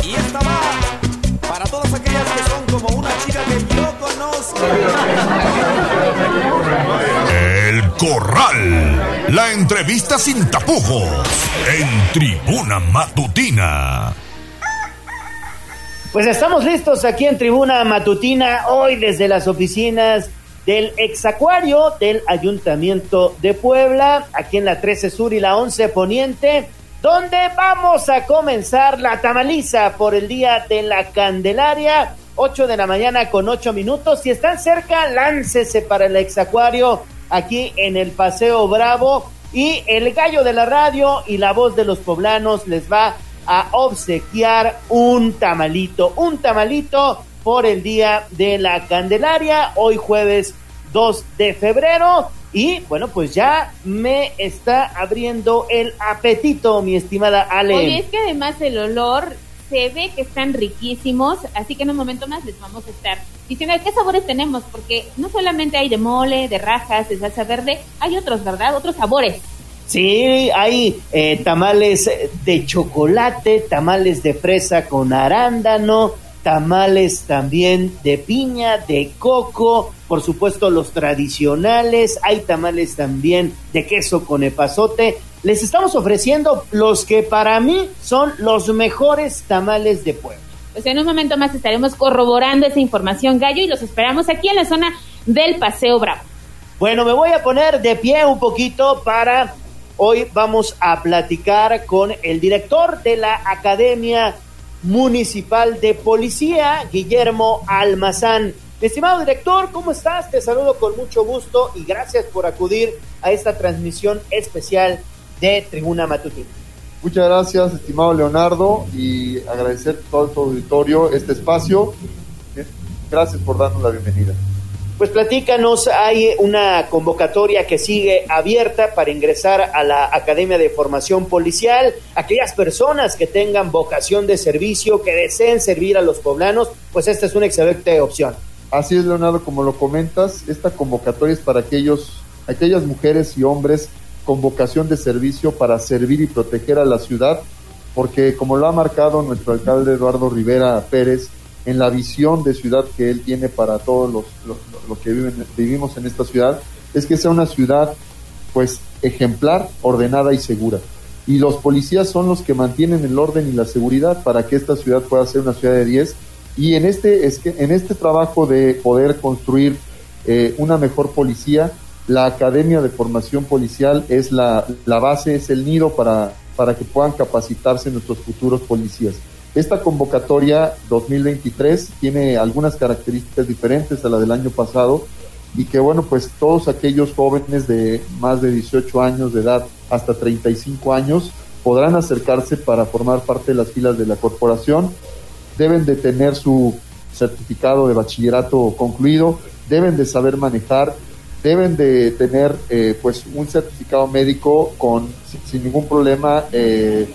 Y esta va para todas aquellas que son como una chica que yo conozco. El Corral. La entrevista sin tapujos. En Tribuna Matutina. Pues estamos listos aquí en Tribuna Matutina, hoy desde las oficinas del Exacuario del Ayuntamiento de Puebla, aquí en la 13 Sur y la 11 Poniente, donde vamos a comenzar la tamaliza por el Día de la Candelaria, 8 de la mañana con 8 minutos. Si están cerca, láncese para el Exacuario aquí en el Paseo Bravo y el gallo de la radio y la voz de los poblanos les va a obsequiar un tamalito, un tamalito por el día de la Candelaria, hoy jueves 2 de febrero. Y bueno, pues ya me está abriendo el apetito, mi estimada Ale. Oye, es que además el olor se ve que están riquísimos, así que en un momento más les vamos a estar diciendo qué sabores tenemos, porque no solamente hay de mole, de rajas, de salsa verde, hay otros, ¿verdad? Otros sabores. Sí, hay eh, tamales de chocolate, tamales de fresa con arándano, tamales también de piña, de coco, por supuesto los tradicionales, hay tamales también de queso con epazote. Les estamos ofreciendo los que para mí son los mejores tamales de Puebla. Pues en un momento más estaremos corroborando esa información, Gallo, y los esperamos aquí en la zona del Paseo Bravo. Bueno, me voy a poner de pie un poquito para Hoy vamos a platicar con el director de la Academia Municipal de Policía, Guillermo Almazán. Estimado director, ¿cómo estás? Te saludo con mucho gusto y gracias por acudir a esta transmisión especial de Tribuna Matutina. Muchas gracias, estimado Leonardo, y agradecer a todo tu auditorio este espacio. Gracias por darnos la bienvenida. Pues platícanos, hay una convocatoria que sigue abierta para ingresar a la Academia de Formación Policial. Aquellas personas que tengan vocación de servicio, que deseen servir a los poblanos, pues esta es una excelente opción. Así es, Leonardo, como lo comentas, esta convocatoria es para aquellos, aquellas mujeres y hombres con vocación de servicio para servir y proteger a la ciudad, porque como lo ha marcado nuestro alcalde Eduardo Rivera Pérez, en la visión de ciudad que él tiene para todos los, los, que vivimos en esta ciudad, es que sea una ciudad pues ejemplar, ordenada y segura. Y los policías son los que mantienen el orden y la seguridad para que esta ciudad pueda ser una ciudad de 10. Y en este, es que, en este trabajo de poder construir eh, una mejor policía, la Academia de Formación Policial es la, la base, es el nido para, para que puedan capacitarse nuestros futuros policías. Esta convocatoria 2023 tiene algunas características diferentes a la del año pasado y que bueno, pues todos aquellos jóvenes de más de 18 años de edad hasta 35 años podrán acercarse para formar parte de las filas de la corporación, deben de tener su certificado de bachillerato concluido, deben de saber manejar, deben de tener eh, pues un certificado médico con sin, ningún problema eh,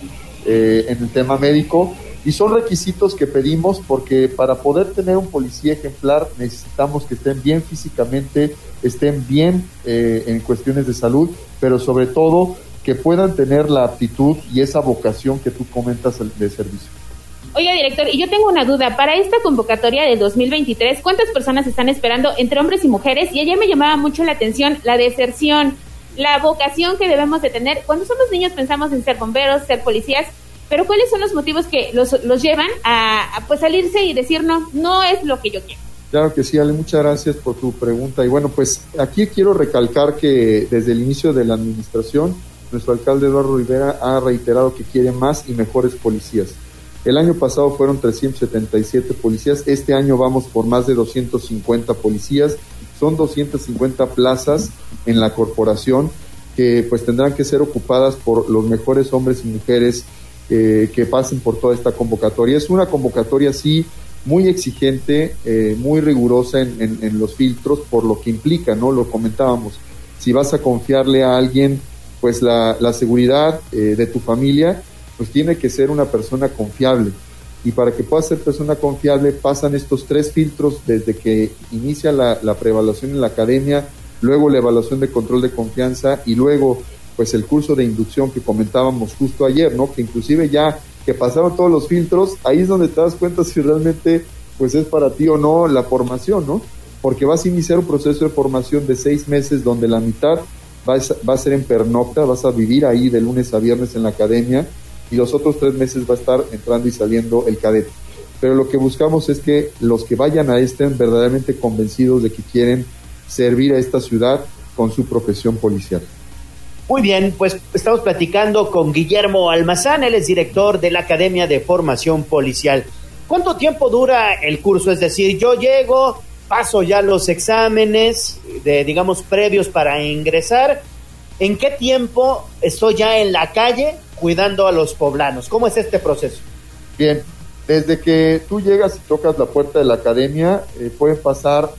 eh, en el tema médico y son requisitos que pedimos porque para poder tener un policía ejemplar necesitamos que estén bien físicamente, estén bien en cuestiones de salud, pero sobre todo que puedan tener la aptitud y esa vocación que tú comentas de servicio. Oiga, director, y yo tengo una duda. Para esta convocatoria del 2023, ¿cuántas personas están esperando entre hombres y mujeres? Y ayer me llamaba mucho la atención la deserción, la vocación que debemos de tener. Cuando somos niños pensamos en ser bomberos, ser policías, pero ¿cuáles son los motivos que los, llevan a, pues salirse y decir no, no es lo que yo quiero? Claro que sí, Ale, muchas gracias por tu pregunta. Y bueno, pues aquí quiero recalcar que desde el inicio de la administración, nuestro alcalde Eduardo Rivera ha reiterado que quiere más y mejores policías. El año pasado fueron 377 policías, este año vamos por más de 250 policías, son 250 plazas en la corporación que pues tendrán que ser ocupadas por los mejores hombres y mujeres eh, que pasen por toda esta convocatoria. Es una convocatoria sí muy exigente, eh, muy rigurosa en, los filtros por lo que implica, ¿no? Lo comentábamos. Si vas a confiarle a alguien pues la, seguridad eh, de tu familia, pues tiene que ser una persona confiable. Y para que pueda ser persona confiable pasan estos tres filtros desde que inicia la, la preevaluación en la academia, luego la evaluación de control de confianza y luego pues el curso de inducción que comentábamos justo ayer, ¿no? Que inclusive ya que pasaron todos los filtros, ahí es donde te das cuenta si realmente pues es para ti o no la formación, ¿no? Porque vas a iniciar un proceso de formación de seis meses donde la mitad va a, ser en pernocta, vas a vivir ahí de lunes a viernes en la academia, y los otros tres meses va a estar entrando y saliendo el cadete. Pero lo que buscamos es que los que vayan a estén verdaderamente convencidos de que quieren servir a esta ciudad con su profesión policial. Muy bien, pues estamos platicando con Guillermo Almazán, él es director de la Academia de Formación Policial. ¿Cuánto tiempo dura el curso? Es decir, yo llego, paso ya los exámenes, de, digamos, previos para ingresar. ¿En qué tiempo estoy ya en la calle cuidando a los poblanos. ¿Cómo es este proceso? Bien, desde que tú llegas y tocas la puerta de la academia, eh, pasar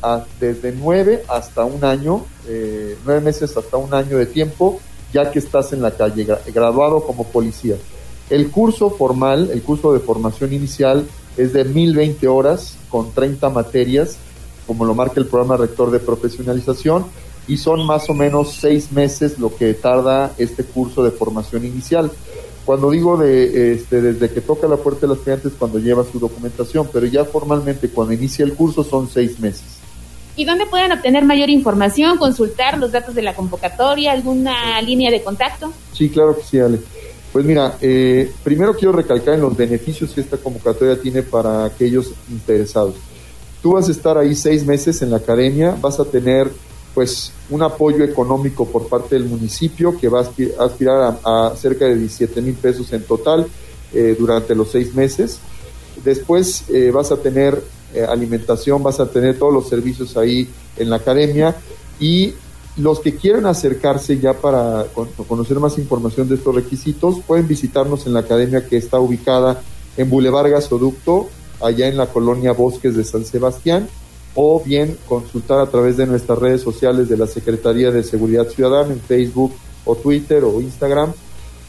desde nueve hasta un año, eh, nueve meses hasta un año de tiempo, ya que estás en la calle, graduado como policía. El curso formal, el curso de formación inicial, es de 1020 horas con 30 materias, como lo marca el programa rector de profesionalización, y son más o menos seis meses lo que tarda este curso de formación inicial. Cuando digo de este, desde que toca la puerta de los clientes, cuando lleva su documentación, pero ya formalmente cuando inicia el curso son seis meses. ¿Y dónde pueden obtener mayor información, consultar los datos de la convocatoria, alguna línea de contacto? Sí, claro que sí, Ale. Pues mira, eh, primero quiero recalcar en los beneficios que esta convocatoria tiene para aquellos interesados. Tú vas a estar ahí seis meses en la academia, vas a tener pues un apoyo económico por parte del municipio que va a aspirar a, cerca de 17 mil pesos en total eh, durante los seis meses. Después eh, vas a tener eh, alimentación, vas a tener todos los servicios ahí en la academia. Y los que quieran acercarse ya para conocer más información de estos requisitos pueden visitarnos en la academia que está ubicada en Boulevard Gasoducto, allá en la colonia Bosques de San Sebastián o bien consultar a través de nuestras redes sociales de la Secretaría de Seguridad Ciudadana en Facebook o Twitter o Instagram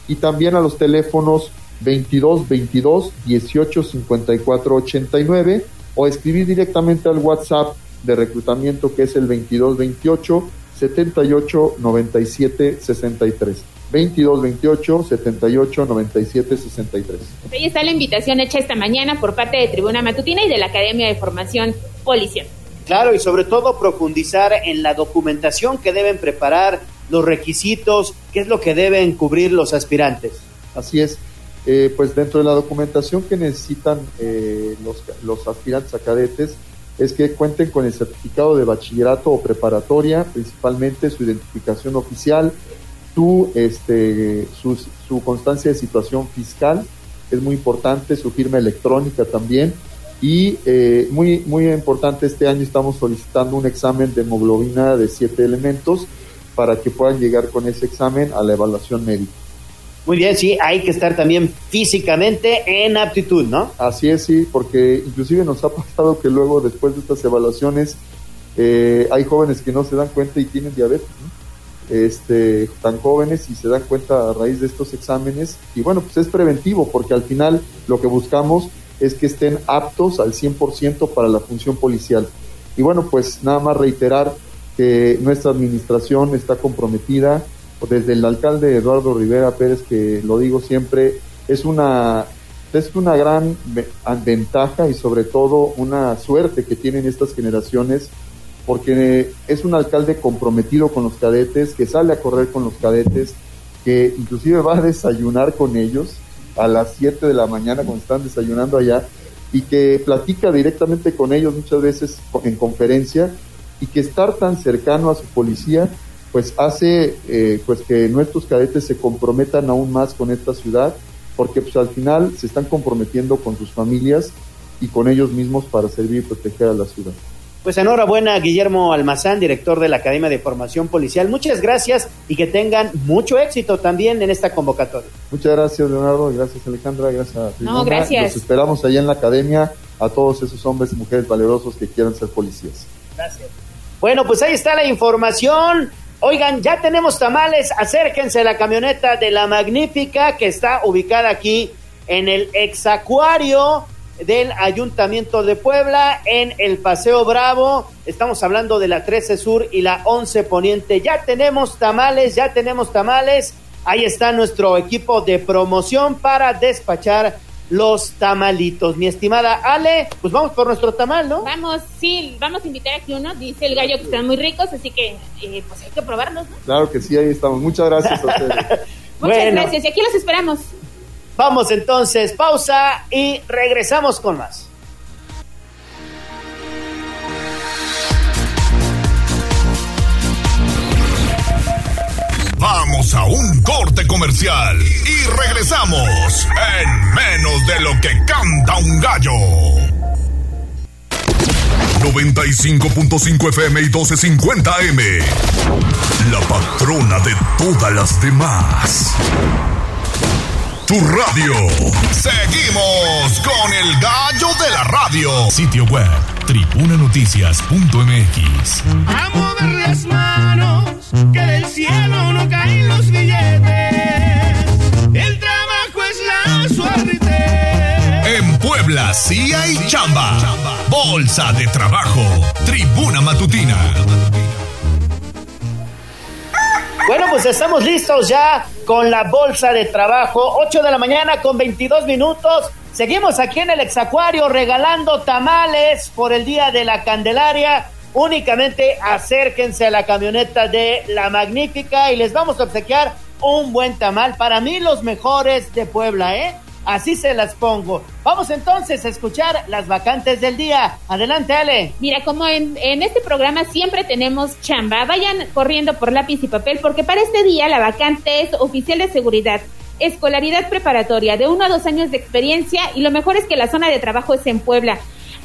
y también a los teléfonos 22 22 18 54 89 o escribir directamente al WhatsApp de reclutamiento que es el 22 28 78 97 63. 22 28 78 97 63. Ahí está la invitación hecha esta mañana por parte de Tribuna Matutina y de la Academia de Formación Policial. Claro, y sobre todo profundizar en la documentación que deben preparar, los requisitos, qué es lo que deben cubrir los aspirantes. Así es. Eh, pues dentro de la documentación que necesitan eh, los, aspirantes a cadetes, es que cuenten con el certificado de bachillerato o preparatoria, principalmente su identificación oficial, su, este, su constancia de situación fiscal, es muy importante, su firma electrónica también, y eh, muy, muy importante, este año estamos solicitando un examen de hemoglobina de siete elementos para que puedan llegar con ese examen a la evaluación médica. Muy bien, sí, hay que estar también físicamente en aptitud, ¿no? Así es, sí, porque inclusive nos ha pasado que luego, después de estas evaluaciones, eh, hay jóvenes que no se dan cuenta y tienen diabetes, ¿no? este, tan jóvenes y se dan cuenta a raíz de estos exámenes. Y bueno, pues es preventivo, porque al final lo que buscamos es que estén aptos al 100% para la función policial. Y bueno, pues nada más reiterar que nuestra administración está comprometida desde el alcalde Eduardo Rivera Pérez, que lo digo siempre, es una, es una gran ventaja y sobre todo una suerte que tienen estas generaciones, porque es un alcalde comprometido con los cadetes, que sale a correr con los cadetes, que inclusive va a desayunar con ellos a las 7 de la mañana cuando están desayunando allá y que platica directamente con ellos muchas veces en conferencia y que estar tan cercano a su policía pues hace eh, pues que nuestros cadetes se comprometan aún más con esta ciudad, porque pues al final se están comprometiendo con sus familias y con ellos mismos para servir y proteger a la ciudad. Pues enhorabuena, Guillermo Almazán, director de la Academia de Formación Policial. Muchas gracias y que tengan mucho éxito también en esta convocatoria. Muchas gracias, Leonardo, gracias, Alejandra, gracias a No, gracias. Los esperamos allá en la academia a todos esos hombres y mujeres valerosos que quieran ser policías. Gracias. Bueno, pues ahí está la información. Oigan, ya tenemos tamales, acérquense a la camioneta de la Magnífica que está ubicada aquí en el exacuario del Ayuntamiento de Puebla, en el Paseo Bravo. Estamos hablando de la 13 Sur y la 11 Poniente. Ya tenemos tamales, ya tenemos tamales. Ahí está nuestro equipo de promoción para despachar los tamalitos. Mi estimada Ale, pues vamos por nuestro tamal, ¿no? Vamos, sí, vamos a invitar aquí uno. Dice el gallo que están muy ricos, así que eh, pues hay que probarlos, ¿no? Claro que sí, ahí estamos. Muchas gracias a ustedes. <laughs> Muchas Bueno. gracias y aquí los esperamos. Vamos entonces, pausa y regresamos con más. Vamos a un corte comercial y regresamos en menos de lo que canta un gallo. 95.5 FM y 1250 M. La patrona de todas las demás. Tu radio. Seguimos con el gallo de la radio. Sitio web tribunanoticias.mx. A mover las manos, que del cielo no Sí hay chamba. Bolsa de trabajo. Tribuna matutina. Bueno, pues estamos listos ya con la bolsa de trabajo. 8 de la mañana con 22 minutos. Seguimos aquí en el Exacuario regalando tamales por el Día de la Candelaria. Únicamente acérquense a la camioneta de La Magnífica y les vamos a obsequiar un buen tamal. Para mí los mejores de Puebla, ¿eh? Así se las pongo. Vamos entonces a escuchar las vacantes del día. Adelante, Ale. Mira, como en, en este programa siempre tenemos chamba, vayan corriendo por lápiz y papel porque para este día la vacante es oficial de seguridad, escolaridad preparatoria de uno a dos años de experiencia y lo mejor es que la zona de trabajo es en Puebla.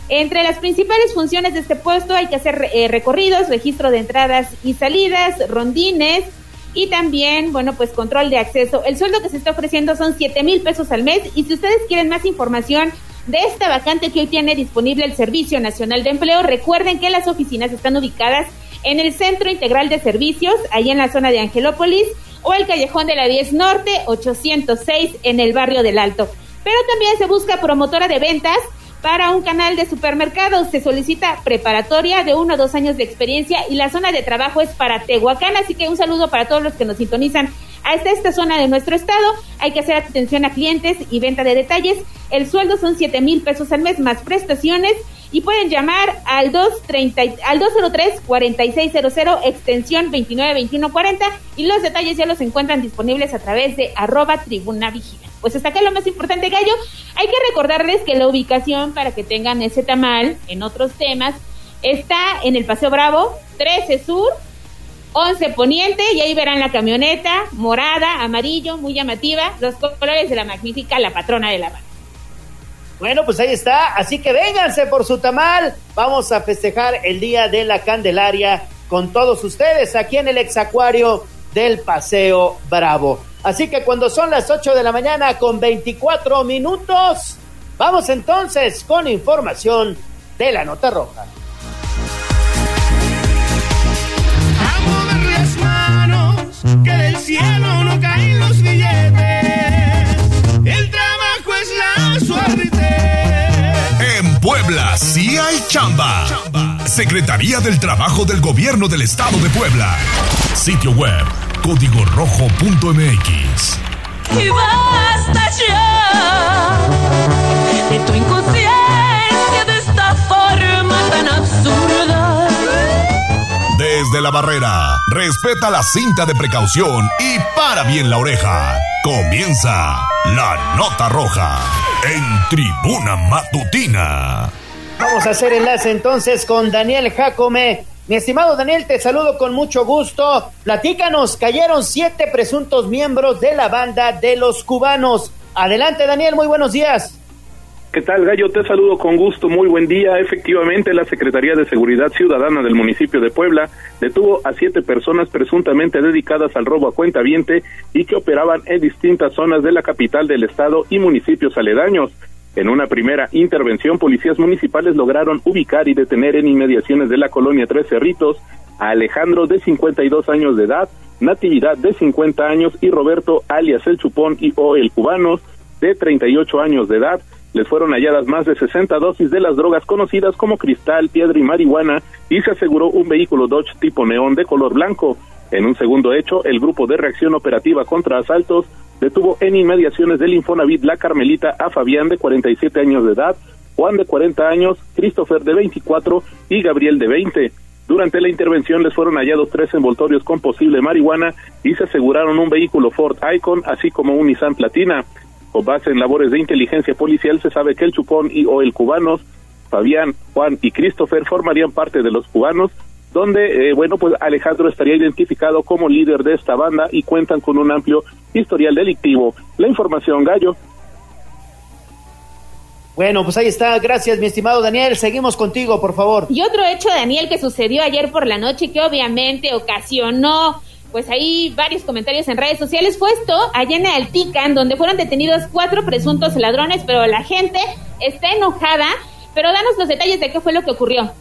Entre las principales funciones de este puesto hay que hacer eh, recorridos, registro de entradas y salidas, rondines y también, bueno, pues control de acceso. El sueldo que se está ofreciendo son 7 mil pesos al mes y si ustedes quieren más información de esta vacante que hoy tiene disponible el Servicio Nacional de Empleo, recuerden que las oficinas están ubicadas en el Centro Integral de Servicios, ahí en la zona de Angelópolis, o el Callejón de la 10 Norte, 806, en el barrio del Alto. Pero también se busca promotora de ventas para un canal de supermercados. Se solicita preparatoria de uno o dos años de experiencia y la zona de trabajo es para Tehuacán, así que un saludo para todos los que nos sintonizan hasta esta zona de nuestro estado. Hay que hacer atención a clientes y venta de detalles. El sueldo son 7 mil pesos al mes más prestaciones y pueden llamar al 230 al 203 4600 extensión 292140 y los detalles ya los encuentran disponibles a través de arroba tribuna vigila. Pues hasta acá lo más importante, Gallo. Hay que recordarles que la ubicación para que tengan ese tamal en otros temas está en el Paseo Bravo, 13 Sur, 11 Poniente, y ahí verán la camioneta morada, amarillo, muy llamativa, los colores de la magnífica La Patrona de la Banda. Bueno, pues ahí está. Así que vénganse por su tamal. Vamos a festejar el Día de la Candelaria con todos ustedes aquí en el Exacuario del Paseo Bravo. Así que cuando son las 8 de la mañana con 24 minutos, vamos entonces con información de la Nota Roja. A mover las manos, que del cielo no caen los billetes. El es la suerte. En Puebla sí hay chamba. Secretaría del Trabajo del Gobierno del Estado de Puebla. Sitio web códigorojo.mx. Y basta ya de tu inconsciencia de esta forma tan absurda. Desde la barrera, respeta la cinta de precaución y para bien la oreja. Comienza la nota roja en tribuna matutina. Vamos a hacer enlace entonces con Daniel Jacome. Mi estimado Daniel, te saludo con mucho gusto. Platícanos, cayeron siete presuntos miembros de la banda de los cubanos. Adelante Daniel, muy buenos días. ¿Qué tal, Gallo? Te saludo con gusto. Muy buen día. Efectivamente, la Secretaría de Seguridad Ciudadana del municipio de Puebla detuvo a siete personas presuntamente dedicadas al robo a cuenta viente y que operaban en distintas zonas de la capital del estado y municipios aledaños. En una primera intervención, policías municipales lograron ubicar y detener en inmediaciones de la colonia Tres Cerritos a Alejandro de 52 años de edad, Natividad de 50 años y Roberto alias El Chupón y o El Cubanos de 38 años de edad. Les fueron halladas más de 60 dosis de las drogas conocidas como cristal, piedra y marihuana y se aseguró un vehículo Dodge tipo neón de color blanco. En un segundo hecho, el grupo de reacción operativa contra asaltos detuvo en inmediaciones del Infonavit La Carmelita a Fabián de 47 años de edad, Juan de 40 años, Christopher de 24 y Gabriel de 20. Durante la intervención les fueron hallados tres envoltorios con posible marihuana y se aseguraron un vehículo Ford Icon, así como un Nissan Platina. Con base en labores de inteligencia policial se sabe que el Chupón y o el Cubanos, Fabián, Juan y Christopher formarían parte de los cubanos, donde, eh, bueno, pues Alejandro estaría identificado como líder de esta banda y cuentan con un amplio historial delictivo. La información, Gallo. Bueno, pues ahí está. Gracias, mi estimado Daniel. Seguimos contigo, por favor. Y otro hecho, Daniel, que sucedió ayer por la noche que obviamente ocasionó pues ahí varios comentarios en redes sociales fue esto allá en Altican, donde fueron detenidos cuatro presuntos ladrones, pero la gente está enojada. Pero danos los detalles de qué fue lo que ocurrió.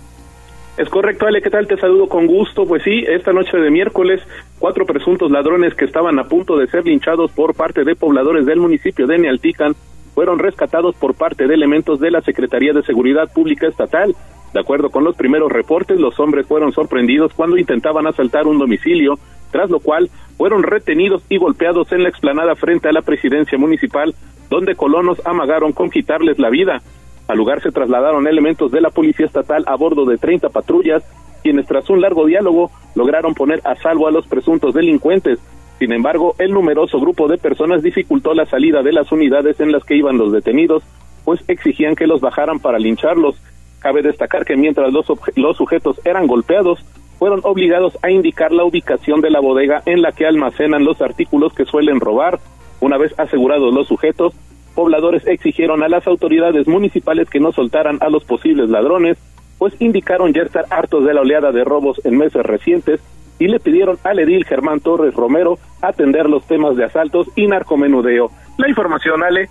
Es correcto, Ale, ¿qué tal? Te saludo con gusto. Pues sí, esta noche de miércoles, cuatro presuntos ladrones que estaban a punto de ser linchados por parte de pobladores del municipio de Nealtican fueron rescatados por parte de elementos de la Secretaría de Seguridad Pública Estatal. De acuerdo con los primeros reportes, los hombres fueron sorprendidos cuando intentaban asaltar un domicilio, tras lo cual fueron retenidos y golpeados en la explanada frente a la presidencia municipal, donde colonos amagaron con quitarles la vida. Al lugar se trasladaron elementos de la Policía Estatal a bordo de 30 patrullas, quienes tras un largo diálogo lograron poner a salvo a los presuntos delincuentes. Sin embargo, el numeroso grupo de personas dificultó la salida de las unidades en las que iban los detenidos, pues exigían que los bajaran para lincharlos. Cabe destacar que mientras los, los sujetos eran golpeados, fueron obligados a indicar la ubicación de la bodega en la que almacenan los artículos que suelen robar. Una vez asegurados los sujetos, pobladores exigieron a las autoridades municipales que no soltaran a los posibles ladrones, pues indicaron ya estar hartos de la oleada de robos en meses recientes y le pidieron al edil Germán Torres Romero atender los temas de asaltos y narcomenudeo. La información, Ale.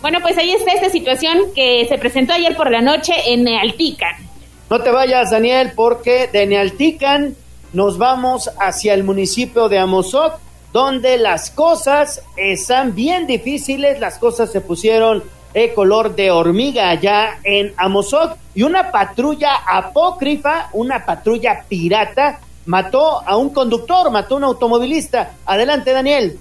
Bueno, pues ahí está esta situación que se presentó ayer por la noche en Nealtican. No te vayas, Daniel, porque de Nealtican nos vamos hacia el municipio de Amozoc, donde las cosas están bien difíciles, las cosas se pusieron de color de hormiga allá en Amozoc y una patrulla apócrifa, una patrulla pirata, mató a un conductor, mató a un automovilista. Adelante, Daniel.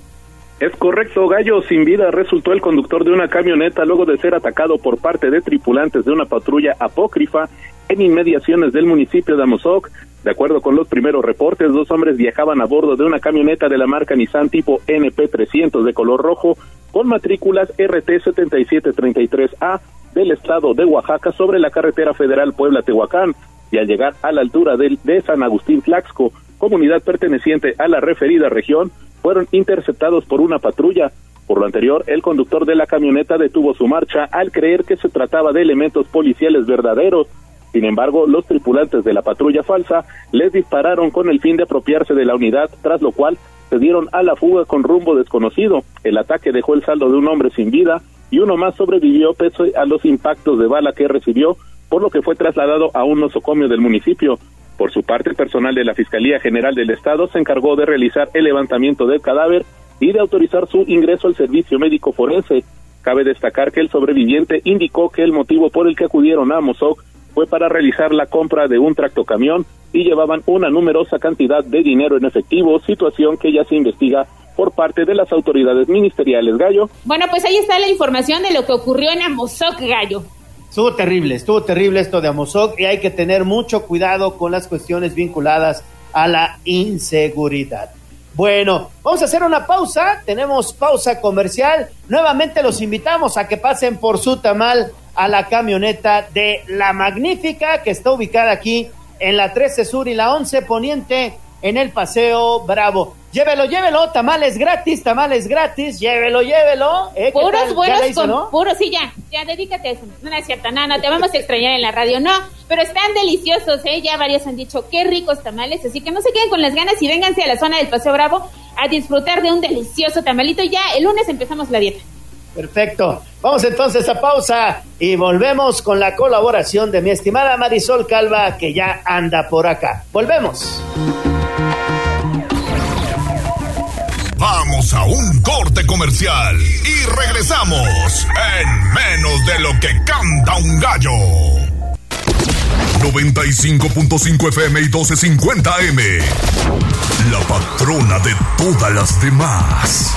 Es correcto, Gallo. Sin vida resultó el conductor de una camioneta luego de ser atacado por parte de tripulantes de una patrulla apócrifa en inmediaciones del municipio de Amozoc. De acuerdo con los primeros reportes, dos hombres viajaban a bordo de una camioneta de la marca Nissan tipo NP300 de color rojo con matrículas RT7733A del estado de Oaxaca sobre la carretera federal Puebla-Tehuacán y al llegar a la altura de, de San Agustín Tlaxco, comunidad perteneciente a la referida región, fueron interceptados por una patrulla. Por lo anterior, el conductor de la camioneta detuvo su marcha al creer que se trataba de elementos policiales verdaderos. Sin embargo, los tripulantes de la patrulla falsa les dispararon con el fin de apropiarse de la unidad, tras lo cual se dieron a la fuga con rumbo desconocido. El ataque dejó el saldo de un hombre sin vida y uno más sobrevivió pese a los impactos de bala que recibió, por lo que fue trasladado a un nosocomio del municipio. Por su parte, personal de la Fiscalía General del Estado se encargó de realizar el levantamiento del cadáver y de autorizar su ingreso al servicio médico forense. Cabe destacar que el sobreviviente indicó que el motivo por el que acudieron a Mozoc fue para realizar la compra de un tractocamión y llevaban una numerosa cantidad de dinero en efectivo, situación que ya se investiga por parte de las autoridades ministeriales, Gallo. Bueno, pues ahí está la información de lo que ocurrió en Amozoc, Gallo. Estuvo terrible, estuvo terrible esto de Amozoc y hay que tener mucho cuidado con las cuestiones vinculadas a la inseguridad. Bueno, vamos a hacer una pausa, tenemos pausa comercial. Nuevamente los invitamos a que pasen por su tamal a la camioneta de La Magnífica, que está ubicada aquí en la 13 Sur y la 11 Poniente, en el Paseo Bravo. Llévelo, llévelo, tamales gratis, tamales gratis, llévelo, llévelo. ¿Eh? ¿Qué Puros buenos hizo, con no? puros, sí, ya, ya, dedícate a eso. No, no es cierto, no, no, te vamos a extrañar en la radio, no, pero están deliciosos, ¿eh? Ya varios han dicho, qué ricos tamales, así que no se queden con las ganas y vénganse a la zona del Paseo Bravo a disfrutar de un delicioso tamalito. Ya, el lunes empezamos la dieta. Perfecto. Vamos entonces a pausa y volvemos con la colaboración de mi estimada Marisol Calva, que ya anda por acá. Volvemos. Vamos a un corte comercial y regresamos en menos de lo que canta un gallo. 95.5 FM y 1250 M. La patrona de todas las demás.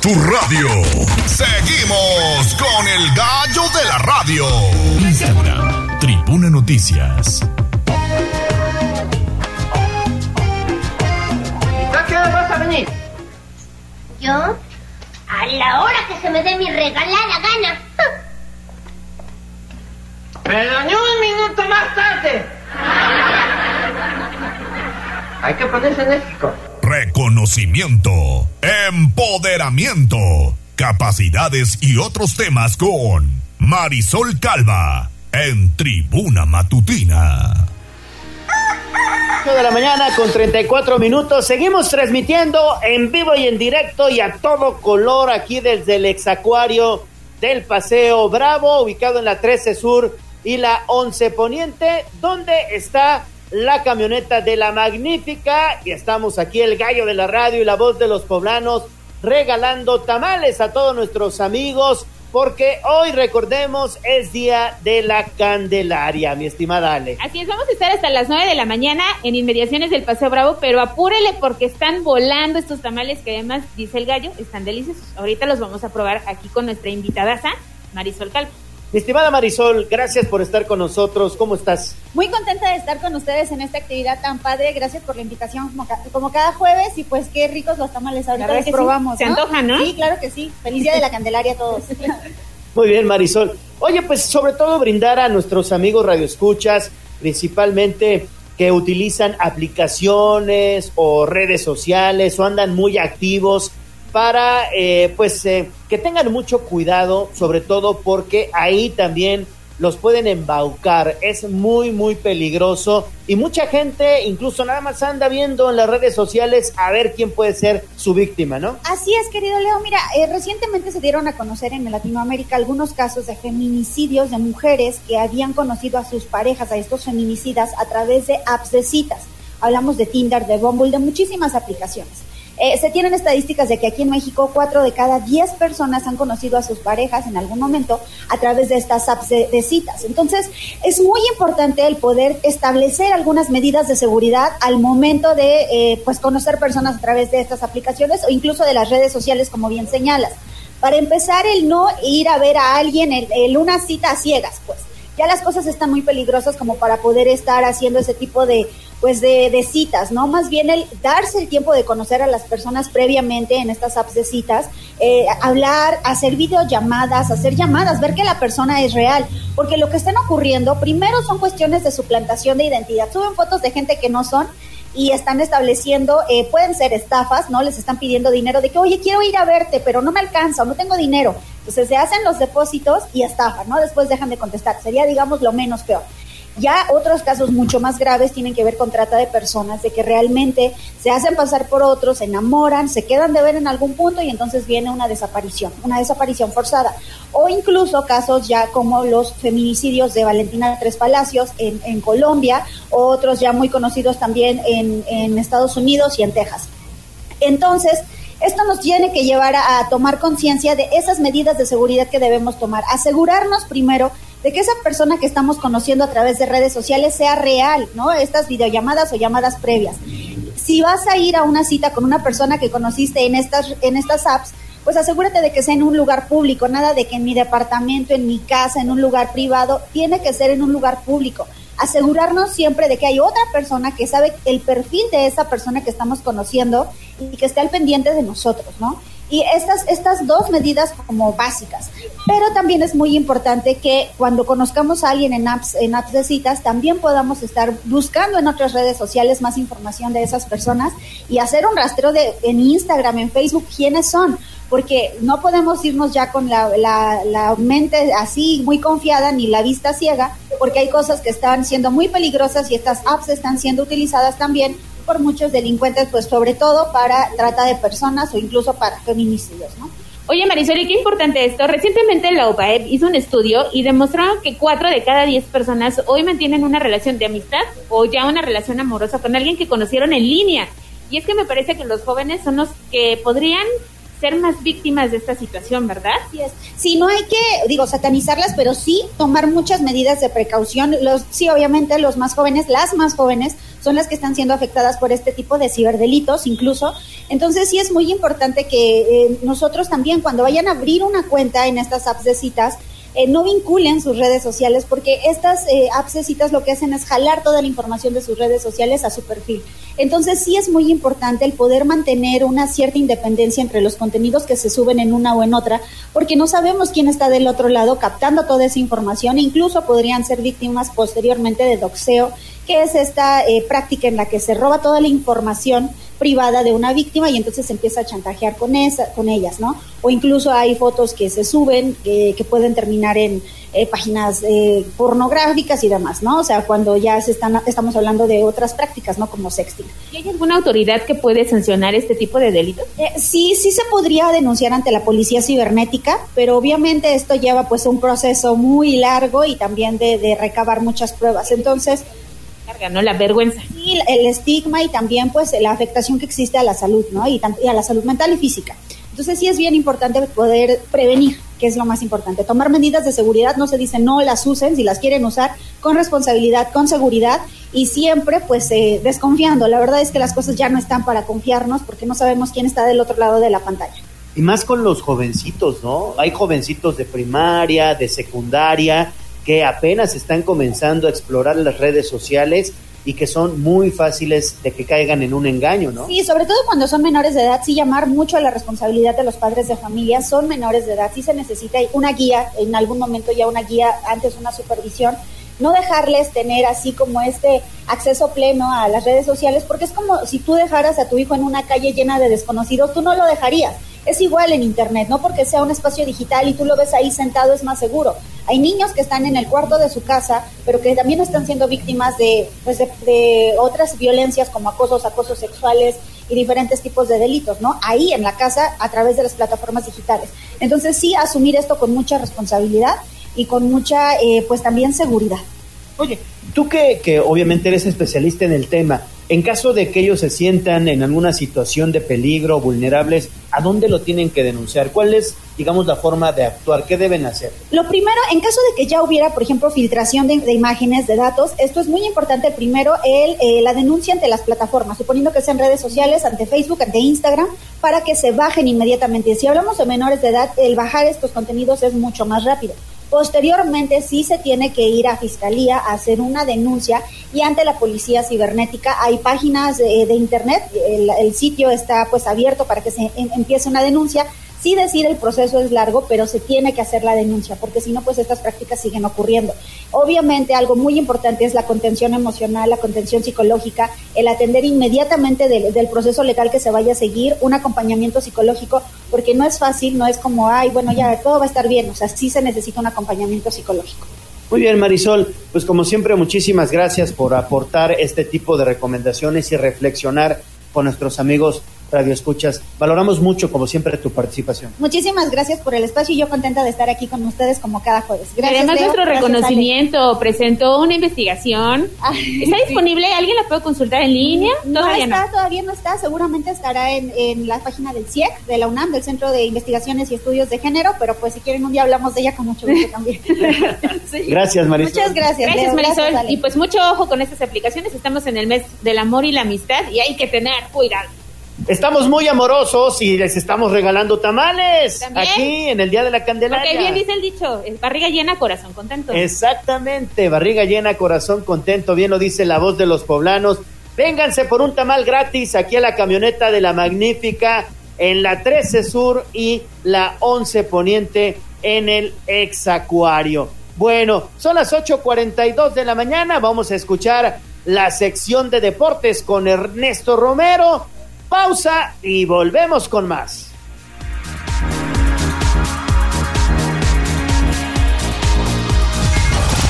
Tu radio. Seguimos con el gallo de la radio. Instagram, Tribuna Noticias. ¿A venir? ¿Yo? A la hora que se me dé mi regalada gana. Pero ni un minuto más tarde. Hay que ponerse enérgico. Reconocimiento, empoderamiento, capacidades y otros temas con Marisol Calva en Tribuna Matutina. 8 de la mañana con 34 minutos. Seguimos transmitiendo en vivo y en directo y a todo color aquí desde el exacuario del Paseo Bravo, ubicado en la 13 Sur y la 11 Poniente, donde está la camioneta de la Magnífica. Y estamos aquí, el gallo de la radio y la voz de los poblanos, regalando tamales a todos nuestros amigos. Porque hoy, recordemos, es día de la Candelaria, mi estimada Ale. Así es, vamos a estar hasta las 9 de la mañana en inmediaciones del Paseo Bravo, pero apúrele porque están volando estos tamales que además, dice el gallo, están deliciosos. Ahorita los vamos a probar aquí con nuestra invitada, Marisol Calvo. Mi estimada Marisol, gracias por estar con nosotros. ¿Cómo estás? Muy contenta de estar con ustedes en esta actividad tan padre. Gracias por la invitación como, ca- como cada jueves y pues qué ricos los tamales. Ahorita La verdad los que sí. probamos. Se antojan, ¿no? Sí, claro que sí. Feliz día de la Candelaria a todos. <laughs> Muy bien, Marisol. Oye, pues sobre todo brindar a nuestros amigos radioescuchas, principalmente que utilizan aplicaciones o redes sociales o andan muy activos para eh, pues eh, que tengan mucho cuidado, sobre todo porque ahí también los pueden embaucar. Es muy, muy peligroso y mucha gente incluso nada más anda viendo en las redes sociales a ver quién puede ser su víctima, ¿no? Así es, querido Leo. Mira, eh, recientemente se dieron a conocer en Latinoamérica algunos casos de feminicidios de mujeres que habían conocido a sus parejas, a estos feminicidas, a través de apps de citas. Hablamos de Tinder, de Bumble, de muchísimas aplicaciones. Eh, se tienen estadísticas de que aquí en México cuatro de cada diez personas han conocido a sus parejas en algún momento a través de estas apps de, de citas. Entonces, es muy importante el poder establecer algunas medidas de seguridad al momento de eh, pues conocer personas a través de estas aplicaciones o incluso de las redes sociales, como bien señalas. Para empezar, el no ir a ver a alguien en, en una cita a ciegas, pues ya las cosas están muy peligrosas como para poder estar haciendo ese tipo de pues de, citas, ¿no? Más bien el darse el tiempo de conocer a las personas previamente en estas apps de citas, eh, hablar, hacer videollamadas, hacer llamadas, ver que la persona es real, porque lo que están ocurriendo, primero son cuestiones de suplantación de identidad, suben fotos de gente que no son y están estableciendo, eh, pueden ser estafas, ¿no? Les están pidiendo dinero de que, oye, quiero ir a verte, pero no me alcanza, no tengo dinero. Entonces se hacen los depósitos y estafan, ¿no? Después dejan de contestar. Sería, digamos, lo menos peor. Ya otros casos mucho más graves tienen que ver con trata de personas, de que realmente se hacen pasar por otros, se enamoran, se quedan de ver en algún punto y entonces viene una desaparición, una desaparición forzada. O incluso casos ya como los feminicidios de Valentina Tres Palacios en, en Colombia, otros ya muy conocidos también en, Estados Unidos y en Texas. Entonces, esto nos tiene que llevar a tomar conciencia de esas medidas de seguridad que debemos tomar. Asegurarnos primero de que esa persona que estamos conociendo a través de redes sociales sea real, ¿no? Estas videollamadas o llamadas previas. Si vas a ir a una cita con una persona que conociste en estas, en estas apps, pues asegúrate de que sea en un lugar público, nada de que en mi departamento, en mi casa, en un lugar privado, tiene que ser en un lugar público. Asegurarnos siempre de que hay otra persona que sabe el perfil de esa persona que estamos conociendo y que esté al pendiente de nosotros, ¿no? Y estas, estas dos medidas como básicas. Pero también es muy importante que cuando conozcamos a alguien en apps, en apps de citas, también podamos estar buscando en otras redes sociales más información de esas personas y hacer un rastreo de, en Instagram, en Facebook, quiénes son. Porque no podemos irnos ya con la, la, la mente así muy confiada ni la vista ciega, porque hay cosas que están siendo muy peligrosas y estas apps están siendo utilizadas también por muchos delincuentes, pues sobre todo para trata de personas o incluso para feminicidios, ¿no? Oye, Marisol, y qué importante esto. Recientemente la UPAEP hizo un estudio y demostraron que cuatro de cada diez personas hoy mantienen una relación de amistad o ya una relación amorosa con alguien que conocieron en línea. Y es que me parece que los jóvenes son los que podrían ser más víctimas de esta situación, ¿verdad? Sí, no hay que, digo, satanizarlas, pero sí tomar muchas medidas de precaución. Los, sí, obviamente los más jóvenes, las más jóvenes, son las que están siendo afectadas por este tipo de ciberdelitos incluso. Entonces sí es muy importante que eh, nosotros también cuando vayan a abrir una cuenta en estas apps de citas, eh, no vinculen sus redes sociales porque estas eh, lo que hacen es jalar toda la información de sus redes sociales a su perfil. Entonces sí es muy importante el poder mantener una cierta independencia entre los contenidos que se suben en una o en otra, porque no sabemos quién está del otro lado captando toda esa información e incluso podrían ser víctimas posteriormente de doxeo, que es esta eh, práctica en la que se roba toda la información privada de una víctima y entonces se empieza a chantajear con esa, con ellas, ¿no? O incluso hay fotos que se suben que, que pueden terminar en eh, páginas eh, pornográficas y demás, ¿no? O sea, cuando ya se están, estamos hablando de otras prácticas, ¿no? Como sexting. ¿Y hay alguna autoridad que puede sancionar este tipo de delitos? Eh, sí, sí se podría denunciar ante la policía cibernética, pero obviamente esto lleva pues un proceso muy largo y también de, de recabar muchas pruebas. Entonces, carga, ¿no? La vergüenza. Sí, el estigma y también pues la afectación que existe a la salud, ¿no? Y, y, a la salud mental y física. Entonces sí es bien importante poder prevenir, que es lo más importante. Tomar medidas de seguridad, no se dice no las usen, si las quieren usar con responsabilidad, con seguridad y siempre pues eh, desconfiando. La verdad es que las cosas ya no están para confiarnos porque no sabemos quién está del otro lado de la pantalla. Y más con los jovencitos, ¿no? Hay jovencitos de primaria, de secundaria, que apenas están comenzando a explorar las redes sociales y que son muy fáciles de que caigan en un engaño, ¿no? Sí, sobre todo cuando son menores de edad, sí llamar mucho a la responsabilidad de los padres de familia, son menores de edad, sí se necesita una guía, en algún momento ya una guía, antes una supervisión, no dejarles tener así como este acceso pleno a las redes sociales, porque es como si tú dejaras a tu hijo en una calle llena de desconocidos, tú no lo dejarías. Es igual en Internet, no porque sea un espacio digital y tú lo ves ahí sentado es más seguro. Hay niños que están en el cuarto de su casa, pero que también están siendo víctimas de, pues de, otras violencias como acosos, acosos sexuales y diferentes tipos de delitos, ¿no? Ahí en la casa a través de las plataformas digitales. Entonces sí asumir esto con mucha responsabilidad y con mucha, eh, pues también seguridad. Oye, tú que, que obviamente eres especialista en el tema, En caso de que ellos se sientan en alguna situación de peligro, vulnerables, ¿a dónde lo tienen que denunciar? ¿Cuál es, digamos, la forma de actuar? ¿Qué deben hacer? Lo primero, en caso de que ya hubiera, por ejemplo, filtración de, de imágenes, de datos, esto es muy importante. Primero, el, eh, la denuncia ante las plataformas, suponiendo que sean redes sociales, ante Facebook, ante Instagram, para que se bajen inmediatamente. Si hablamos de menores de edad, el bajar estos contenidos es mucho más rápido. Posteriormente sí se tiene que ir a fiscalía a hacer una denuncia y ante la policía cibernética hay páginas de, de internet, el, el, sitio está pues abierto para que se em, empiece una denuncia. Sí decir el proceso es largo, pero se tiene que hacer la denuncia, porque si no, pues estas prácticas siguen ocurriendo. Obviamente, algo muy importante es la contención emocional, la contención psicológica, el atender inmediatamente del, del proceso legal que se vaya a seguir, un acompañamiento psicológico, porque no es fácil, no es como, ay, bueno, ya todo va a estar bien, o sea, sí se necesita un acompañamiento psicológico. Muy bien, Marisol, pues como siempre, muchísimas gracias por aportar este tipo de recomendaciones y reflexionar con nuestros amigos Radio Escuchas. Valoramos mucho, como siempre, tu participación. Muchísimas gracias por el espacio y yo contenta de estar aquí con ustedes como cada jueves. Gracias, Además, Leo. nuestro Gracias, reconocimiento presentó una investigación. <laughs> ¿Está disponible? ¿Alguien la puede consultar en línea? No Todavía está, todavía no está. Seguramente estará en, en la página del CIEC, de la UNAM, del Centro de Investigaciones y Estudios de Género, pero pues si quieren un día hablamos de ella con mucho gusto también. <laughs> Sí. Gracias, Marisol. Muchas gracias. Gracias, Leo. Marisol. Gracias, y pues mucho ojo con estas aplicaciones. Estamos en el mes del amor y la amistad y hay que tener cuidado. Estamos muy amorosos y les estamos regalando tamales ¿También? aquí en el Día de la Candelaria. Porque bien dice el dicho, es barriga llena, corazón contento. Exactamente, barriga llena, corazón contento, bien lo dice la voz de los poblanos. Vénganse por un tamal gratis aquí a la camioneta de la Magnífica en la 13 Sur y la 11 Poniente en el Exacuario. Bueno, son las 8.42 de la mañana, vamos a escuchar la sección de deportes con Ernesto Romero. Pausa y volvemos con más.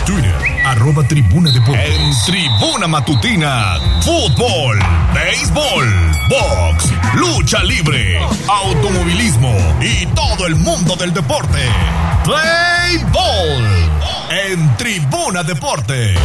Twitter, arroba Tribuna Deportes. En Tribuna Matutina, fútbol, béisbol, box, lucha libre, automovilismo y todo el mundo del deporte. Play Ball en Tribuna Deportes.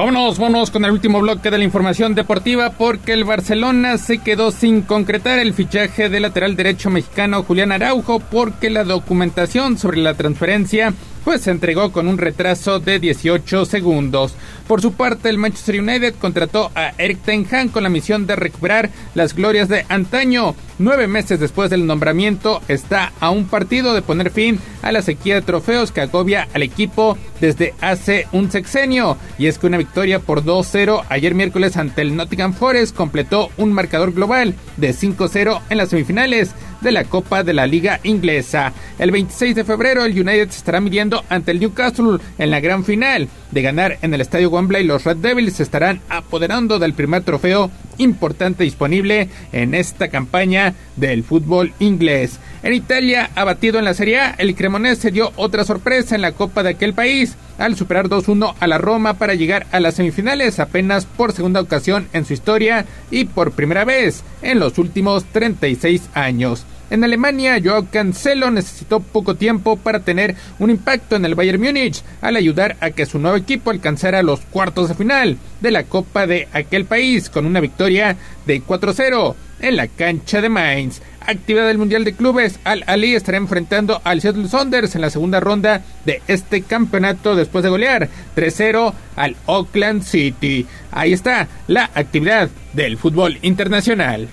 Vámonos, vámonos con el último bloque de la información deportiva porque el Barcelona se quedó sin concretar el fichaje del lateral derecho mexicano Julián Araujo porque la documentación sobre la transferencia pues se entregó con un retraso de 18 segundos. Por su parte, el Manchester United contrató a Eric Ten Hag con la misión de recuperar las glorias de antaño. Nueve meses después del nombramiento, está a un partido de poner fin a la sequía de trofeos que agobia al equipo desde hace un sexenio. Y es que una victoria por 2-0 ayer miércoles ante el Nottingham Forest completó un marcador global de 5-0 en las semifinales de la Copa de la Liga Inglesa. El 26 de febrero el United se estará midiendo ante el Newcastle en la gran final. De ganar en el Estadio Wembley, los Red Devils se estarán apoderando del primer trofeo importante disponible en esta campaña del fútbol inglés. En Italia, abatido en la Serie A, el Cremonese dio otra sorpresa en la Copa de aquel país al superar 2-1 a la Roma para llegar a las semifinales apenas por segunda ocasión en su historia y por primera vez en los últimos 36 años. En Alemania, Joao Cancelo necesitó poco tiempo para tener un impacto en el Bayern Múnich al ayudar a que su nuevo equipo alcanzara los cuartos de final de la Copa de aquel país con una victoria de 4-0 en la cancha de Mainz. Actividad del Mundial de Clubes, Al Ali estará enfrentando al Seattle Saunders en la segunda ronda de este campeonato después de golear 3-0 al Oakland City. Ahí está la actividad del fútbol internacional.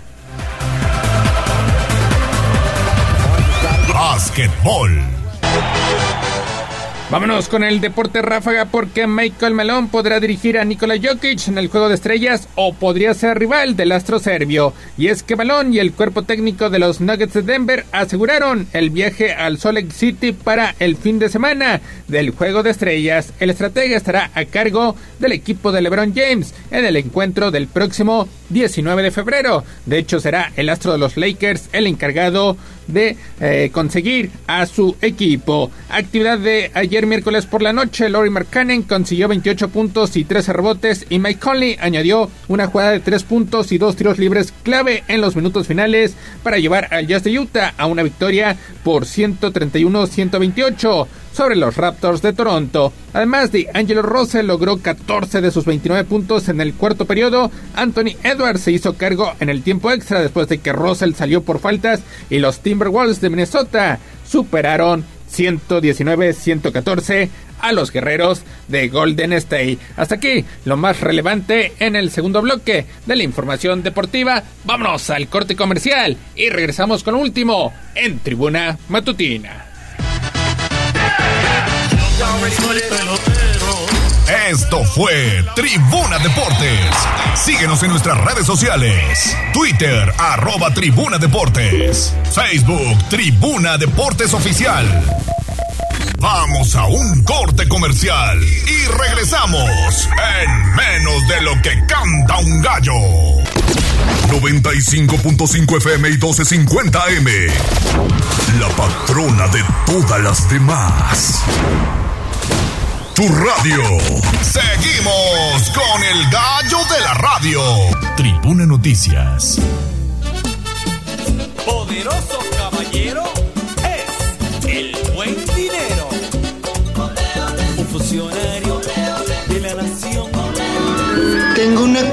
Básquetbol. Vámonos con el deporte ráfaga porque Michael Malone podrá dirigir a Nikola Jokic en el juego de estrellas o podría ser rival del astro serbio. Y es que Malone y el cuerpo técnico de los Nuggets de Denver aseguraron el viaje al Salt Lake City para el fin de semana del juego de estrellas. El estratega estará a cargo del equipo de LeBron James en el encuentro del próximo 19 de febrero. De hecho, será el astro de los Lakers el encargado de eh, conseguir a su equipo. Actividad de ayer miércoles por la noche, Laurie Markkanen consiguió 28 puntos y 13 rebotes y Mike Conley añadió una jugada de 3 puntos y 2 tiros libres clave en los minutos finales para llevar al Jazz de Utah a una victoria por 131-128 sobre los Raptors de Toronto. Además de Angelo Rose logró 14 de sus 29 puntos en el cuarto periodo. Anthony Edwards se hizo cargo en el tiempo extra después de que Russell salió por faltas y los Timberwolves de Minnesota superaron 119-114 a los guerreros de Golden State. Hasta aquí lo más relevante en el segundo bloque de la información deportiva. Vámonos al corte comercial y regresamos con último en Tribuna Matutina. Esto fue Tribuna Deportes. Síguenos en nuestras redes sociales. Twitter, arroba Tribuna Deportes. Facebook, Tribuna Deportes Oficial. Vamos a un corte comercial y regresamos en menos de lo que canta un gallo. 95.5 FM y 1250 AM. La patrona de todas las demás. Tu radio. Seguimos con el gallo de la radio. Tribuna Noticias. Poderoso caballero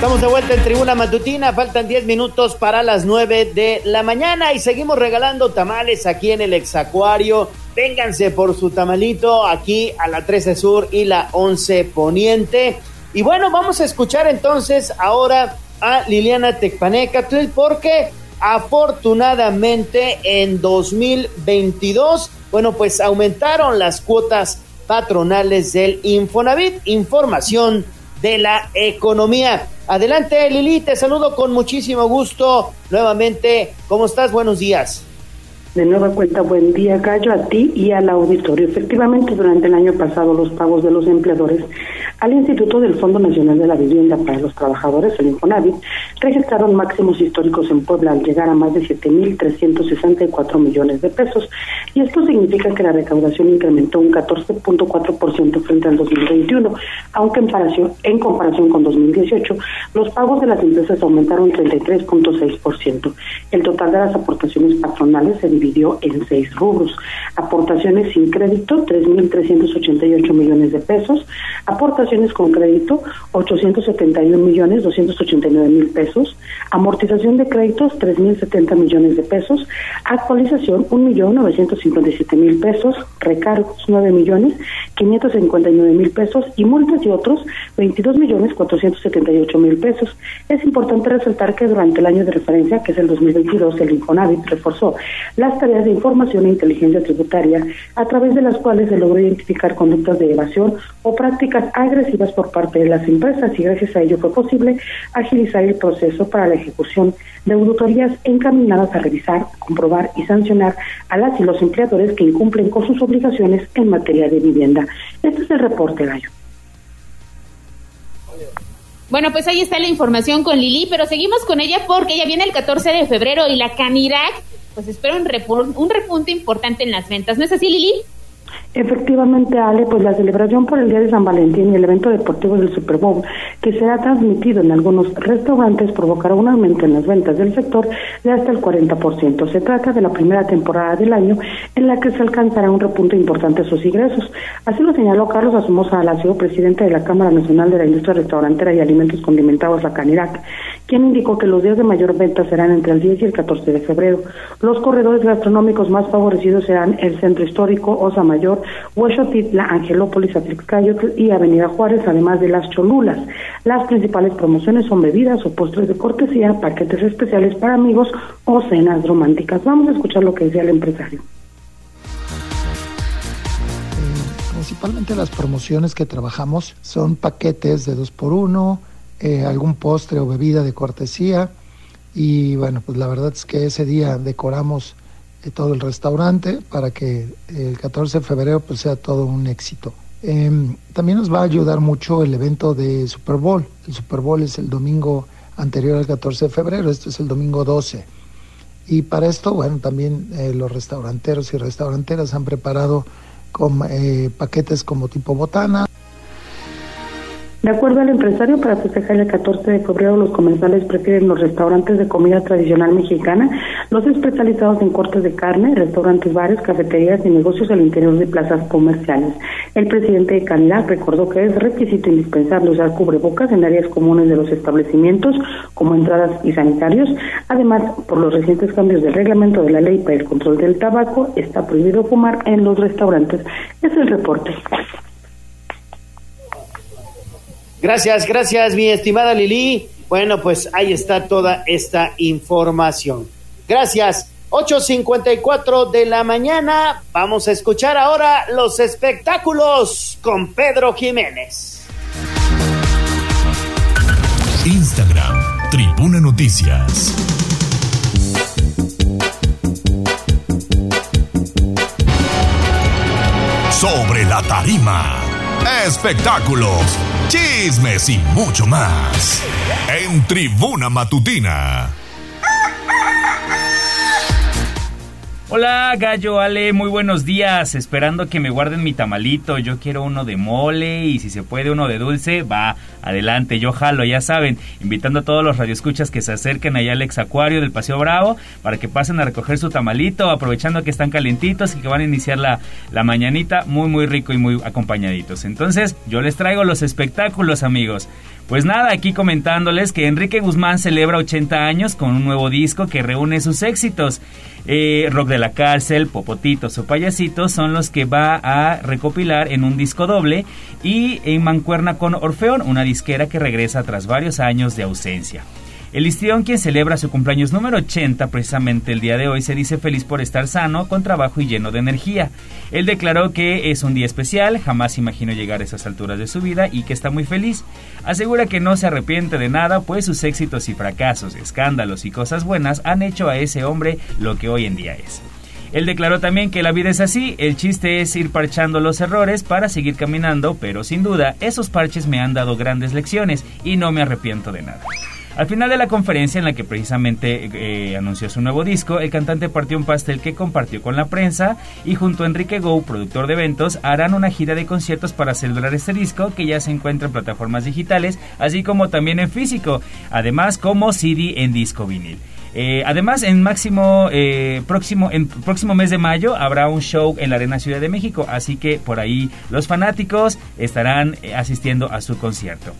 Estamos de vuelta en Tribuna Matutina, faltan 10 minutos para las 9 de la mañana y seguimos regalando tamales aquí en el Exacuario. Vénganse por su tamalito aquí a la 13 Sur y la 11 Poniente. Y bueno, vamos a escuchar entonces ahora a Liliana Tecpaneca porque afortunadamente en 2022, bueno, pues aumentaron las cuotas patronales del Infonavit. Información de la economía. Adelante Lili, te saludo con muchísimo gusto nuevamente. ¿Cómo estás? Buenos días. De nueva cuenta, buen día, Gallo, a ti y al auditorio. Efectivamente, durante el año pasado, los pagos de los empleadores al Instituto del Fondo Nacional de la Vivienda para los Trabajadores, el Infonavit, registraron máximos históricos en Puebla al llegar a más de 7.364 millones de pesos. Y esto significa que la recaudación incrementó un 14.4% frente al 2021, aunque en comparación, en comparación con 2018, los pagos de las empresas aumentaron 33.6%. El total de las aportaciones patronales se dividió en seis rubros. Aportaciones sin crédito, 3.388 millones de pesos. Aportaciones con crédito, 871 millones 289 mil pesos. Amortización de créditos, 3.070 millones de pesos. Actualización, 1.957 mil pesos. Recargos, 9 millones 559 mil pesos. Y multas y otros, 22 millones 478 mil pesos. Es importante resaltar que durante el año de referencia, que es el 2022, el Infonavit reforzó tareas de información e inteligencia tributaria a través de las cuales se logró identificar conductas de evasión o prácticas agresivas por parte de las empresas y gracias a ello fue posible agilizar el proceso para la ejecución de auditorías encaminadas a revisar, comprobar y sancionar a las y los empleadores que incumplen con sus obligaciones en materia de vivienda. Este es el reporte, Gallo. Bueno, pues ahí está la información con Lili, pero seguimos con ella porque ya viene el 14 de febrero y la Canirac pues espera un, un repunte importante en las ventas. ¿No es así, Lili? Efectivamente, Ale, pues la celebración por el Día de San Valentín y el evento deportivo del Super Bowl, que será transmitido en algunos restaurantes, provocará un aumento en las ventas del sector de hasta el 40%. Se trata de la primera temporada del año en la que se alcanzará un repunte importante a sus ingresos. Así lo señaló Carlos Asomosa Alacio, presidente de la Cámara Nacional de la Industria Restaurantera y Alimentos Condimentados, la Canirac, quien indicó que los días de mayor venta serán entre el 10 y el 14 de febrero. Los corredores gastronómicos más favorecidos serán el Centro Histórico, Osa Huexotitla, Angelópolis, Atlixcayotl y Avenida Juárez, además de las Cholulas. Las principales promociones son bebidas o postres de cortesía, paquetes especiales para amigos o cenas románticas. Vamos a escuchar lo que decía el empresario. Principalmente las promociones que trabajamos son paquetes de dos por uno, eh, algún postre o bebida de cortesía y bueno, pues la verdad es que ese día decoramos todo el restaurante para que el 14 de febrero pues sea todo un éxito. Em, también nos va a ayudar mucho el evento de Super Bowl. El Super Bowl es el domingo anterior al 14 de febrero, este es el domingo 12. Y para esto, bueno, también eh, los restauranteros y restauranteras han preparado con, eh, paquetes como tipo botana, De acuerdo al empresario, para festejar el 14 de febrero, los comensales prefieren los restaurantes de comida tradicional mexicana, los especializados en cortes de carne, restaurantes, bares, cafeterías y negocios al interior de plazas comerciales. El presidente de Canidad recordó que es requisito indispensable usar cubrebocas en áreas comunes de los establecimientos, como entradas y sanitarios. Además, por los recientes cambios del reglamento de la ley para el control del tabaco, está prohibido fumar en los restaurantes. Es el reporte. Gracias, gracias, mi estimada Lili. Bueno, pues ahí está toda esta información. Gracias. 8.54 de la mañana. Vamos a escuchar ahora los espectáculos con Pedro Jiménez. Instagram, Tribuna Noticias. Sobre la tarima. Espectáculos, chismes y mucho más. En Tribuna Matutina. Hola, Gallo Ale, muy buenos días. Esperando que me guarden mi tamalito. Yo quiero uno de mole y si se puede uno de dulce, va, adelante, yo jalo, ya saben. Invitando a todos los radioescuchas que se acerquen allá al ex acuario del Paseo Bravo para que pasen a recoger su tamalito, aprovechando que están calentitos y que van a iniciar la, la mañanita muy, muy rico y muy acompañaditos. Entonces, yo les traigo los espectáculos, amigos. Pues nada, aquí comentándoles que Enrique Guzmán celebra 80 años con un nuevo disco que reúne sus éxitos. Eh, Rock de la Cárcel, Popotitos o Payasitos son los que va a recopilar en un disco doble y en mancuerna con Orfeón, una disquera que regresa tras varios años de ausencia. El histrión, quien celebra su cumpleaños número 80 precisamente el día de hoy, se dice feliz por estar sano, con trabajo y lleno de energía. Él declaró que es un día especial, jamás imaginó llegar a esas alturas de su vida y que está muy feliz. Asegura que no se arrepiente de nada, pues sus éxitos y fracasos, escándalos y cosas buenas han hecho a ese hombre lo que hoy en día es. Él declaró también que la vida es así, el chiste es ir parchando los errores para seguir caminando, pero sin duda esos parches me han dado grandes lecciones y no me arrepiento de nada. Al final de la conferencia en la que precisamente eh, anunció su nuevo disco, el cantante partió un pastel que compartió con la prensa y junto a Enrique Go, productor de eventos, harán una gira de conciertos para celebrar este disco que ya se encuentra en plataformas digitales, así como también en físico, además como CD en disco vinil. Eh, además, en máximo eh, próximo en próximo mes de mayo habrá un show en la Arena Ciudad de México, así que por ahí los fanáticos estarán asistiendo a su concierto.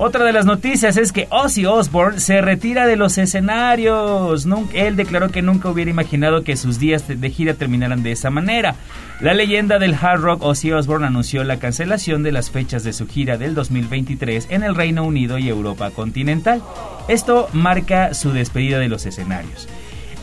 Otra de las noticias es que Ozzy Osbourne se retira de los escenarios. Nun- él declaró que nunca hubiera imaginado que sus días de gira terminaran de esa manera. La leyenda del hard rock Ozzy Osbourne anunció la cancelación de las fechas de su gira del 2023 en el Reino Unido y Europa continental. Esto marca su despedida de los escenarios.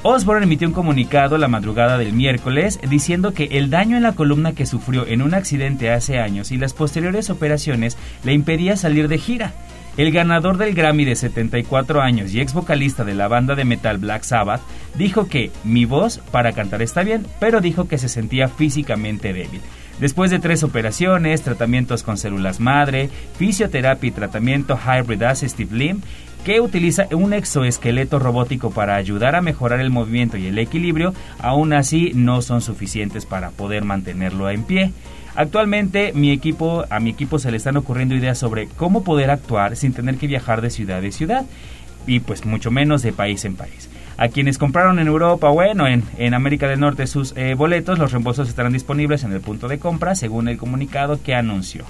Osborne emitió un comunicado la madrugada del miércoles diciendo que el daño en la columna que sufrió en un accidente hace años y las posteriores operaciones le impedía salir de gira. El ganador del Grammy de 74 años y ex vocalista de la banda de metal Black Sabbath dijo que mi voz para cantar está bien, pero dijo que se sentía físicamente débil. Después de tres operaciones, tratamientos con células madre, fisioterapia y tratamiento Hybrid Assistive Limb, que utiliza un exoesqueleto robótico para ayudar a mejorar el movimiento y el equilibrio, aún así no son suficientes para poder mantenerlo en pie. Actualmente mi equipo, a mi equipo se le están ocurriendo ideas sobre cómo poder actuar sin tener que viajar de ciudad a ciudad y pues mucho menos de país en país. A quienes compraron en Europa, bueno, en, en América del Norte sus eh, boletos, los reembolsos estarán disponibles en el punto de compra según el comunicado que anunció.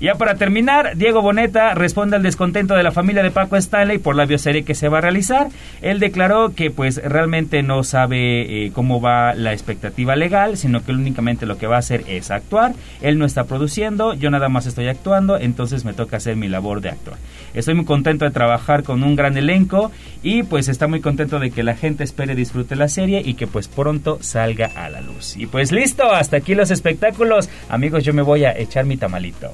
Ya para terminar, Diego Boneta responde al descontento de la familia de Paco Stanley por la bioserie que se va a realizar. Él declaró que pues realmente no sabe eh, cómo va la expectativa legal, sino que únicamente lo que va a hacer es actuar. Él no está produciendo, yo nada más estoy actuando, entonces me toca hacer mi labor de actor. Estoy muy contento de trabajar con un gran elenco y pues está muy contento de que la gente espere disfrute la serie y que pues pronto salga a la luz. Y pues listo, hasta aquí los espectáculos. Amigos, yo me voy a echar mi tamalito.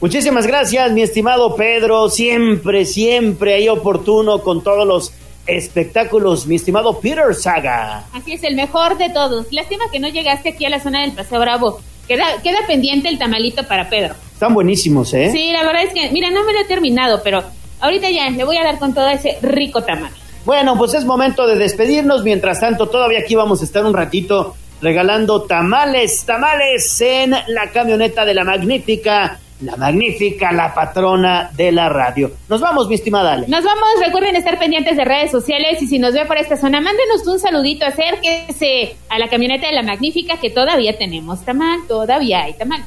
Muchísimas gracias, mi estimado Pedro. Siempre, siempre hay oportuno con todos los espectáculos, mi estimado Peter Saga. Así es, el mejor de todos. Lástima que no llegaste aquí a la zona del Paseo Bravo. Queda, queda pendiente el tamalito para Pedro. Están buenísimos, ¿eh? Sí, la verdad es que, mira, no me lo he terminado, pero ahorita ya le voy a dar con todo ese rico tamal. Bueno, pues es momento de despedirnos. Mientras tanto, todavía aquí vamos a estar un ratito regalando tamales, tamales en la camioneta de la magnífica, la magnífica, la patrona de la radio. Nos vamos, mi estimada Ale. Nos vamos, recuerden estar pendientes de redes sociales y si nos ve por esta zona, mándenos un saludito, acérquese a la camioneta de la magnífica que todavía tenemos tamal, todavía hay tamales.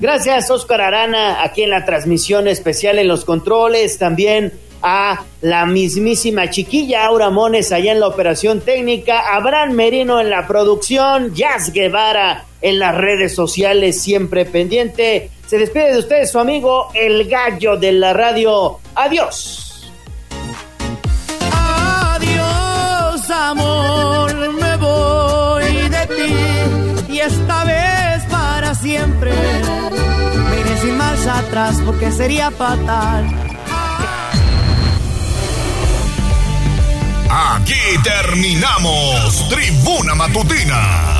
Gracias, Oscar Arana, aquí en la transmisión especial en los controles, también a la mismísima chiquilla Aura Mones allá en la operación técnica, Abraham Merino en la producción, Jazz Guevara en las redes sociales, siempre pendiente. Se despide de ustedes su amigo El Gallo de la Radio. Adiós. Adiós, amor, me voy de ti y esta vez para siempre. Me iré sin marcha atrás porque sería fatal. Aquí terminamos Tribuna Matutina